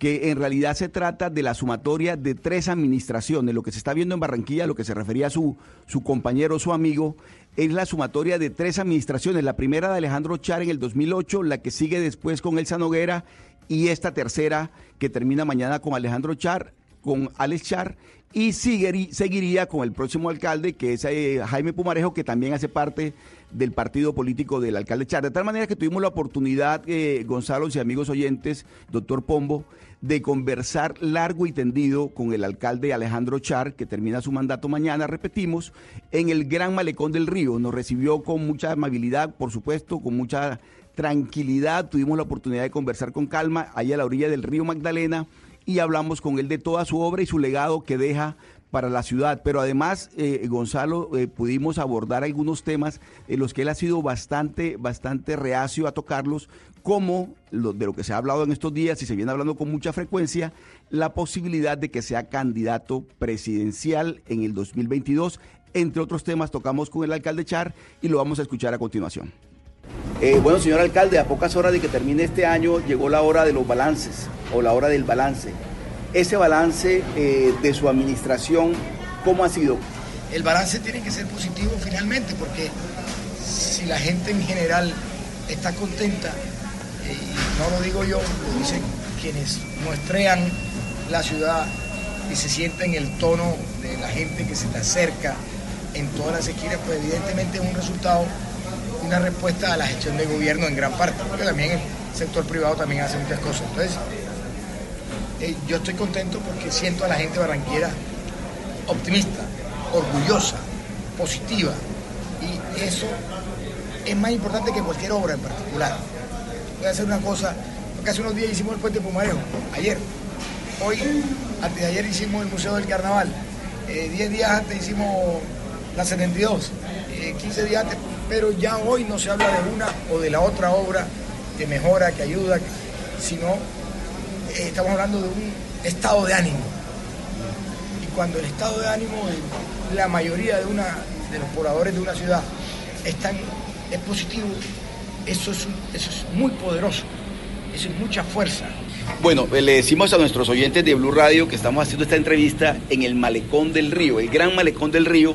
que en realidad se trata de la sumatoria de tres administraciones. Lo que se está viendo en Barranquilla, lo que se refería su, su compañero, su amigo, es la sumatoria de tres administraciones. La primera de Alejandro Char en el 2008, la que sigue después con Elsa Noguera y esta tercera que termina mañana con Alejandro Char, con Alex Char y seguiría con el próximo alcalde que es eh, Jaime Pumarejo que también hace parte del partido político del alcalde Char. De tal manera que tuvimos la oportunidad, eh, Gonzalo y amigos oyentes, doctor Pombo, de conversar largo y tendido con el alcalde Alejandro Char, que termina su mandato mañana, repetimos, en el Gran Malecón del Río. Nos recibió con mucha amabilidad, por supuesto, con mucha tranquilidad. Tuvimos la oportunidad de conversar con calma allá a la orilla del río Magdalena y hablamos con él de toda su obra y su legado que deja para la ciudad. Pero además, eh, Gonzalo, eh, pudimos abordar algunos temas en los que él ha sido bastante, bastante reacio a tocarlos, como lo, de lo que se ha hablado en estos días y se viene hablando con mucha frecuencia, la posibilidad de que sea candidato presidencial en el 2022. Entre otros temas, tocamos con el alcalde Char y lo vamos a escuchar a continuación. Eh, bueno, señor alcalde, a pocas horas de que termine este año llegó la hora de los balances o la hora del balance. Ese balance eh, de su administración, ¿cómo ha sido? el balance tiene que ser positivo finalmente, porque si la gente en general está contenta, no lo digo yo, lo dicen quienes muestrean la ciudad y se sienten el tono de la gente que se te acerca en todas las esquinas, pues evidentemente es un resultado, una respuesta a la gestión del gobierno en gran parte, porque también el sector privado también hace muchas cosas. Entonces, eh, yo estoy contento porque siento a la gente barranquera optimista, orgullosa, positiva. Y eso es más importante que cualquier obra en particular. Voy a hacer una cosa, porque hace unos días hicimos el puente Pumarejo, ayer. Hoy, antes de ayer hicimos el Museo del Carnaval. Eh, Diez días antes hicimos la 72, eh, 15 días antes, pero ya hoy no se habla de una o de la otra obra que mejora, que ayuda, sino eh, estamos hablando de un estado de ánimo. Y cuando el estado de ánimo de la mayoría de, una, de los pobladores de una ciudad están, es positivo, eso es, eso es muy poderoso, eso es mucha fuerza. Bueno, eh, le decimos a nuestros oyentes de Blue Radio que estamos haciendo esta entrevista en el Malecón del Río, el gran Malecón del Río,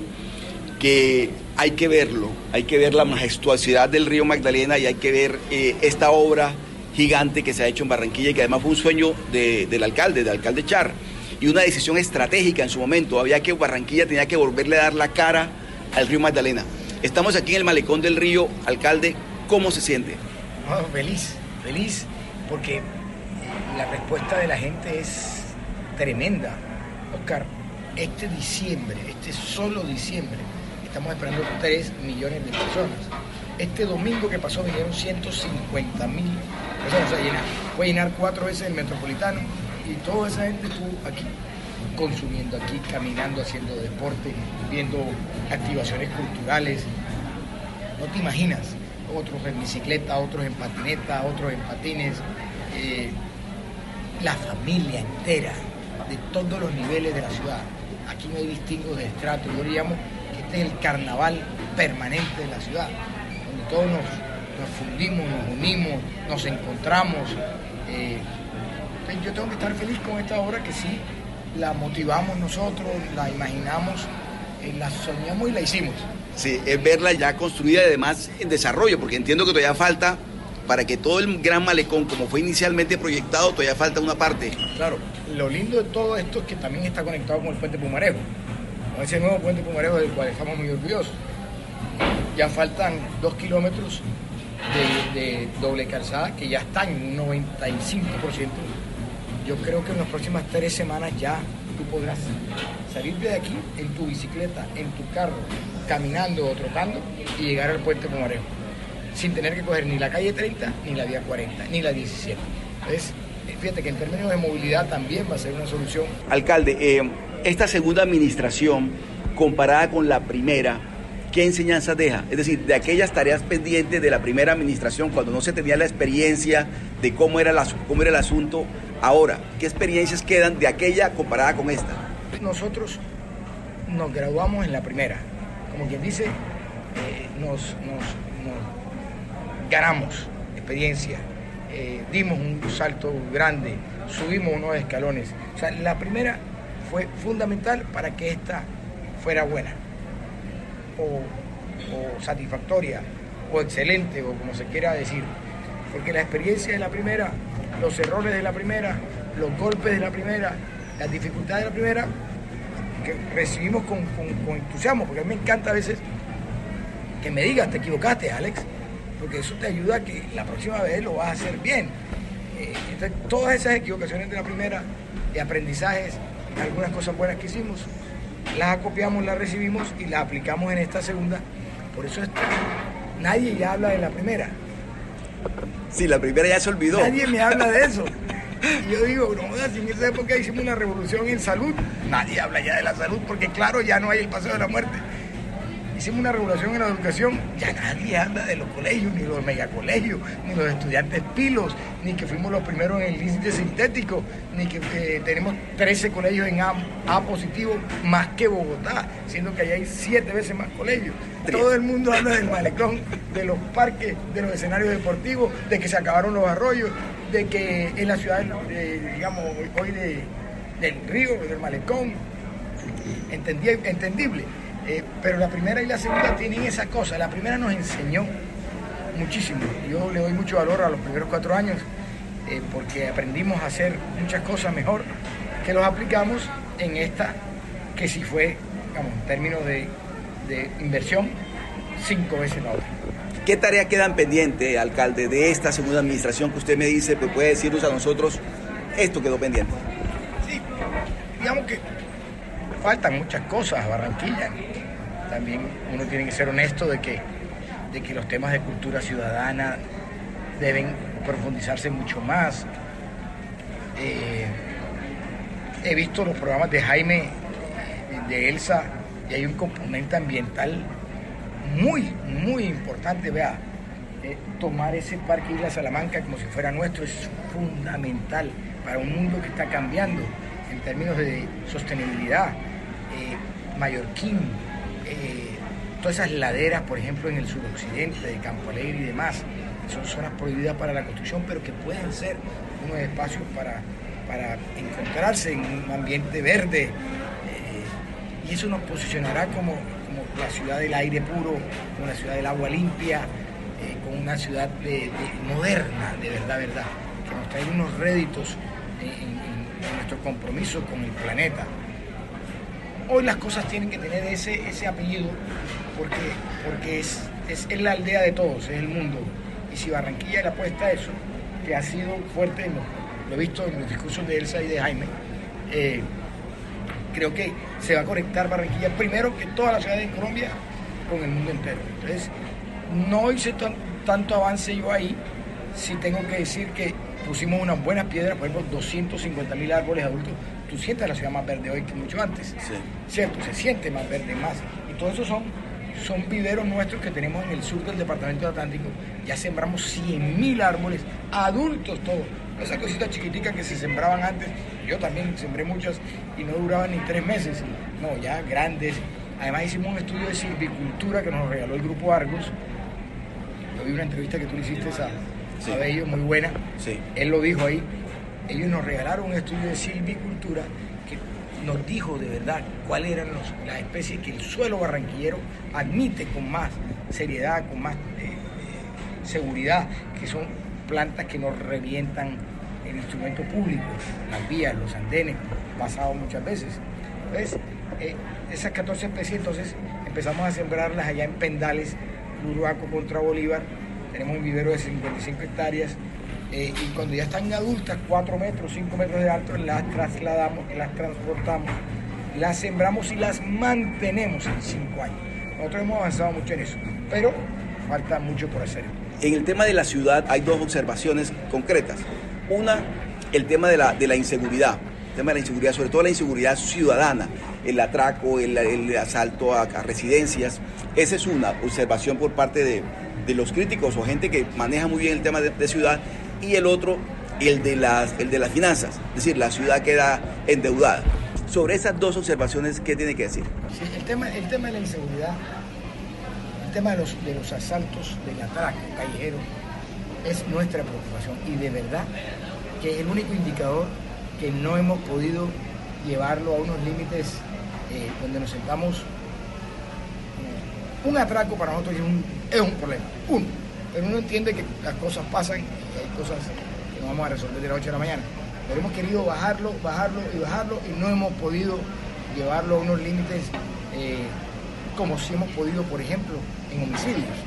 que hay que verlo, hay que ver la majestuosidad del río Magdalena y hay que ver eh, esta obra gigante que se ha hecho en Barranquilla y que además fue un sueño de- del alcalde, del alcalde Char, y una decisión estratégica en su momento. Había que Barranquilla tenía que volverle a dar la cara al río Magdalena. Estamos aquí en el malecón del río, alcalde, ¿cómo se siente? No, feliz, feliz, porque la respuesta de la gente es tremenda. Oscar, este diciembre, este solo diciembre, estamos esperando 3 millones de personas. Este domingo que pasó vinieron 150 mil personas, sea, llenar, puede llenar cuatro veces el metropolitano y toda esa gente estuvo aquí consumiendo aquí, caminando, haciendo deporte, viendo activaciones culturales. No te imaginas, otros en bicicleta, otros en patineta, otros en patines, eh, la familia entera, de todos los niveles de la ciudad. Aquí no hay distingos de estrato, yo le llamo que este es el carnaval permanente de la ciudad, donde todos nos, fundimos, nos unimos, nos encontramos. eh, yo tengo que estar feliz con esta obra que sí la motivamos nosotros, la imaginamos, eh, la soñamos y la hicimos. Sí, es verla ya construida y además en desarrollo, porque entiendo que todavía falta, para que todo el gran malecón, como fue inicialmente proyectado, todavía falta una parte. Claro, lo lindo de todo esto es que también está conectado con el puente Pumarejo, con ese nuevo puente Pumarejo del cual estamos muy orgullosos. Ya faltan dos kilómetros de, doble calzada que ya está en un 95%. Yo creo que en las próximas tres semanas ya tú podrás salir de aquí en tu bicicleta, en tu carro, caminando o trotando y llegar al puente Pumarejo, sin tener que coger ni la calle 30, ni la vía 40, ni la 17. Entonces, fíjate que en términos de movilidad también va a ser una solución. Alcalde, eh, esta segunda administración, comparada con la primera, ¿qué enseñanzas deja? Es decir, de aquellas tareas pendientes de la primera administración, cuando no se tenía la experiencia de cómo era, la- cómo era el asunto, ahora, ¿qué experiencias quedan de aquella comparada con esta? Nosotros nos graduamos en la primera, como quien dice, eh, nos, ganamos experiencia, eh, dimos un salto grande, subimos unos escalones. O sea, la primera fue fundamental para que esta fuera buena, o, o satisfactoria, o excelente, o como se quiera decir. Porque la experiencia de la primera, los errores de la primera, los golpes de la primera, las dificultades de la primera, que recibimos con, con- con entusiasmo, porque a mí me encanta a veces que me digas, te equivocaste, Alex, porque eso te ayuda a que la próxima vez lo vas a hacer bien. Eh, entonces, todas esas equivocaciones de la primera, de aprendizajes, algunas cosas buenas que hicimos, las acopiamos, las recibimos y las aplicamos en esta segunda. Por eso esto- nadie ya habla de la primera. Sí, la primera ya se olvidó. Nadie me habla de eso. *laughs* *laughs* Yo digo, no, si en esa época hicimos una revolución en salud, nadie habla ya de la salud, porque claro, ya no hay el paseo de la muerte. Hicimos una revolución en la educación, ya nadie habla de los colegios, ni los megacolegios, ni los estudiantes pilos, ni que fuimos los primeros en el índice sintético, ni que tenemos 13 colegios en A, positivo, más que Bogotá, siendo que allá hay 7 veces más colegios. Todo el mundo habla del malecón, de los parques, de los escenarios deportivos, de que se acabaron los arroyos, de que en la ciudad, eh, digamos, hoy de, del río, del malecón, entendible. Eh, pero la primera y la segunda tienen esa cosa. La primera nos enseñó muchísimo. Yo le doy mucho valor a los primeros cuatro años eh, porque aprendimos a hacer muchas cosas mejor que los aplicamos en esta que sí fue, digamos, en términos de, de inversión, cinco veces la otra. ¿Qué tarea quedan pendiente, alcalde, de esta segunda administración que usted me dice, que puede decirnos a nosotros, esto quedó pendiente? digamos que faltan muchas cosas a Barranquilla. También uno tiene que ser honesto de que, de que los temas de cultura ciudadana deben profundizarse mucho más. Eh, he visto los programas de Jaime, de Elsa, y hay un componente ambiental muy, muy importante. Vea, eh, tomar ese parque Isla Salamanca como si fuera nuestro es fundamental para un mundo que está cambiando en términos de sostenibilidad. Eh, Mallorquín, eh, todas esas laderas, por ejemplo, en el suroccidente de Campo Alegre y demás, son zonas prohibidas para la construcción, pero que pueden ser unos espacios para, para encontrarse en un ambiente verde. eh, y eso nos posicionará como, como, la ciudad del aire puro, con la ciudad del agua limpia, con una ciudad de- de- moderna, de verdad, verdad, que nos trae unos réditos en- en nuestro compromiso con el planeta. Hoy las cosas tienen que tener ese, ese apellido porque, porque es, es, es la aldea de todos, es el mundo. Y si Barranquilla le apuesta a eso, que ha sido fuerte, en lo, lo he visto en los discursos de Elsa y de Jaime, eh, creo que se va a conectar Barranquilla primero que todas las ciudades de Colombia con el mundo entero. Entonces, no hice tan- tanto avance yo ahí, sí tengo que decir que pusimos unas buenas piedras, por ejemplo, 250 mil árboles adultos. Tú sientes la ciudad más verde hoy que mucho antes. Cierto, se siente más verde, más. Y todo eso son, son viveros nuestros que tenemos en el sur del departamento del Atlántico. Ya sembramos 100 mil árboles, adultos todos. Esas cositas chiquiticas que se sembraban antes, yo también sembré muchas y no duraban ni tres meses. No, ya grandes. Además hicimos un estudio de silvicultura que nos regaló el grupo Argos. Yo vi una entrevista que tú le hiciste a, a Bello, muy buena. Él lo dijo ahí. Ellos nos regalaron un estudio de silvicultura que nos dijo de verdad cuáles eran las especies que el suelo barranquillero admite con más seriedad, con más eh, eh, seguridad, que son plantas que nos revientan el instrumento público, las vías, los andenes, pasado muchas veces. Entonces, eh, esas 14 especies, entonces empezamos a sembrarlas allá en Pendales, Uruaco contra Bolívar, tenemos un vivero de 55 hectáreas, eh, y cuando ya están adultas, 4 metros, 5 metros de alto, las trasladamos, las transportamos, las sembramos y las mantenemos en 5 años. Nosotros hemos avanzado mucho en eso, pero falta mucho por hacer. En el tema de la ciudad hay dos observaciones concretas. Una, el tema de la, de la inseguridad. El tema de la inseguridad, sobre todo la inseguridad ciudadana, el atraco, el, el asalto a, residencias. Esa es una observación por parte de, de los críticos o gente que maneja muy bien el tema de ciudad. Y el otro, el de, las, el de las finanzas. Es decir, la ciudad queda endeudada. Sobre esas dos observaciones, ¿qué tiene que decir? El, tema, el tema de la inseguridad, el tema de los, de los asaltos, del atraco callejero, es nuestra preocupación y de verdad que es el único indicador que no hemos podido llevarlo a unos límites eh, donde nos sentamos. eh, Un atraco para nosotros es un, es un problema, uno, pero uno entiende que las cosas pasan cosas que no vamos a resolver de la noche a la mañana. Pero hemos querido bajarlo, bajarlo y bajarlo y no hemos podido llevarlo a unos límites eh, como si hemos podido, por ejemplo, en homicidios.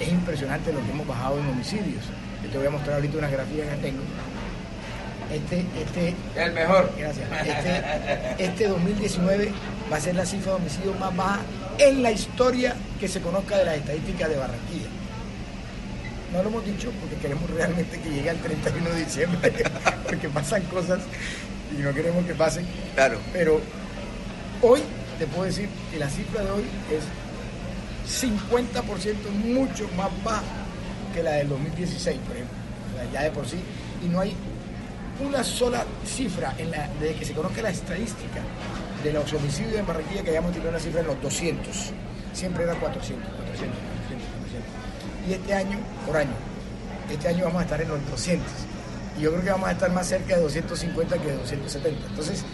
Es impresionante lo que hemos bajado en homicidios. Yo te voy a mostrar ahorita una grafía que tengo. Este, este, el mejor. Gracias. Este, este 2019 va a ser la cifra de homicidios más baja en la historia que se conozca de las estadísticas de Barranquilla. No lo hemos dicho porque queremos realmente que llegue al 31 de diciembre, *laughs* porque pasan cosas y no queremos que pasen. Claro. Pero hoy te puedo decir que la cifra de hoy es 50% mucho más baja que la del 2016, por ejemplo. O sea, ya de por sí. Y no hay una sola cifra en la, desde que se conozca la estadística de los homicidios en Barranquilla que hayamos tenido una cifra en los 200. Siempre era 400, 400, 400, 400. Y este año, por año, este año vamos a estar en los 200. Y yo creo que vamos a estar más cerca de 250 que de 270. Entonces,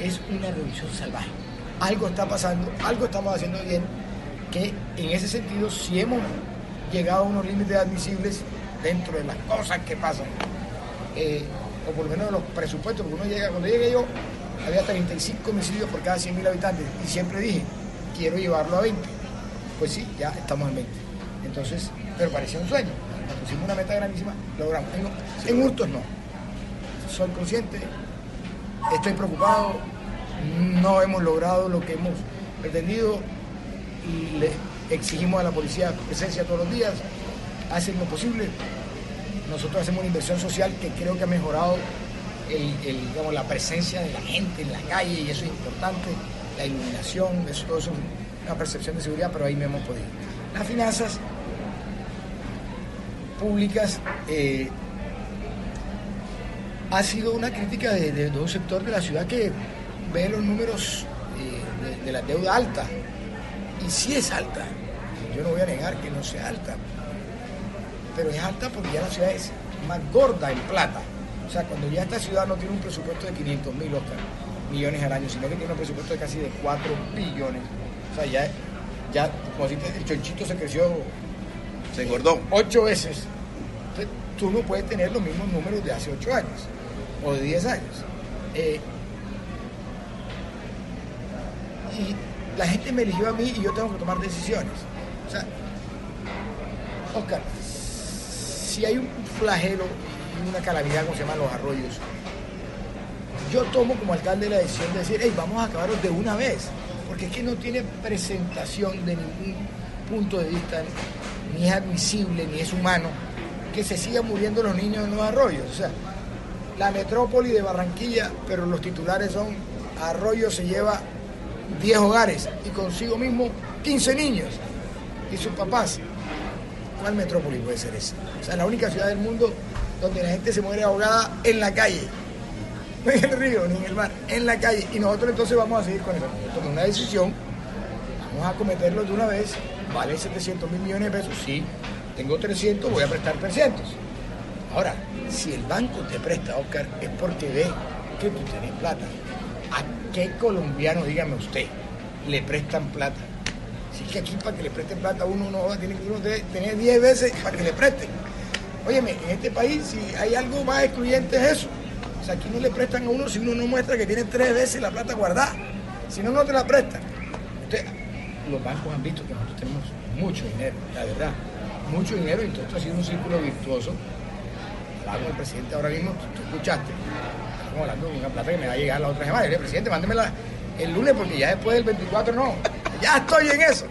es una reducción salvaje. Algo está pasando, algo estamos haciendo bien, que en ese sentido sí hemos llegado a unos límites admisibles dentro de las cosas que pasan. Eh, o por lo menos de los presupuestos, porque uno llega, cuando llegué yo, había 35 homicidios por cada 100.000 habitantes. Y siempre dije, quiero llevarlo a 20. Pues sí, ya estamos en 20. Entonces, pero parecía un sueño. Nos pusimos una meta grandísima, logramos. En, en hurtos no. Soy consciente, estoy preocupado, no hemos logrado lo que hemos pretendido y le exigimos a la policía presencia todos los días, hacen lo posible. Nosotros hacemos una inversión social que creo que ha mejorado el- el, digamos, la presencia de la gente en la calle y eso es importante, la iluminación, eso, todo eso es una percepción de seguridad, pero ahí no hemos podido. Las finanzas públicas eh, ha sido una crítica de, de- un sector de la ciudad que ve los números eh, de, de la deuda alta. Y sí es alta. Yo no voy a negar que no sea alta. Pero es alta porque ya la ciudad es más gorda en plata. O sea, cuando ya esta ciudad no tiene un presupuesto de 500 mil millones al año, sino que tiene un presupuesto de casi de 4 billones. O sea, ya ya, como si el chonchito se creció. Se engordó. Ocho veces. Entonces, tú no puedes tener los mismos números de hace ocho años o de diez años. Eh, y la gente me eligió a mí y yo tengo que tomar decisiones. O sea, Oscar, si hay un flagelo y una calamidad como se llaman los arroyos, yo tomo como alcalde la decisión de decir, hey, vamos a acabarlos de una vez, porque es que no tiene presentación de ningún punto de vista, ni es admisible, ni es humano, que se sigan muriendo los niños en los arroyos. O sea, la metrópoli de Barranquilla, pero los titulares son Arroyo se lleva 10 hogares y consigo mismo 15 niños y sus papás. ¿Cuál metrópoli puede ser esa? O sea, la única ciudad del mundo donde la gente se muere ahogada en la calle. No *laughs* en el río ni en el mar, en la calle. Y nosotros entonces vamos a seguir con eso. Tomé una decisión, vamos a cometerlo de una vez. Vale 700 mil millones de pesos, sí. Tengo 300, voy a prestar 300. Ahora, si el banco te presta, Oscar, es porque ve que tú tienes plata. ¿A qué colombiano, dígame usted, le prestan plata? Si es que aquí para que le presten plata a uno, uno tiene que uno debe tener 10 veces para que le presten. Óyeme, en este país si hay algo más excluyente es eso. O sea, aquí no le prestan a uno si uno no muestra que tiene tres veces la plata guardada. Si no, no te la prestan. Los bancos han visto que nosotros tenemos mucho dinero, la verdad. Mucho dinero y todo esto ha sido un círculo virtuoso. Hablaba con el presidente ahora mismo, tú, escuchaste. Estamos hablando de una plata que me va a llegar la otra semana. Yo le presidente, mándemela el lunes porque ya después del 24 no. Ya estoy en eso.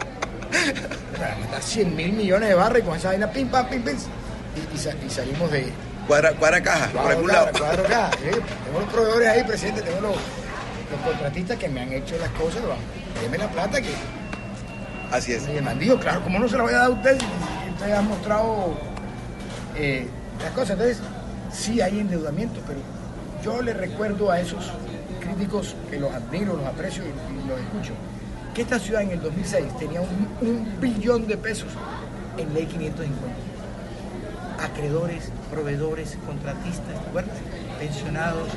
Para mandar 100 mil millones de barras y con esa vaina pim, pam, pim, pim. Y, y sa- y salimos de, Cuadra, cuadra caja, por algún caja, lado. cuadro caja. Sí, Tengo los proveedores ahí presentes, tengo los, los contratistas que me han hecho las cosas, deme la plata que... Así es. Y el mandillo, claro, ¿cómo no se la voy a dar a usted si usted ha mostrado eh, las cosas? Entonces, sí hay endeudamiento, pero yo le recuerdo a esos críticos que los admiro, los aprecio y, los escucho, que esta ciudad en el 2006 tenía un, billón de pesos en ley 550 acreedores, proveedores, contratistas, ¿te acuerdas? pensionados.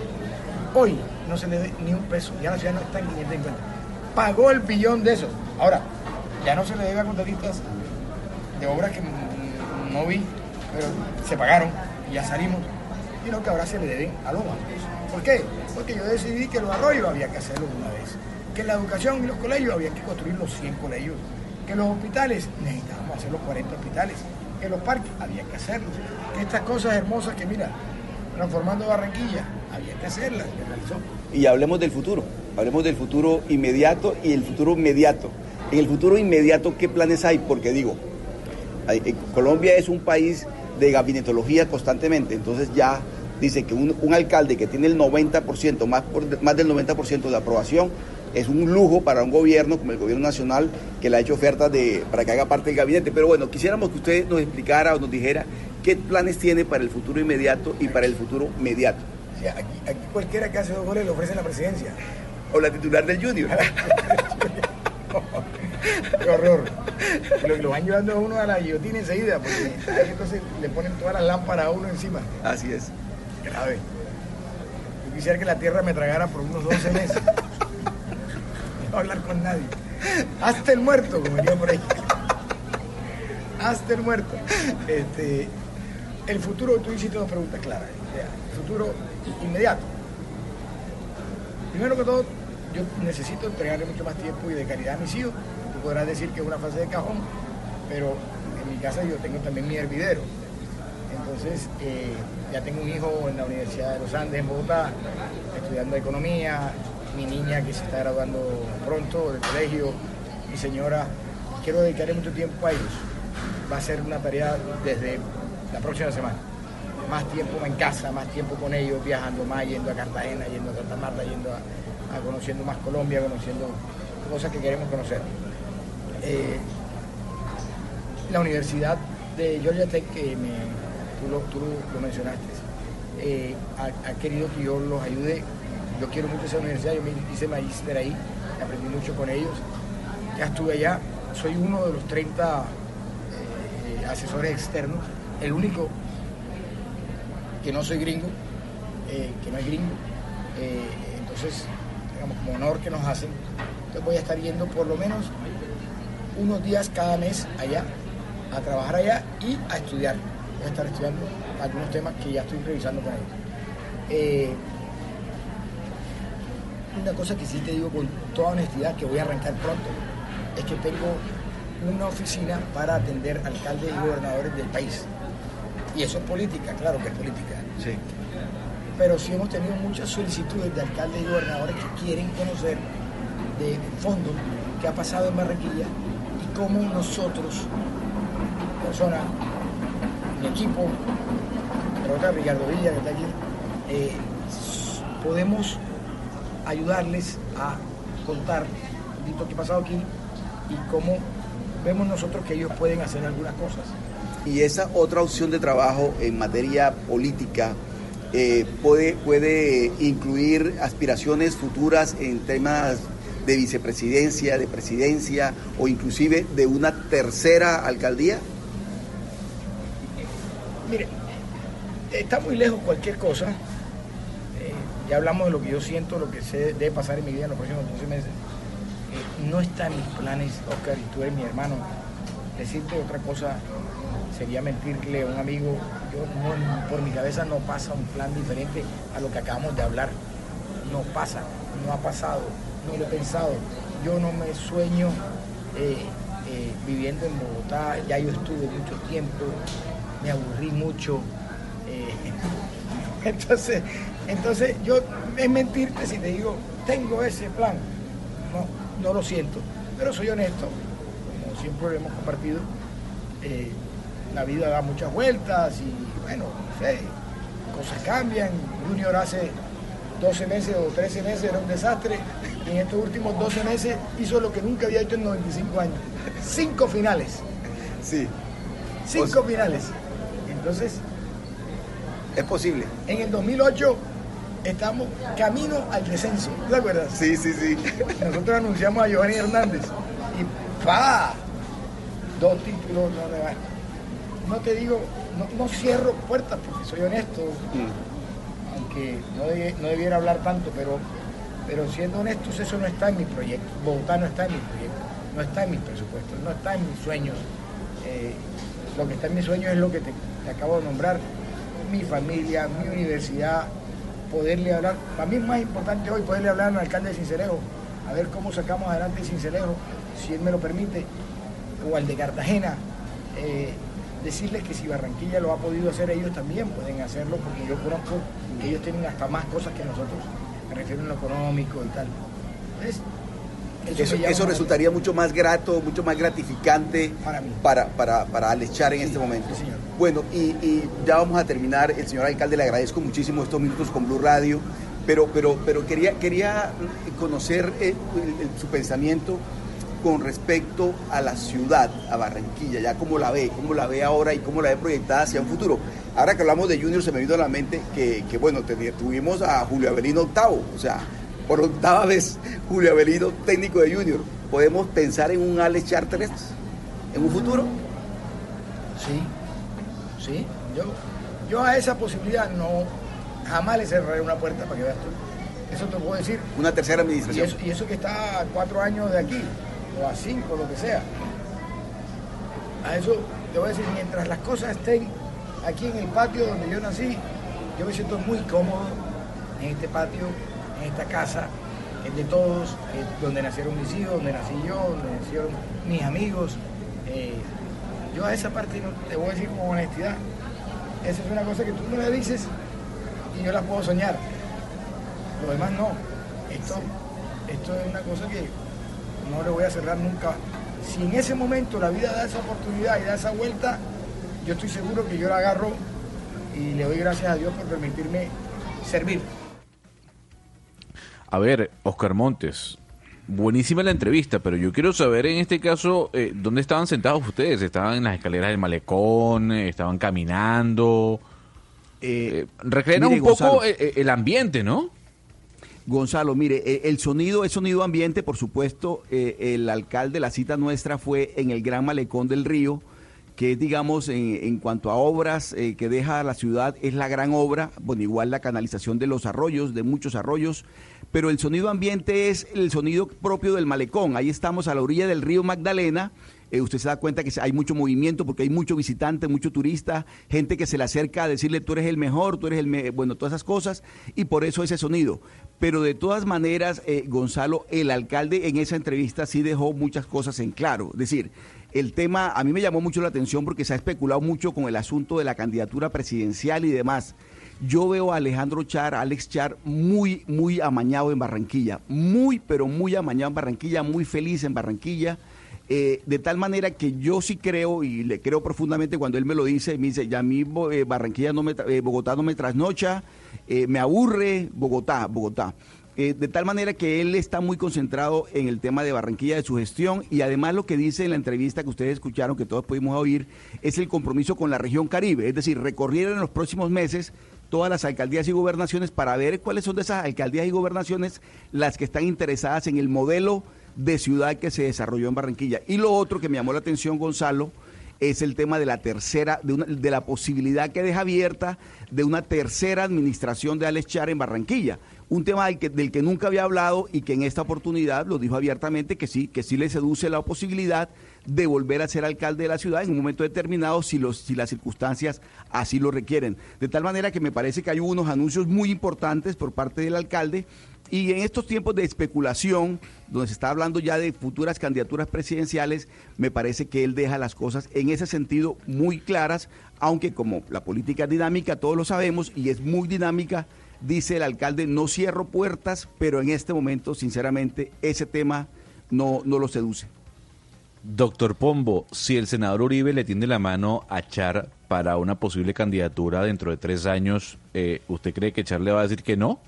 Hoy no se le debe ni un peso, ya la ciudad no está en 550. Pagó el billón de eso. Ahora, ya no se le debe a contratistas de obras que no vi, pero se pagaron y ya salimos, sino que ahora se le deben a los bancos. ¿Por qué? Porque yo decidí que los arroyos había que hacerlo una vez, que la educación y los colegios había que construir los 100 colegios, que los hospitales necesitábamos hacer los 40 hospitales, que los parques había que hacerlos, que estas cosas hermosas que mira, transformando Barranquilla, había que hacerlas. Y hablemos del futuro. Hablemos del futuro inmediato y el futuro inmediato. En el futuro inmediato, ¿qué planes hay? Porque digo, eh, Colombia es un país de gabinetología constantemente, entonces ya dice que un, un alcalde que tiene el 90%, más, por- más del 90% de aprobación, es un lujo para un gobierno como el gobierno nacional que le ha hecho ofertas de, para que haga parte del gabinete. Pero bueno, quisiéramos que usted nos explicara o nos dijera qué planes tiene para el futuro inmediato y para el futuro mediato. Aquí, aquí cualquiera que hace dos goles le ofrecen la presidencia. O la titular del Junior. *laughs* *laughs* Qué horror. Lo, lo van llevando a uno a la guillotina enseguida, porque ahí entonces le ponen todas las lámparas a uno encima. Así es. Grave. Yo quisiera que la tierra me tragara por unos 12 meses. No hablar con nadie. Hasta el muerto, como diría por ahí. Hasta el muerto. Este, el futuro, tú hiciste dos preguntas claras. El futuro inmediato. Primero que todo, yo necesito entregarle mucho más tiempo y de calidad a mis hijos. Tú podrás decir que es una fase de cajón, pero en mi casa yo tengo también mi hervidero. Entonces, eh, ya tengo un hijo en la Universidad de los Andes, en Bogotá, estudiando economía, mi niña que se está graduando pronto del colegio, mi señora. Quiero dedicarle mucho tiempo a ellos. Va a ser una tarea desde la próxima semana. Más tiempo en casa, más tiempo con ellos, viajando más, yendo a Cartagena, yendo a Santa Marta, yendo a conociendo más Colombia, conociendo cosas que queremos conocer. Eh, la Universidad de Georgia Tech, que me, tú, lo, mencionaste, eh, ha, ha querido que yo los ayude. Yo quiero mucho esa universidad, yo me hice magíster ahí, aprendí mucho con ellos. Ya estuve allá, soy uno de los 30 eh, asesores externos, el único que no soy gringo, eh, que no es gringo. Entonces, digamos, como honor que nos hacen, entonces voy a estar yendo por lo menos unos días cada mes allá, a trabajar allá y a estudiar. Voy a estar estudiando algunos temas que ya estoy revisando con ellos. Eh, una cosa que sí te digo con toda honestidad que voy a arrancar pronto es que tengo una oficina para atender alcaldes y gobernadores del país. Y eso es política, claro que es política. Sí. Pero sí hemos tenido muchas solicitudes de alcaldes y gobernadores que quieren conocer de fondo qué ha pasado en Barranquilla cómo nosotros, personas, mi equipo, pero otra Ricardo Villa que está aquí, eh, podemos ayudarles a contar un poquito qué ha pasado aquí y cómo vemos nosotros que ellos pueden hacer algunas cosas. Y esa otra opción de trabajo en materia política eh, puede, puede incluir aspiraciones futuras en temas de vicepresidencia, de presidencia o inclusive de una tercera alcaldía? Mire, está muy lejos cualquier cosa. Eh, ya hablamos de lo que yo siento, lo que se debe pasar en mi vida en los próximos 12 meses. Eh, no está en mis planes, Oscar, y tú eres mi hermano. Decirte otra cosa sería mentirle a un amigo. Yo no- por mi cabeza no pasa un plan diferente a lo que acabamos de hablar. No pasa, no ha pasado, no lo he pensado. Yo no me sueño eh, eh, viviendo en Bogotá. Ya yo estuve mucho tiempo, me aburrí mucho. eh, *laughs* entonces, entonces yo es mentirte si te digo tengo ese plan. No, no lo siento, pero soy honesto, como siempre hemos compartido. la vida da muchas vueltas y bueno, no sé, cosas cambian. Junior hace 12 meses o 13 meses era un desastre en estos últimos 12 meses hizo lo que nunca había hecho en 95 años. Cinco finales. Sí. Cinco finales. Entonces, Es posible. en el 2008 estamos camino al descenso. ¿Te acuerdas? Sí, sí, sí. Nosotros anunciamos a Giovanni Hernández y ¡pa! Dos títulos, no le va. No te digo, no, no cierro puertas porque soy honesto, aunque no, debi- no debiera hablar tanto, pero, pero siendo honestos, eso no está en mi proyecto. Bogotá no está en mi proyecto, no está en mis presupuestos, no está en mis sueños. Eh, lo que está en mis sueños es lo que te, acabo de nombrar, mi familia, mi universidad, poderle hablar. Para mí es más importante hoy poderle hablar al alcalde de Cincelejo, a ver cómo sacamos adelante Cincelejo, si él me lo permite, o al de Cartagena. eh, decirles que si Barranquilla lo ha podido hacer, ellos también pueden hacerlo, porque yo conozco que ellos tienen hasta más cosas que nosotros, en lo económico y tal. Entonces, Eso, eso resultaría mucho más grato, mucho más gratificante Para mí. para, para, para Alex Char en este momento. Bueno, y, y ya vamos a terminar. El señor alcalde le agradezco muchísimo estos minutos con Blue Radio, pero, pero, pero quería, quería conocer eh, el- el- su pensamiento con respecto a la ciudad, a Barranquilla, ya cómo la ve, cómo la ve ahora y cómo la ve proyectada hacia un futuro. Ahora que hablamos de Junior, se me vino a la mente que, que, bueno, tuvimos a Julio Avelino octavo, o sea, por octava *laughs* vez Julio Avelino, técnico de Junior. ¿Podemos pensar en un Alex Charteres en un futuro? Sí, sí. Yo, yo a esa posibilidad no jamás le cerraré una puerta para que veas tú. Eso te puedo decir. Una tercera Y administración. eso, y eso que está a cuatro años de aquí, o a cinco, lo que sea. A eso te voy a decir, mientras las cosas estén aquí en el patio donde yo nací, yo me siento muy cómodo en este patio, en esta casa, es de todos, es donde nacieron mis hijos, donde nací yo, donde nacieron mis amigos. Eh, yo a esa parte te voy a decir con honestidad. Esa es una cosa que tú me la dices y yo la puedo soñar. Lo demás no. Esto, esto es una cosa que no le voy a cerrar nunca. Si en ese momento la vida da esa oportunidad y da esa vuelta, yo estoy seguro que yo la agarro y le doy gracias a Dios por permitirme servir. A ver, Oscar Montes, buenísima la entrevista, pero yo quiero saber en este caso, eh, ¿dónde estaban sentados ustedes? ¿Estaban en las escaleras del malecón? Eh, ¿Estaban caminando? Eh, mire, un poco Gonzalo. eh, eh, el ambiente, ¿no? Gonzalo, mire, eh, el sonido es sonido ambiente, por supuesto. eh, el alcalde, la cita nuestra fue en el Gran Malecón del Río, que es, digamos, en, cuanto a obras eh, que deja la ciudad, es la gran obra. Bueno, igual la canalización de los arroyos, de muchos arroyos, pero el sonido ambiente es el sonido propio del malecón. Ahí estamos a la orilla del río Magdalena. Eh, usted se da cuenta que hay mucho movimiento porque hay mucho visitante, mucho turista, gente que se le acerca a decirle tú eres el mejor, tú eres el me-", bueno, todas esas cosas y por eso ese sonido. Pero de todas maneras, eh, Gonzalo, el alcalde en esa entrevista sí dejó muchas cosas en claro. Es decir, el tema a mí me llamó mucho la atención porque se ha especulado mucho con el asunto de la candidatura presidencial y demás. Yo veo a Alejandro Char, a Alex Char, muy, muy amañado en Barranquilla. Muy, pero muy amañado en Barranquilla, muy feliz en Barranquilla. Eh, de tal manera que yo sí creo y le creo profundamente cuando él me lo dice, me dice, ya Bo- eh, Barranquilla no me, eh, Bogotá no me trasnocha, me aburre Bogotá, Bogotá. De tal manera que él está muy concentrado en el tema de Barranquilla, de su gestión, y además lo que dice en la entrevista que ustedes escucharon, que todos pudimos oír, es el compromiso con la región Caribe, es decir, recorrer en los próximos meses todas las alcaldías y gobernaciones para ver cuáles son de esas alcaldías y gobernaciones las que están interesadas en el modelo de ciudad que se desarrolló en Barranquilla. Y lo otro que me llamó la atención, Gonzalo, es el tema de la tercera, de, una- de la posibilidad que deja abierta de una tercera administración de Alex Char en Barranquilla. Un tema del que, nunca había hablado y que en esta oportunidad lo dijo abiertamente que sí, que sí le seduce la posibilidad de volver a ser alcalde de la ciudad en un momento determinado si, los, si las circunstancias así lo requieren. De tal manera que me parece que hay unos anuncios muy importantes por parte del alcalde y en estos tiempos de especulación, donde se está hablando ya de futuras candidaturas presidenciales, me parece que él deja las cosas en ese sentido muy claras, aunque como la política es dinámica, todos lo sabemos, y es muy dinámica, dice el alcalde, no cierro puertas, pero en este momento, sinceramente, ese tema no, no lo seduce. Doctor Pombo, si el senador Uribe le tiende la mano a Char para una posible candidatura dentro de tres años, eh, ¿usted cree que Char le va a decir que no?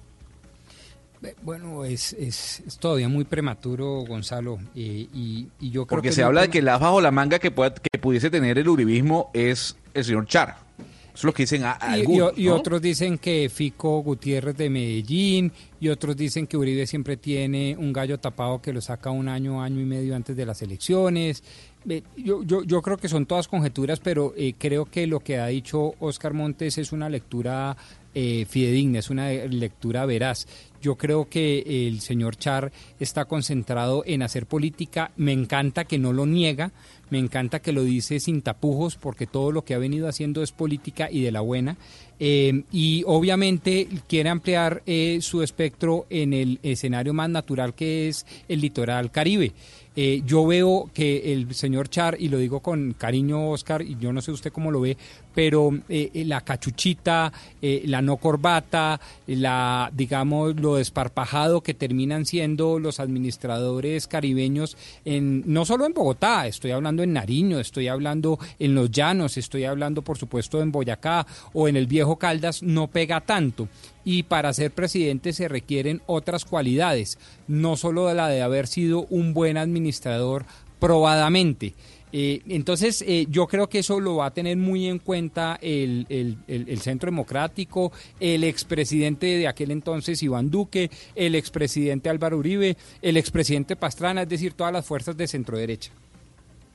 Bueno, es, es, es todavía muy prematuro, Gonzalo, eh, y, y yo creo Porque que se habla de que la bajo la manga que, pueda- que pudiese tener el uribismo es el señor Char. Eso es lo que dicen a, a Y- y- algunos, y, ¿no? otros dicen que Fico Gutiérrez de Medellín, y otros dicen que Uribe siempre tiene un gallo tapado que lo saca un año, año y medio antes de las elecciones. Eh, Yo, yo, yo creo que son todas conjeturas, pero eh, creo que lo que ha dicho Oscar Montes es una lectura eh, fidedigna, es una lectura veraz. Yo creo que el señor Char está concentrado en hacer política. Me encanta que no lo niega, me encanta que lo dice sin tapujos, porque todo lo que ha venido haciendo es política y de la buena. Eh, y obviamente quiere ampliar eh, su espectro en el escenario más natural que es el litoral caribe. Eh, yo veo que el señor Char, y lo digo con cariño, Oscar, y yo no sé usted cómo lo ve, pero eh, eh, la cachuchita, eh, la no corbata, la, digamos, lo desparpajado que terminan siendo los administradores caribeños, en, no solo en Bogotá, estoy hablando en Nariño, estoy hablando en Los Llanos, estoy hablando, por supuesto, en Boyacá o en el Viejo Caldas, no pega tanto y para ser presidente se requieren otras cualidades, no solo la de haber sido un buen administrador probadamente. Eh, entonces, eh, yo creo que eso lo va a tener muy en cuenta el, el- el- el Centro Democrático, el expresidente de aquel entonces, Iván Duque, el expresidente Álvaro Uribe, el expresidente Pastrana, es decir, todas las fuerzas de centro derecha.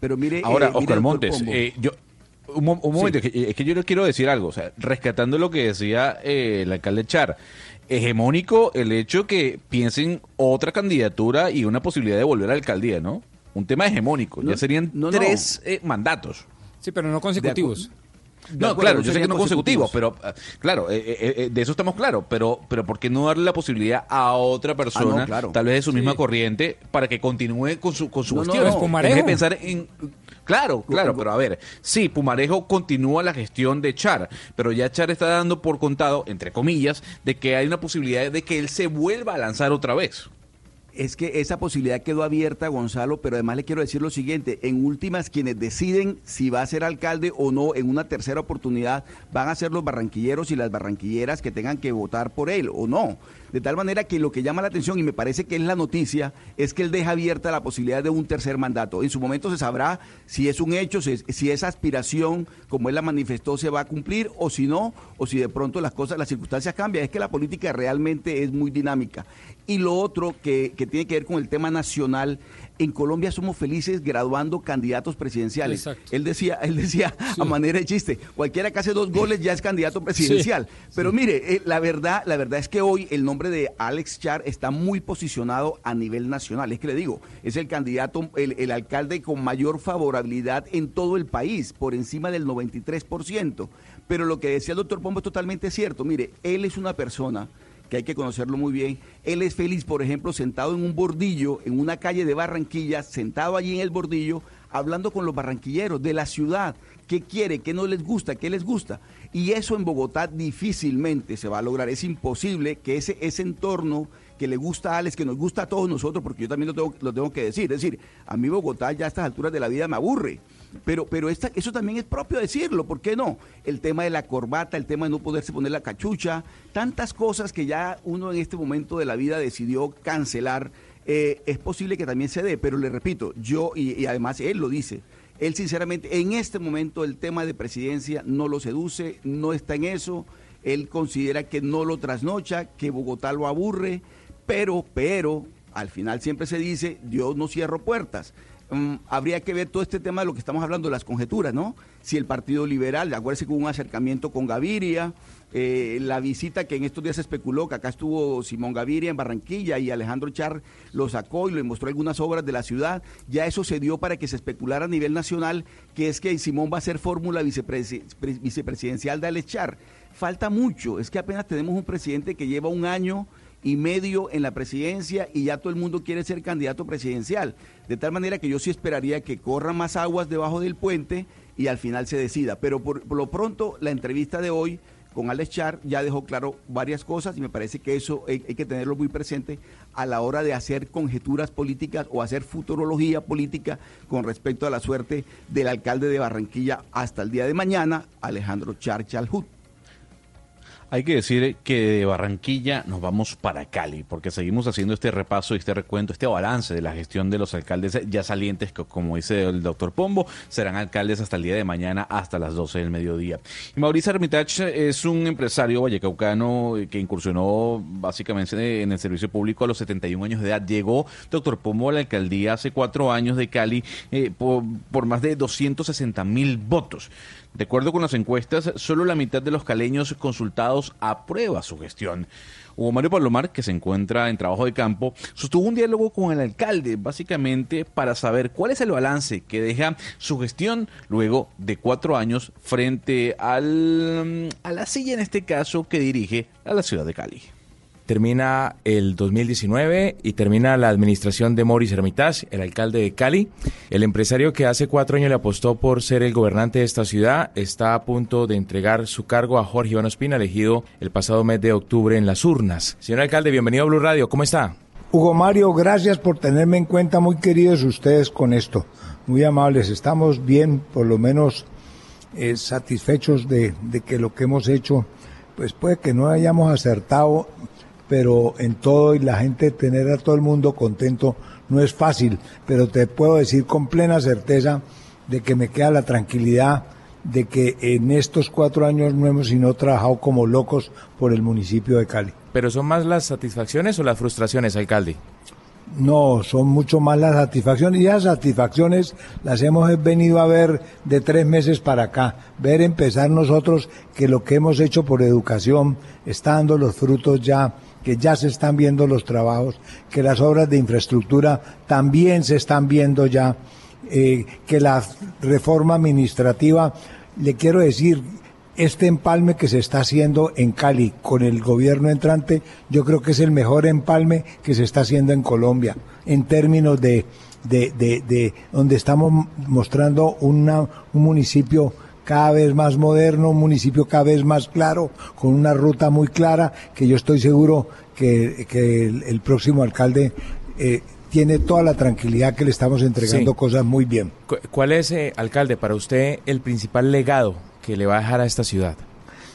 Pero mire, Ahora, eh, mire, Oscar Montes, eh, yo, un, mo- un momento, es que, es que yo le quiero decir algo, o sea, rescatando lo que decía eh, el alcalde Char, hegemónico el hecho que piensen otra candidatura y una posibilidad de volver a la alcaldía, ¿no? Un tema hegemónico, ya serían no, no. tres eh, mandatos. Sí, pero no consecutivos. No, acuerdo, claro, no yo sé que no consecutivos, consecutivos. pero ah, claro, eh, eh, eh, de eso estamos claros, pero pero ¿por qué no darle la posibilidad a otra persona, claro. tal vez de su Sí. misma corriente, para que continúe con su con su No, no, no. Vez de pensar en Claro, claro, pero a ver, sí, Pumarejo continúa la gestión de Char, pero ya Char está dando por contado, entre comillas, de que hay una posibilidad de que él se vuelva a lanzar otra vez. Es que esa posibilidad quedó abierta, Gonzalo, pero además le quiero decir lo siguiente, en últimas quienes deciden si va a ser alcalde o no en una tercera oportunidad van a ser los barranquilleros y las barranquilleras que tengan que votar por él o no. De tal manera que lo que llama la atención, y me parece que es la noticia, es que él deja abierta la posibilidad de un tercer mandato. En su momento se sabrá si es un hecho, si, esa aspiración, como él la manifestó, se va a cumplir o si no, o si de pronto las cosas, las circunstancias cambian. Es que la política realmente es muy dinámica. Y lo otro que, que tiene que ver con el tema nacional, en Colombia somos felices graduando candidatos presidenciales. Él decía, él decía a manera de chiste, cualquiera que hace dos *laughs* goles ya es candidato presidencial. Pero mire, eh, la verdad, la verdad es que hoy el nombre de Alex Char está muy posicionado a nivel nacional. Es que le digo, es el candidato, el, el alcalde con mayor favorabilidad en todo el país, por encima del 93%. Pero lo que decía el doctor Pombo es totalmente cierto. Mire, él es una persona que hay que conocerlo muy bien. Él es feliz, por ejemplo, sentado en un bordillo, en una calle de Barranquilla, sentado allí en el bordillo, hablando con los barranquilleros de la ciudad, qué quiere, qué no les gusta, qué les gusta. Y eso en Bogotá difícilmente se va a lograr. Es imposible que ese, ese entorno que le gusta a Alex, que nos gusta a todos nosotros, porque yo también lo tengo, lo tengo que decir. Es decir, a mí Bogotá ya a estas alturas de la vida me aburre. Pero, pero esta, eso también es propio decirlo, ¿por qué no? El tema de la corbata, el tema de no poderse poner la cachucha, tantas cosas que ya uno en este momento de la vida decidió cancelar, eh, es posible que también se dé, pero le repito, yo, y, además él lo dice, él sinceramente en este momento el tema de presidencia no lo seduce, no está en eso, él considera que no lo trasnocha, que Bogotá lo aburre, pero, pero, al final siempre se dice, Dios no cierra puertas. Mm, habría que ver todo este tema de lo que estamos hablando, de las conjeturas, ¿no? Si el Partido Liberal, acuérdense que hubo un acercamiento con Gaviria, eh, la visita que en estos días se especuló, que acá estuvo Simón Gaviria en Barranquilla y Alejandro Char lo sacó y le mostró algunas obras de la ciudad, ya eso se dio para que se especulara a nivel nacional, que es que Simón va a ser fórmula vicepresi- pre- vicepresidencial de Alex Char. Falta mucho, es que apenas tenemos un presidente que lleva un año y medio en la presidencia y ya todo el mundo quiere ser candidato presidencial. De tal manera que yo sí esperaría que corran más aguas debajo del puente y al final se decida. Pero por, por lo pronto, la entrevista de hoy con Alex Char ya dejó claro varias cosas y me parece que eso hay, hay que tenerlo muy presente a la hora de hacer conjeturas políticas o hacer futurología política con respecto a la suerte del alcalde de Barranquilla hasta el día de mañana, Alejandro Char Chalhut. Hay que decir que de Barranquilla nos vamos para Cali, porque seguimos haciendo este repaso, este recuento, este balance de la gestión de los alcaldes ya salientes, que como dice el doctor Pombo, serán alcaldes hasta el día de mañana, hasta las 12 del mediodía. Y Mauricio Hermitage es un empresario vallecaucano que incursionó básicamente en el servicio público a los 71 años de edad. Llegó, doctor Pombo, a la alcaldía hace cuatro años de Cali eh, por, por más de 260 mil votos. De acuerdo con las encuestas, solo la mitad de los caleños consultados aprueba su gestión. Hugo Mario Palomar, que se encuentra en trabajo de campo, sostuvo un diálogo con el alcalde, básicamente para saber cuál es el balance que deja su gestión luego de cuatro años frente al, a la silla, en este caso, que dirige a la ciudad de Cali. Termina el 2019 y termina la administración de Maurice Hermitage, el alcalde de Cali. El empresario que hace cuatro años le apostó por ser el gobernante de esta ciudad está a punto de entregar su cargo a Jorge Iván Ospina, elegido el pasado mes de octubre en las urnas. Señor alcalde, bienvenido a Blue Radio. ¿Cómo está? Hugo Mario, gracias por tenerme en cuenta, muy queridos ustedes con esto, muy amables. Estamos bien, por lo menos eh, satisfechos de, de que lo que hemos hecho, pues puede que no hayamos acertado, pero en todo y la gente tener a todo el mundo contento no es fácil, pero te puedo decir con plena certeza de que me queda la tranquilidad de que en estos cuatro años no hemos sino trabajado como locos por el municipio de Cali. ¿Pero son más las satisfacciones o las frustraciones, alcalde? No, son mucho más las satisfacciones y las satisfacciones las hemos venido a ver de tres meses para acá, ver empezar nosotros que lo que hemos hecho por educación está dando los frutos ya, que ya se están viendo los trabajos, que las obras de infraestructura también se están viendo ya, eh, que la reforma administrativa, le quiero decir, este empalme que se está haciendo en Cali con el gobierno entrante, yo creo que es el mejor empalme que se está haciendo en Colombia, en términos de, de, de, de donde estamos mostrando una, un municipio cada vez más moderno, un municipio cada vez más claro, con una ruta muy clara, que yo estoy seguro que, que el, el próximo alcalde eh, tiene toda la tranquilidad que le estamos entregando Sí. cosas muy bien. Cu- ¿Cuál es, eh, alcalde, para usted el principal legado que le va a dejar a esta ciudad?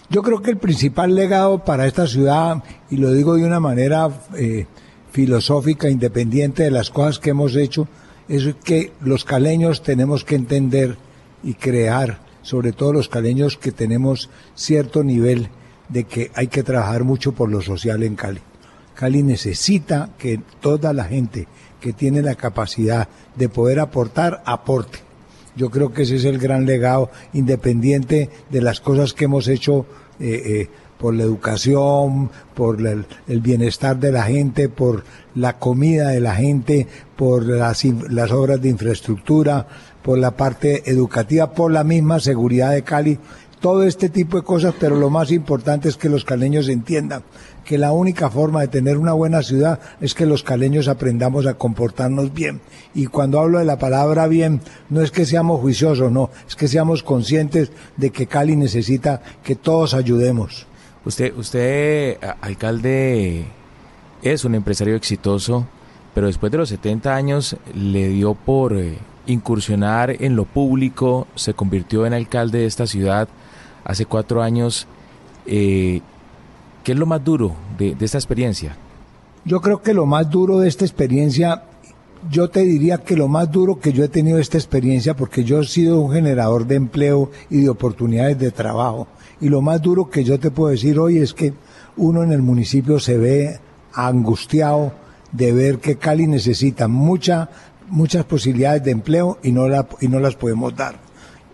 Yo creo que el principal legado para esta ciudad, y lo digo de una manera eh, filosófica, independiente de las cosas que hemos hecho, es que los caleños tenemos que entender y crear, sobre todo los caleños que tenemos cierto nivel de que hay que trabajar mucho por lo social en Cali. Cali necesita que toda la gente que tiene la capacidad de poder aportar, aporte. Yo creo que ese es el gran legado, independiente de las cosas que hemos hecho eh, eh, por la educación, por el, bienestar de la gente, por la comida de la gente, por las, las obras de infraestructura, por la parte educativa, por la misma seguridad de Cali, todo este tipo de cosas, pero lo más importante es que los caleños entiendan que la única forma de tener una buena ciudad es que los caleños aprendamos a comportarnos bien. Y cuando hablo de la palabra bien, no es que seamos juiciosos, no, es que seamos conscientes de que Cali necesita que todos ayudemos. Usted, usted, alcalde, es un empresario exitoso, pero después de los 70 años le dio por eh, incursionar en lo público, se convirtió en alcalde de esta ciudad hace cuatro años. Eh, ¿Qué es lo más duro de, de esta experiencia? Yo creo que lo más duro de esta experiencia yo te diría que lo más duro que yo he tenido esta experiencia, porque yo he sido un generador de empleo y de oportunidades de trabajo, y lo más duro que yo te puedo decir hoy es que uno en el municipio se ve angustiado de ver que Cali necesita mucha, muchas posibilidades de empleo y no, la, y no las podemos dar.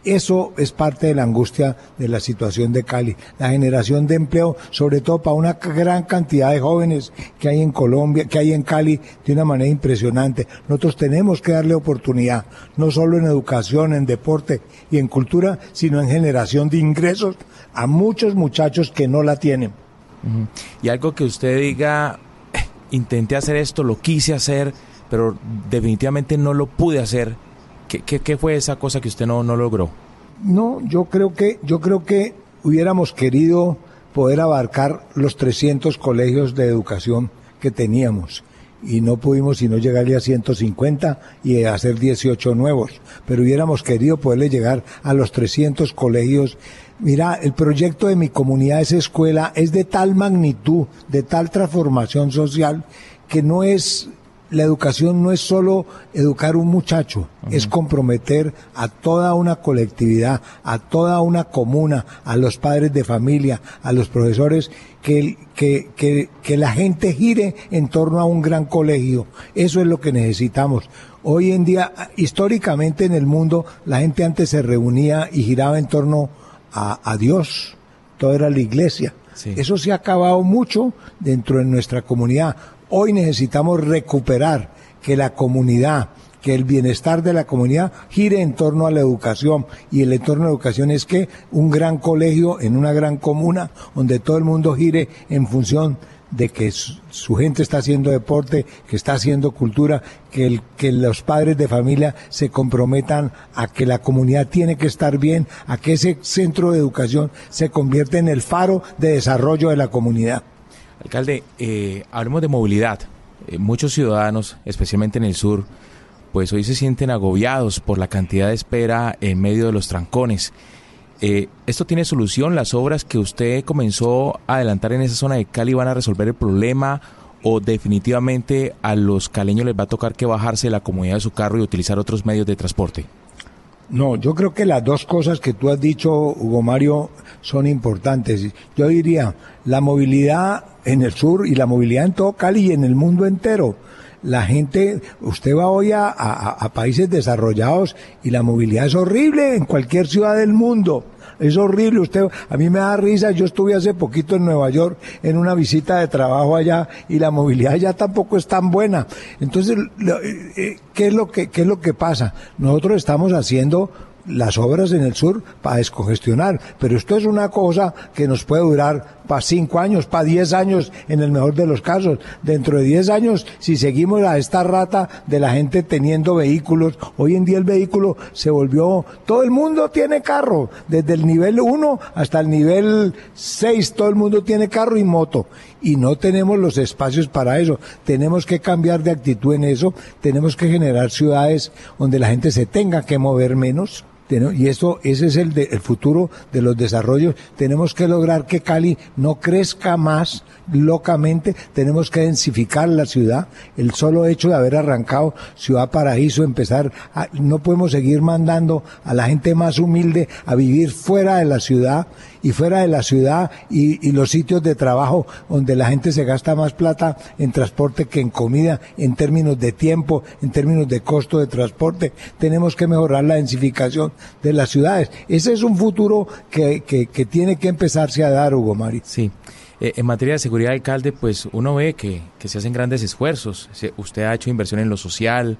Eso es parte de la angustia de la situación de Cali, la generación de empleo, sobre todo para una gran cantidad de jóvenes que hay en Colombia, que hay en Cali, de una manera impresionante. Nosotros tenemos que darle oportunidad, no solo en educación, en deporte y en cultura, sino en generación de ingresos a muchos muchachos que no la tienen. Y algo que usted diga, eh, intenté hacer esto, lo quise hacer, pero definitivamente no lo pude hacer ¿Qué, qué, fue esa cosa que usted no, no logró? No, yo creo que, yo creo que hubiéramos querido poder abarcar los 300 colegios de educación que teníamos y no pudimos sino llegarle a 150 y hacer 18 nuevos, pero hubiéramos querido poderle llegar a los 300 colegios. Mira, el proyecto de mi comunidad, esa escuela, es de tal magnitud, de tal transformación social, que no es la educación no es solo educar un muchacho, uh -huh. es comprometer a toda una colectividad, a toda una comuna, a los padres de familia, a los profesores, que, que, que, que la gente gire en torno a un gran colegio. Eso es lo que necesitamos. Hoy en día, históricamente en el mundo, la gente antes se reunía y giraba en torno a, a Dios. Todo era la iglesia. Sí. Eso se ha acabado mucho dentro de nuestra comunidad. Hoy necesitamos recuperar que la comunidad, que el bienestar de la comunidad gire en torno a la educación. Y el entorno de la educación es que un gran colegio en una gran comuna donde todo el mundo gire en función de que su, gente está haciendo deporte, que está haciendo cultura, que, el, que los padres de familia se comprometan a que la comunidad tiene que estar bien, a que ese centro de educación se convierta en el faro de desarrollo de la comunidad. Alcalde, eh, hablemos de movilidad. Eh, muchos ciudadanos, especialmente en el sur, pues hoy se sienten agobiados por la cantidad de espera en medio de los trancones. Eh, ¿Esto tiene solución? ¿Las obras que usted comenzó a adelantar en esa zona de Cali van a resolver el problema? ¿O definitivamente a los caleños les va a tocar que bajarse la comodidad de su carro y utilizar otros medios de transporte? No, yo creo que las dos cosas que tú has dicho, Hugo Mario, son importantes. Yo diría, la movilidad en el sur y la movilidad en todo Cali y en el mundo entero. La gente, usted va hoy a, a, a países desarrollados y la movilidad es horrible en cualquier ciudad del mundo es horrible. Usted, a mí me da risa. Yo estuve hace poquito en Nueva York en una visita de trabajo allá y la movilidad ya tampoco es tan buena. Entonces, ¿qué es lo que, qué es lo que pasa? Nosotros estamos haciendo las obras en el sur para descongestionar, pero esto es una cosa que nos puede durar para cinco años, para diez años en el mejor de los casos. Dentro de diez años, si seguimos a esta rata de la gente teniendo vehículos, hoy en día el vehículo se volvió, todo el mundo tiene carro, desde el nivel uno hasta el nivel seis, todo el mundo tiene carro y moto. Y no tenemos los espacios para eso. Tenemos que cambiar de actitud en eso. Tenemos que generar ciudades donde la gente se tenga que mover menos y eso, ese es el, de, el futuro de los desarrollos. Tenemos que lograr que Cali no crezca más. Locamente, tenemos que densificar la ciudad, el solo hecho de haber arrancado Ciudad Paraíso, empezar, a- no podemos seguir mandando a la gente más humilde a vivir fuera de la ciudad y fuera de la ciudad y, y los sitios de trabajo donde la gente se gasta más plata en transporte que en comida, en términos de tiempo, en términos de costo de transporte. Tenemos que mejorar la densificación de las ciudades. Ese es un futuro que, que, que tiene que empezarse a dar, Hugo Mari. Sí. Eh, en materia de seguridad, alcalde, pues uno ve que, que se hacen grandes esfuerzos. Se- usted ha hecho inversión en lo social,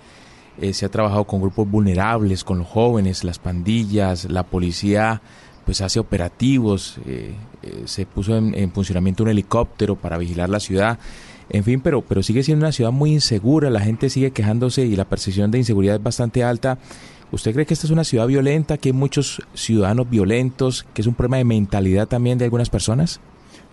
eh, se ha trabajado con grupos vulnerables, con los jóvenes, las pandillas, la policía, pues hace operativos, eh, se puso en, en funcionamiento un helicóptero para vigilar la ciudad. En fin, pero, pero sigue siendo una ciudad muy insegura, la gente sigue quejándose y la percepción de inseguridad es bastante alta. ¿Usted cree que esta es una ciudad violenta, que hay muchos ciudadanos violentos, que es un problema de mentalidad también de algunas personas?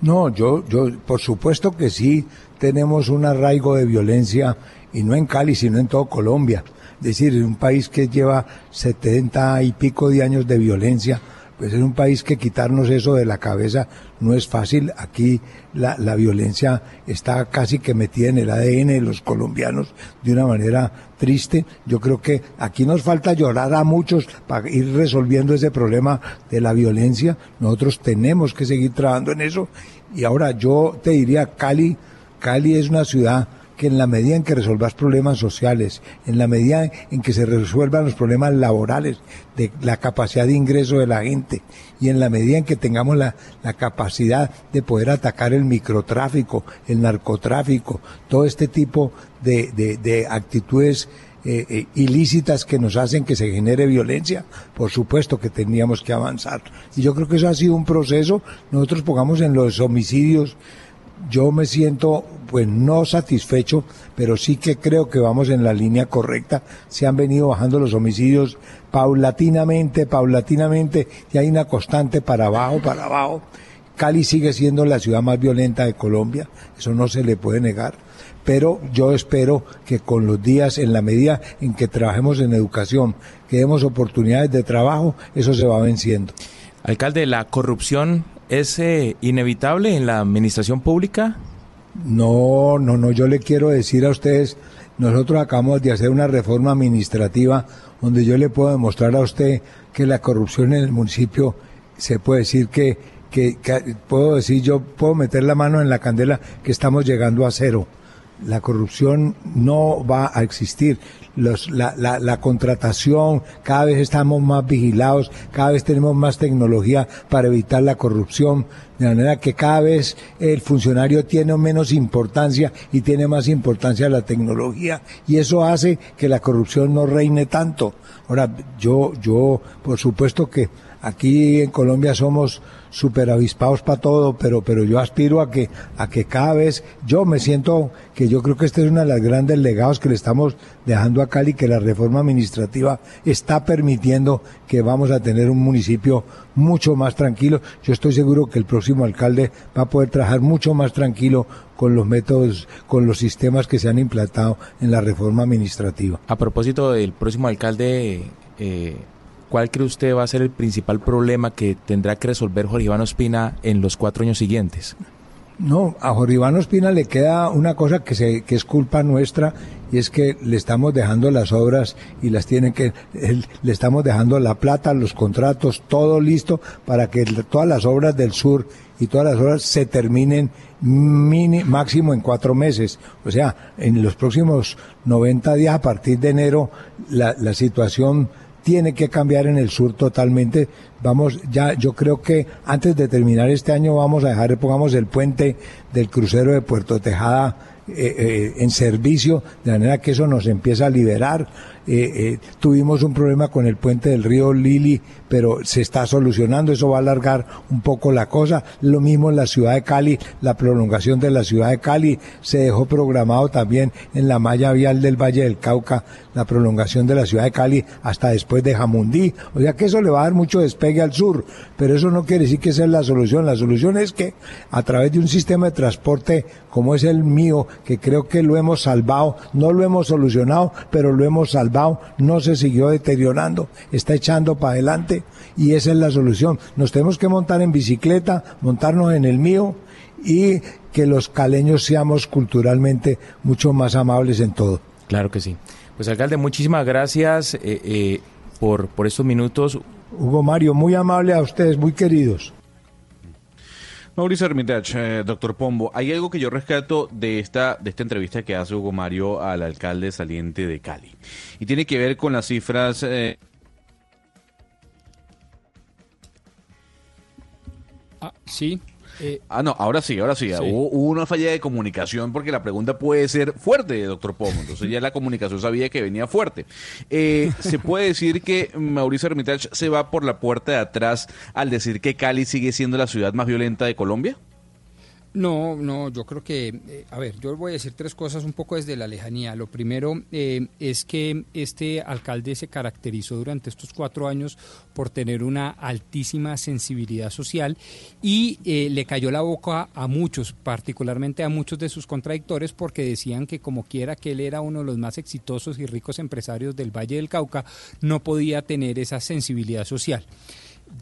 No, yo, yo, por supuesto que sí tenemos un arraigo de violencia y no en Cali, sino en todo Colombia. Es decir, un país que lleva 70 y pico de años de violencia, pues es un país que quitarnos eso de la cabeza no es fácil. Aquí la, la violencia está casi que metida en el ADN de los colombianos de una manera triste. Yo creo que aquí nos falta llorar a muchos para ir resolviendo ese problema de la violencia. Nosotros tenemos que seguir trabajando en eso. Y ahora yo te diría, Cali, Cali es una ciudad que en la medida en que resolvas problemas sociales, en la medida en que se resuelvan los problemas laborales, de la capacidad de ingreso de la gente, y en la medida en que tengamos la, capacidad de poder atacar el microtráfico, el narcotráfico, todo este tipo de actitudes eh, eh, ilícitas que nos hacen que se genere violencia, por supuesto que teníamos que avanzar. Y yo creo que eso ha sido un proceso. Nosotros pongamos en los homicidios, yo me siento pues no satisfecho, pero sí que creo que vamos en la línea correcta. Se han venido bajando los homicidios paulatinamente, paulatinamente, y hay una constante para abajo, para abajo. Cali sigue siendo la ciudad más violenta de Colombia, eso no se le puede negar. Pero yo espero que con los días, en la medida en que trabajemos en educación, que demos oportunidades de trabajo, eso se va venciendo. Alcalde, ¿la corrupción es eh, inevitable en la administración pública? No, no, no, yo le quiero decir a ustedes, nosotros acabamos de hacer una reforma administrativa donde yo le puedo demostrar a usted que la corrupción en el municipio se puede decir que, que, que puedo decir, yo puedo meter la mano en la candela que estamos llegando a cero. La corrupción no va a existir. Los- la, la- la contratación, cada vez estamos más vigilados, cada vez tenemos más tecnología para evitar la corrupción, de manera que cada vez el funcionario tiene menos importancia y tiene más importancia la tecnología y eso hace que la corrupción no reine tanto. Ahora, yo, yo, por supuesto que aquí en Colombia somos super avispados para todo, pero, pero yo aspiro a que, a que cada vez, yo me siento que yo creo que este es uno de los grandes legados que le estamos dejando a Cali, que la reforma administrativa está permitiendo que vamos a tener un municipio mucho más tranquilo. Yo estoy seguro que el próximo alcalde va a poder trabajar mucho más tranquilo con los métodos, con los sistemas que se han implantado en la reforma administrativa. A propósito del próximo alcalde, eh, ¿cuál cree usted va a ser el principal problema que tendrá que resolver Jorge Iván Ospina en los cuatro años siguientes? No, a Jorge Iván Ospina le queda una cosa que, se, que es culpa nuestra y es que le estamos dejando las obras y las tienen que, le estamos dejando la plata, los contratos, todo listo para que todas las obras del sur y todas las obras se terminen mini, máximo en cuatro meses. O sea, en los próximos 90 días a partir de enero la situación tiene que cambiar en el sur totalmente. Vamos, ya, yo creo que antes de terminar este año vamos a dejar, pongamos el puente del crucero de Puerto Tejada eh, eh, en servicio, de manera que eso nos empieza a liberar. Eh, eh, tuvimos un problema con el puente del río Lili, pero se está solucionando, eso va a alargar un poco la cosa. Lo mismo en la ciudad de Cali, la prolongación de la ciudad de Cali, se dejó programado también en la malla vial del Valle del Cauca, la prolongación de la ciudad de Cali hasta después de Jamundí. O sea que eso le va a dar mucho despegue al sur, pero eso no quiere decir que esa es la solución. La solución es que a través de un sistema de transporte como es el mío, que creo que lo hemos salvado, no lo hemos solucionado, pero lo hemos salvado, no se siguió deteriorando, está echando para adelante y esa es la solución. Nos tenemos que montar en bicicleta, montarnos en el mío y que los caleños seamos culturalmente mucho más amables en todo. Claro que sí. Pues alcalde, muchísimas gracias eh, eh, por, por estos minutos. Hugo Mario, muy amable a ustedes, muy queridos. Mauricio Hermitage, eh, doctor Pombo, hay algo que yo rescato de esta, de esta entrevista que hace Hugo Mario al alcalde saliente de Cali. Y tiene que ver con las cifras... Eh, Ah, sí. Eh, Ah, no, ahora sí, ahora sí. Sí. Hubo, hubo una falla de comunicación porque la pregunta puede ser fuerte, doctor Pombo. Entonces ya la comunicación sabía que venía fuerte. Eh, ¿Se puede decir que Mauricio Hermitage se va por la puerta de atrás al decir que Cali sigue siendo la ciudad más violenta de Colombia? No, no, yo creo que, eh, a ver, yo voy a decir tres cosas un poco desde la lejanía. Lo primero eh, es que este alcalde se caracterizó durante estos cuatro años por tener una altísima sensibilidad social y eh, le cayó la boca a muchos, particularmente a muchos de sus contradictores, porque decían que como quiera que él era uno de los más exitosos y ricos empresarios del Valle del Cauca, no podía tener esa sensibilidad social.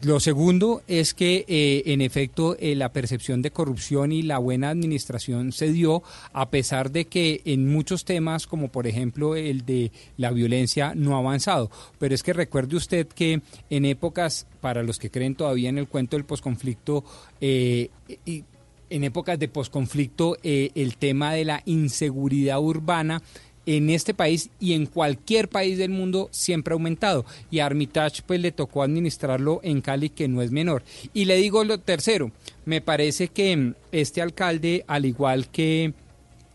Lo segundo es que, eh, en efecto, eh, la percepción de corrupción y la buena administración se dio a pesar de que en muchos temas, como por ejemplo el de la violencia, no ha avanzado. Pero es que recuerde usted que en épocas, para los que creen todavía en el cuento del posconflicto, eh, y- en épocas de posconflicto, eh, el tema de la inseguridad urbana en este país y en cualquier país del mundo siempre ha aumentado. Y a Armitage pues le tocó administrarlo en Cali, que no es menor. Y le digo lo tercero, me parece que mm, este alcalde, al igual que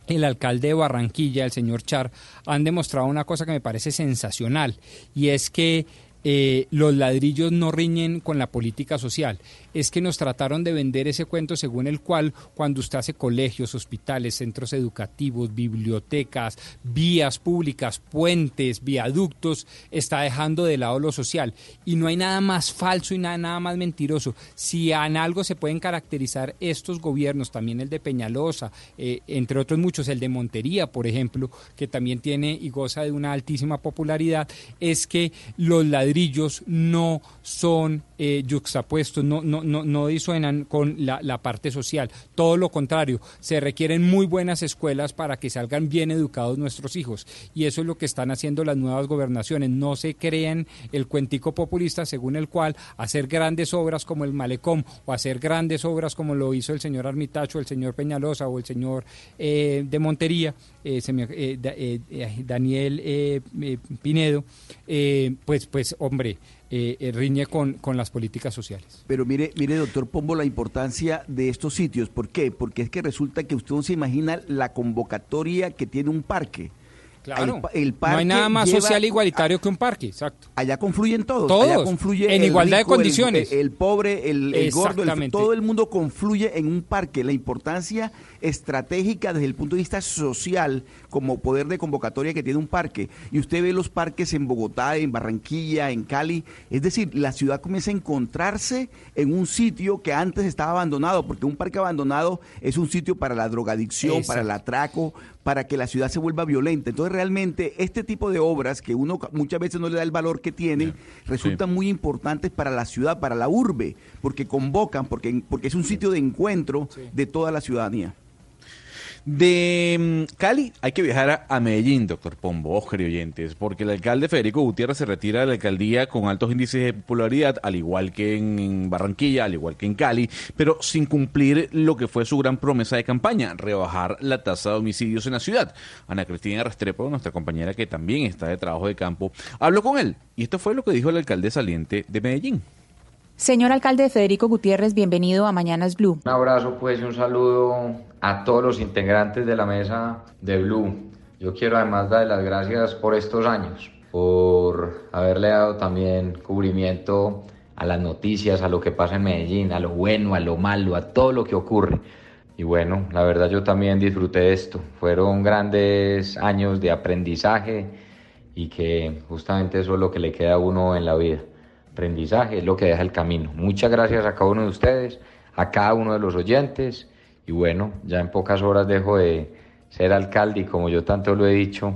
el alcalde de Barranquilla, el señor Char, han demostrado una cosa que me parece sensacional, y es que eh, los ladrillos no riñen con la política social. Es que nos trataron de vender ese cuento según el cual cuando usted hace colegios, hospitales, centros educativos, bibliotecas, vías públicas, puentes, viaductos, está dejando de lado lo social. Y no hay nada más falso y nada, nada más mentiroso. Si en algo se pueden caracterizar estos gobiernos, también el de Peñalosa, eh, entre otros muchos, el de Montería, por ejemplo, que también tiene y goza de una altísima popularidad, es que los ladrillos no son eh, yuxtapuestos, no, no, no, no disuenan con la, la parte social. Todo lo contrario, se requieren muy buenas escuelas para que salgan bien educados nuestros hijos. Y eso es lo que están haciendo las nuevas gobernaciones. No se crean el cuentico populista según el cual hacer grandes obras como el Malecón o hacer grandes obras como lo hizo el señor Armitacho, el señor Peñalosa o el señor eh, de Montería, eh, se eh, eh, eh, Daniel eh, Pinedo, pues, pues hombre, eh, eh, riñe con, con las políticas sociales. Pero mire, mire, doctor Pombo, la importancia de estos sitios. ¿Por qué? Porque es que resulta que usted no se imagina la convocatoria que tiene un parque. Claro. El pa- el no parque hay nada más social e igualitario que un parque, exacto. Allá confluyen todos. Todos, Allá confluye en el igualdad de rico, el- condiciones. El, pobre, el, gordo, todo el mundo confluye en un parque. La importancia estratégica desde el punto de vista social como poder de convocatoria que tiene un parque. Y usted ve los parques en Bogotá, en Barranquilla, en Cali. Es decir, la ciudad comienza a encontrarse en un sitio que antes estaba abandonado, porque un parque abandonado es un sitio para la drogadicción, Exacto. para el atraco, para que la ciudad se vuelva violenta. Entonces realmente este tipo de obras que uno muchas veces no le da el valor que tiene, resultan muy importantes para la ciudad, para la urbe, porque convocan, porque, porque es un sitio de encuentro de toda la ciudadanía. De mm, Cali hay que viajar a, Medellín, doctor Pombo, Oscar oyentes, porque el alcalde Federico Gutiérrez se retira de la alcaldía con altos índices de popularidad, al igual que en, en Barranquilla, al igual que en Cali, pero sin cumplir lo que fue su gran promesa de campaña, rebajar la tasa de homicidios en la ciudad. Ana Cristina Restrepo, nuestra compañera que también está de trabajo de campo, habló con él y esto fue lo que dijo el alcalde saliente de Medellín. Señor alcalde Federico Gutiérrez, bienvenido a Mañanas Blue. Un abrazo pues y un saludo a todos los integrantes de la mesa de Blue. Yo quiero además darle las gracias por estos años, por haberle dado también cubrimiento a las noticias, a lo que pasa en Medellín, a lo bueno, a lo malo, a todo lo que ocurre. Y bueno, la verdad yo también disfruté de esto. Fueron grandes años de aprendizaje y que justamente eso es lo que le queda a uno en la vida. Aprendizaje es lo que deja el camino. Muchas gracias a cada uno de ustedes, a cada uno de los oyentes. Y bueno, ya en pocas horas dejo de ser alcalde y como yo tanto lo he dicho,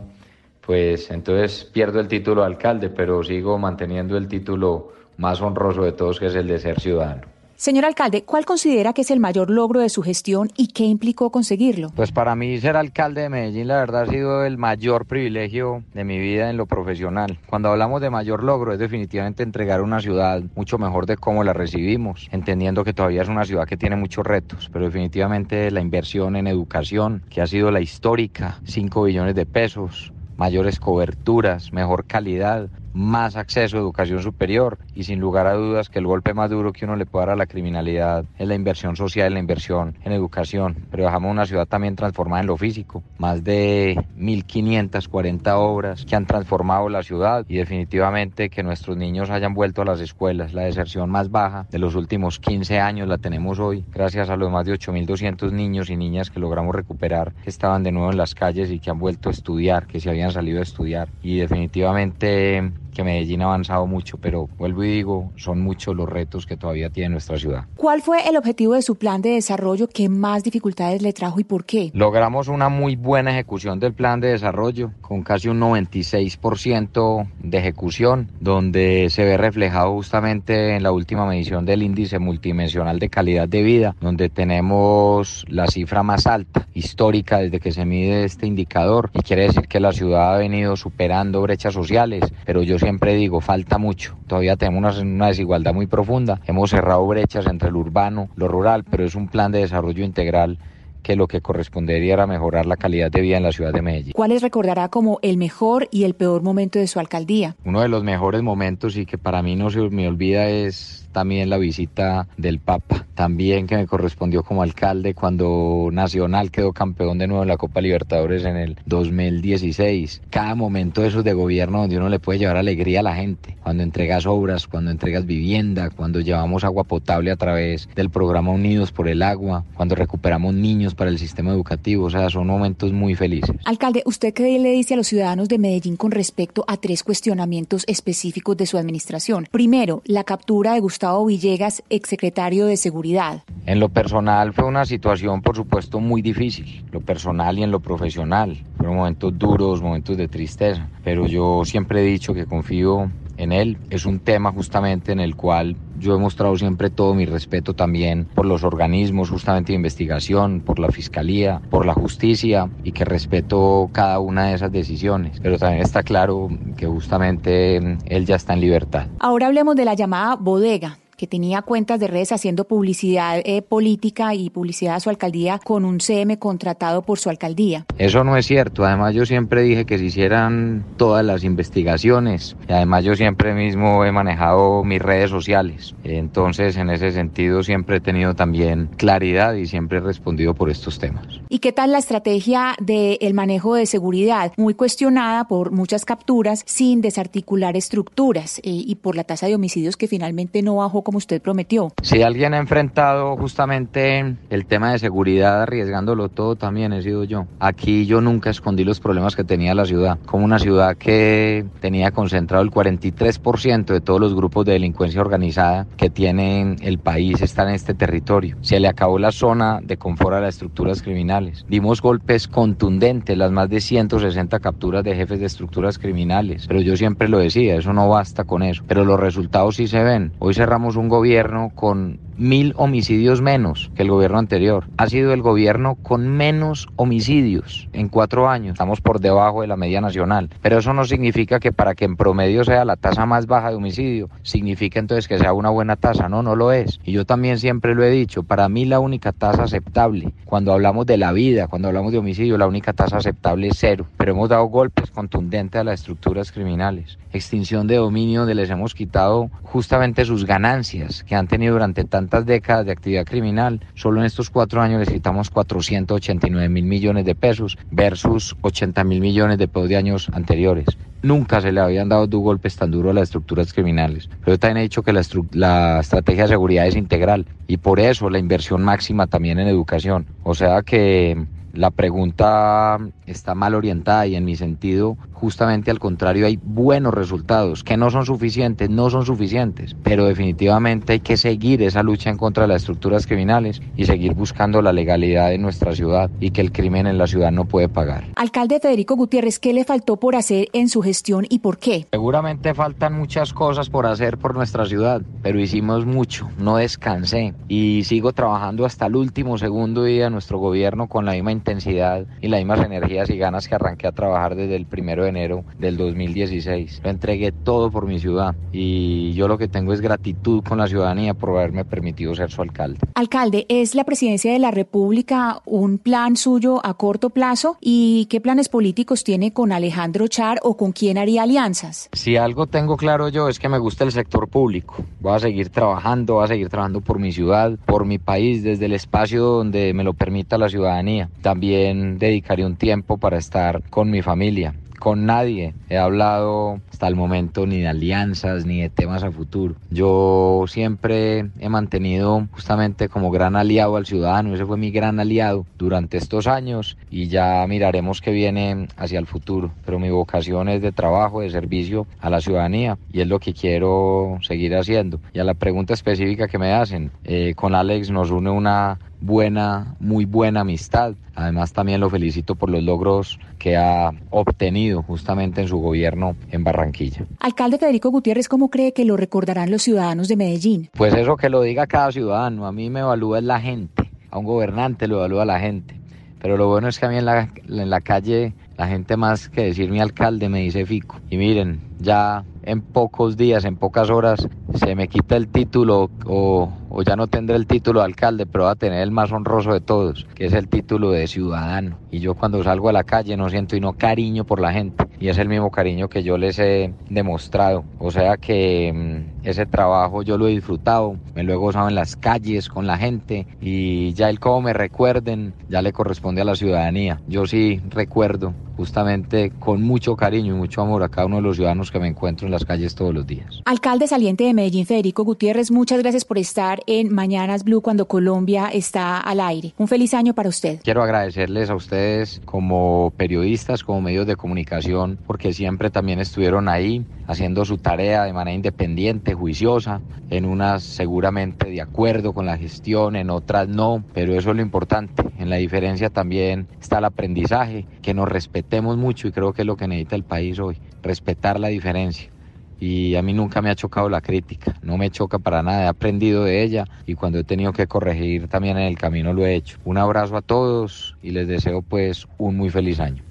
pues entonces pierdo el título de alcalde, pero sigo manteniendo el título más honroso de todos, que es el de ser ciudadano. Señor alcalde, ¿cuál considera que es el mayor logro de su gestión y qué implicó conseguirlo? Pues para mí ser alcalde de Medellín la verdad ha sido el mayor privilegio de mi vida en lo profesional. Cuando hablamos de mayor logro es definitivamente entregar una ciudad mucho mejor de cómo la recibimos, entendiendo que todavía es una ciudad que tiene muchos retos, pero definitivamente la inversión en educación, que ha sido la histórica, 5 billones de pesos, mayores coberturas, mejor calidad, más acceso a educación superior y sin lugar a dudas que el golpe más duro que uno le puede dar a la criminalidad es la inversión social, la inversión en educación. Pero dejamos una ciudad también transformada en lo físico, más de 1.540 obras que han transformado la ciudad y definitivamente que nuestros niños hayan vuelto a las escuelas. La deserción más baja de los últimos 15 años la tenemos hoy gracias a los más de 8.200 niños y niñas que logramos recuperar, que estaban de nuevo en las calles y que han vuelto a estudiar, que se habían salido a estudiar. Y definitivamente que Medellín ha avanzado mucho, pero vuelvo y digo, son muchos los retos que todavía tiene nuestra ciudad. ¿Cuál fue el objetivo de su plan de desarrollo que más dificultades le trajo y por qué? Logramos una muy buena ejecución del plan de desarrollo, con casi un 96% de ejecución, donde se ve reflejado justamente en la última medición del índice multidimensional de calidad de vida, donde tenemos la cifra más alta histórica desde que se mide este indicador y quiere decir que la ciudad ha venido superando brechas sociales, pero yo siempre digo, falta mucho. Todavía tenemos una, una, desigualdad muy profunda. Hemos cerrado brechas entre lo urbano, lo rural, pero es un plan de desarrollo integral que lo que correspondería era mejorar la calidad de vida en la ciudad de Medellín. ¿Cuáles recordará como el mejor y el peor momento de su alcaldía? Uno de los mejores momentos y que para mí no se me olvida es también la visita del Papa, también que me correspondió como alcalde cuando Nacional quedó campeón de nuevo en la Copa Libertadores en el 2016. Cada momento de esos de gobierno donde uno le puede llevar alegría a la gente, cuando entregas obras, cuando entregas vivienda, cuando llevamos agua potable a través del programa Unidos por el Agua, cuando recuperamos niños para el sistema educativo, o sea, son momentos muy felices. Alcalde, ¿usted qué le dice a los ciudadanos de Medellín con respecto a tres cuestionamientos específicos de su administración? Primero, la captura de Gustavo Villegas, exsecretario de Seguridad. En lo personal fue una situación, por supuesto, muy difícil, lo personal y en lo profesional. Fueron momentos duros, momentos de tristeza, pero yo siempre he dicho que confío en él. Es un tema justamente en el cual yo he mostrado siempre todo mi respeto también por los organismos justamente de investigación, por la fiscalía, por la justicia y que respeto cada una de esas decisiones. Pero también está claro que justamente él ya está en libertad. Ahora hablemos de la llamada bodega que tenía cuentas de redes haciendo publicidad eh, política y publicidad a su alcaldía con un CM contratado por su alcaldía. Eso no es cierto. Además, yo siempre dije que se hicieran todas las investigaciones. Y además, yo siempre mismo he manejado mis redes sociales. Entonces, en ese sentido, siempre he tenido también claridad y siempre he respondido por estos temas. ¿Y qué tal la estrategia del manejo de seguridad? Muy cuestionada por muchas capturas sin desarticular estructuras eh, y por la tasa de homicidios que finalmente no bajó como usted prometió. Si alguien ha enfrentado justamente el tema de seguridad arriesgándolo todo, también he sido yo. Aquí yo nunca escondí los problemas que tenía la ciudad, como una ciudad que tenía concentrado el 43% de todos los grupos de delincuencia organizada que tienen el país están en este territorio. Se le acabó la zona de confort a las estructuras criminales. Dimos golpes contundentes, las más de 160 capturas de jefes de estructuras criminales. Pero yo siempre lo decía, eso no basta con eso. Pero los resultados sí se ven. Hoy cerramos un gobierno con mil homicidios menos que el gobierno anterior. Ha sido el gobierno con menos homicidios en cuatro años. Estamos por debajo de la media nacional. Pero eso no significa que para que en promedio sea la tasa más baja de homicidio, significa entonces que sea una buena tasa. No, no lo es. Y yo también siempre lo he dicho. Para mí la única tasa aceptable, cuando hablamos de la vida, cuando hablamos de homicidio, la única tasa aceptable es cero. Pero hemos dado golpes contundentes a las estructuras criminales. Extinción de dominio donde les hemos quitado justamente sus ganancias que han tenido durante tantas décadas de actividad criminal. Solo en estos cuatro años les quitamos 489 mil millones de pesos versus 80 mil millones de pesos de años anteriores. Nunca se le habían dado dos golpes tan duros a las estructuras criminales. Pero también he dicho que la, la estrategia de seguridad es integral y por eso la inversión máxima también en educación. O sea que la pregunta está mal orientada y en mi sentido justamente al contrario hay buenos resultados, que no son suficientes, no son suficientes, pero definitivamente hay que seguir esa lucha en contra de las estructuras criminales y seguir buscando la legalidad en nuestra ciudad y que el crimen en la ciudad no puede pagar. Alcalde Federico Gutiérrez, ¿qué le faltó por hacer en su gestión y por qué? Seguramente faltan muchas cosas por hacer por nuestra ciudad, pero hicimos mucho, no descansé y sigo trabajando hasta el último segundo día de nuestro gobierno con la misma intensidad y las mismas energías y ganas que arranqué a trabajar desde el primero de enero del 2016. Lo entregué todo por mi ciudad y yo lo que tengo es gratitud con la ciudadanía por haberme permitido ser su alcalde. Alcalde, ¿es la presidencia de la República un plan suyo a corto plazo? ¿Y qué planes políticos tiene con Alejandro Char o con quién haría alianzas? Si algo tengo claro yo es que me gusta el sector público. Voy a seguir trabajando, voy a seguir trabajando por mi ciudad, por mi país, desde el espacio donde me lo permita la ciudadanía. También dedicaré un tiempo para estar con mi familia con nadie he hablado hasta el momento ni de alianzas ni de temas a futuro. Yo siempre he mantenido justamente como gran aliado al ciudadano, ese fue mi gran aliado durante estos años y ya miraremos qué viene hacia el futuro. Pero mi vocación es de trabajo, de servicio a la ciudadanía y es lo que quiero seguir haciendo. Y a la pregunta específica que me hacen, eh, con Alex nos une una buena, muy buena amistad. Además también lo felicito por los logros que ha obtenido justamente en su gobierno en Barranquilla. Alcalde Federico Gutiérrez, ¿cómo cree que lo recordarán los ciudadanos de Medellín? Pues eso que lo diga cada ciudadano, a mí me evalúa la gente, a un gobernante lo evalúa la gente. Pero lo bueno es que a mí en la, en la calle la gente más que decir mi alcalde me dice Fico. Y miren, ya en pocos días, en pocas horas, se me quita el título o, ya no tendré el título de alcalde, pero va a tener el más honroso de todos, que es el título de ciudadano. Y yo cuando salgo a la calle no siento no cariño por la gente. Y es el mismo cariño que yo les he demostrado. O sea que mmm, ese trabajo yo lo he disfrutado, me lo he gozado en las calles con la gente y ya el cómo me recuerden ya le corresponde a la ciudadanía. Yo sí recuerdo justamente con mucho cariño y mucho amor a cada uno de los ciudadanos que me encuentro en las calles todos los días. Alcalde saliente de Medellín, Federico Gutiérrez, muchas gracias por estar en Mañanas Blue cuando Colombia está al aire. Un feliz año para usted. Quiero agradecerles a ustedes como periodistas, como medios de comunicación, porque siempre también estuvieron ahí haciendo su tarea de manera independiente, juiciosa, en unas seguramente de acuerdo con la gestión, en otras no, pero eso es lo importante. En la diferencia también está el aprendizaje, que nos respetemos mucho y creo que es lo que necesita el país hoy, respetar la diferencia. Y a mí nunca me ha chocado la crítica, no me choca para nada, he aprendido de ella y cuando he tenido que corregir también en el camino lo he hecho. Un abrazo a todos y les deseo pues un muy feliz año.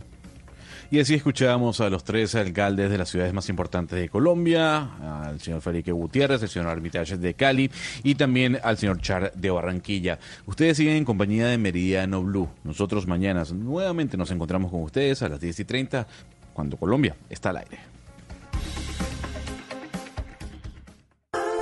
Y así escuchábamos a los tres alcaldes de las ciudades más importantes de Colombia, al señor Felipe Gutiérrez, el señor Armitage de Cali y también al señor Char de Barranquilla. Ustedes siguen en compañía de Meridiano Blue. Nosotros mañana nuevamente nos encontramos con ustedes a las 10 y 30 cuando Colombia está al aire.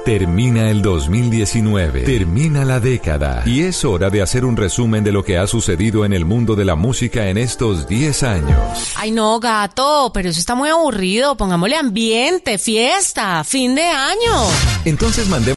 Termina el 2019, termina la década y es hora de hacer un resumen de lo que ha sucedido en el mundo de la música en estos 10 años. Ay no, gato, pero eso está muy aburrido. Pongámosle ambiente, fiesta, fin de año. Entonces mandemos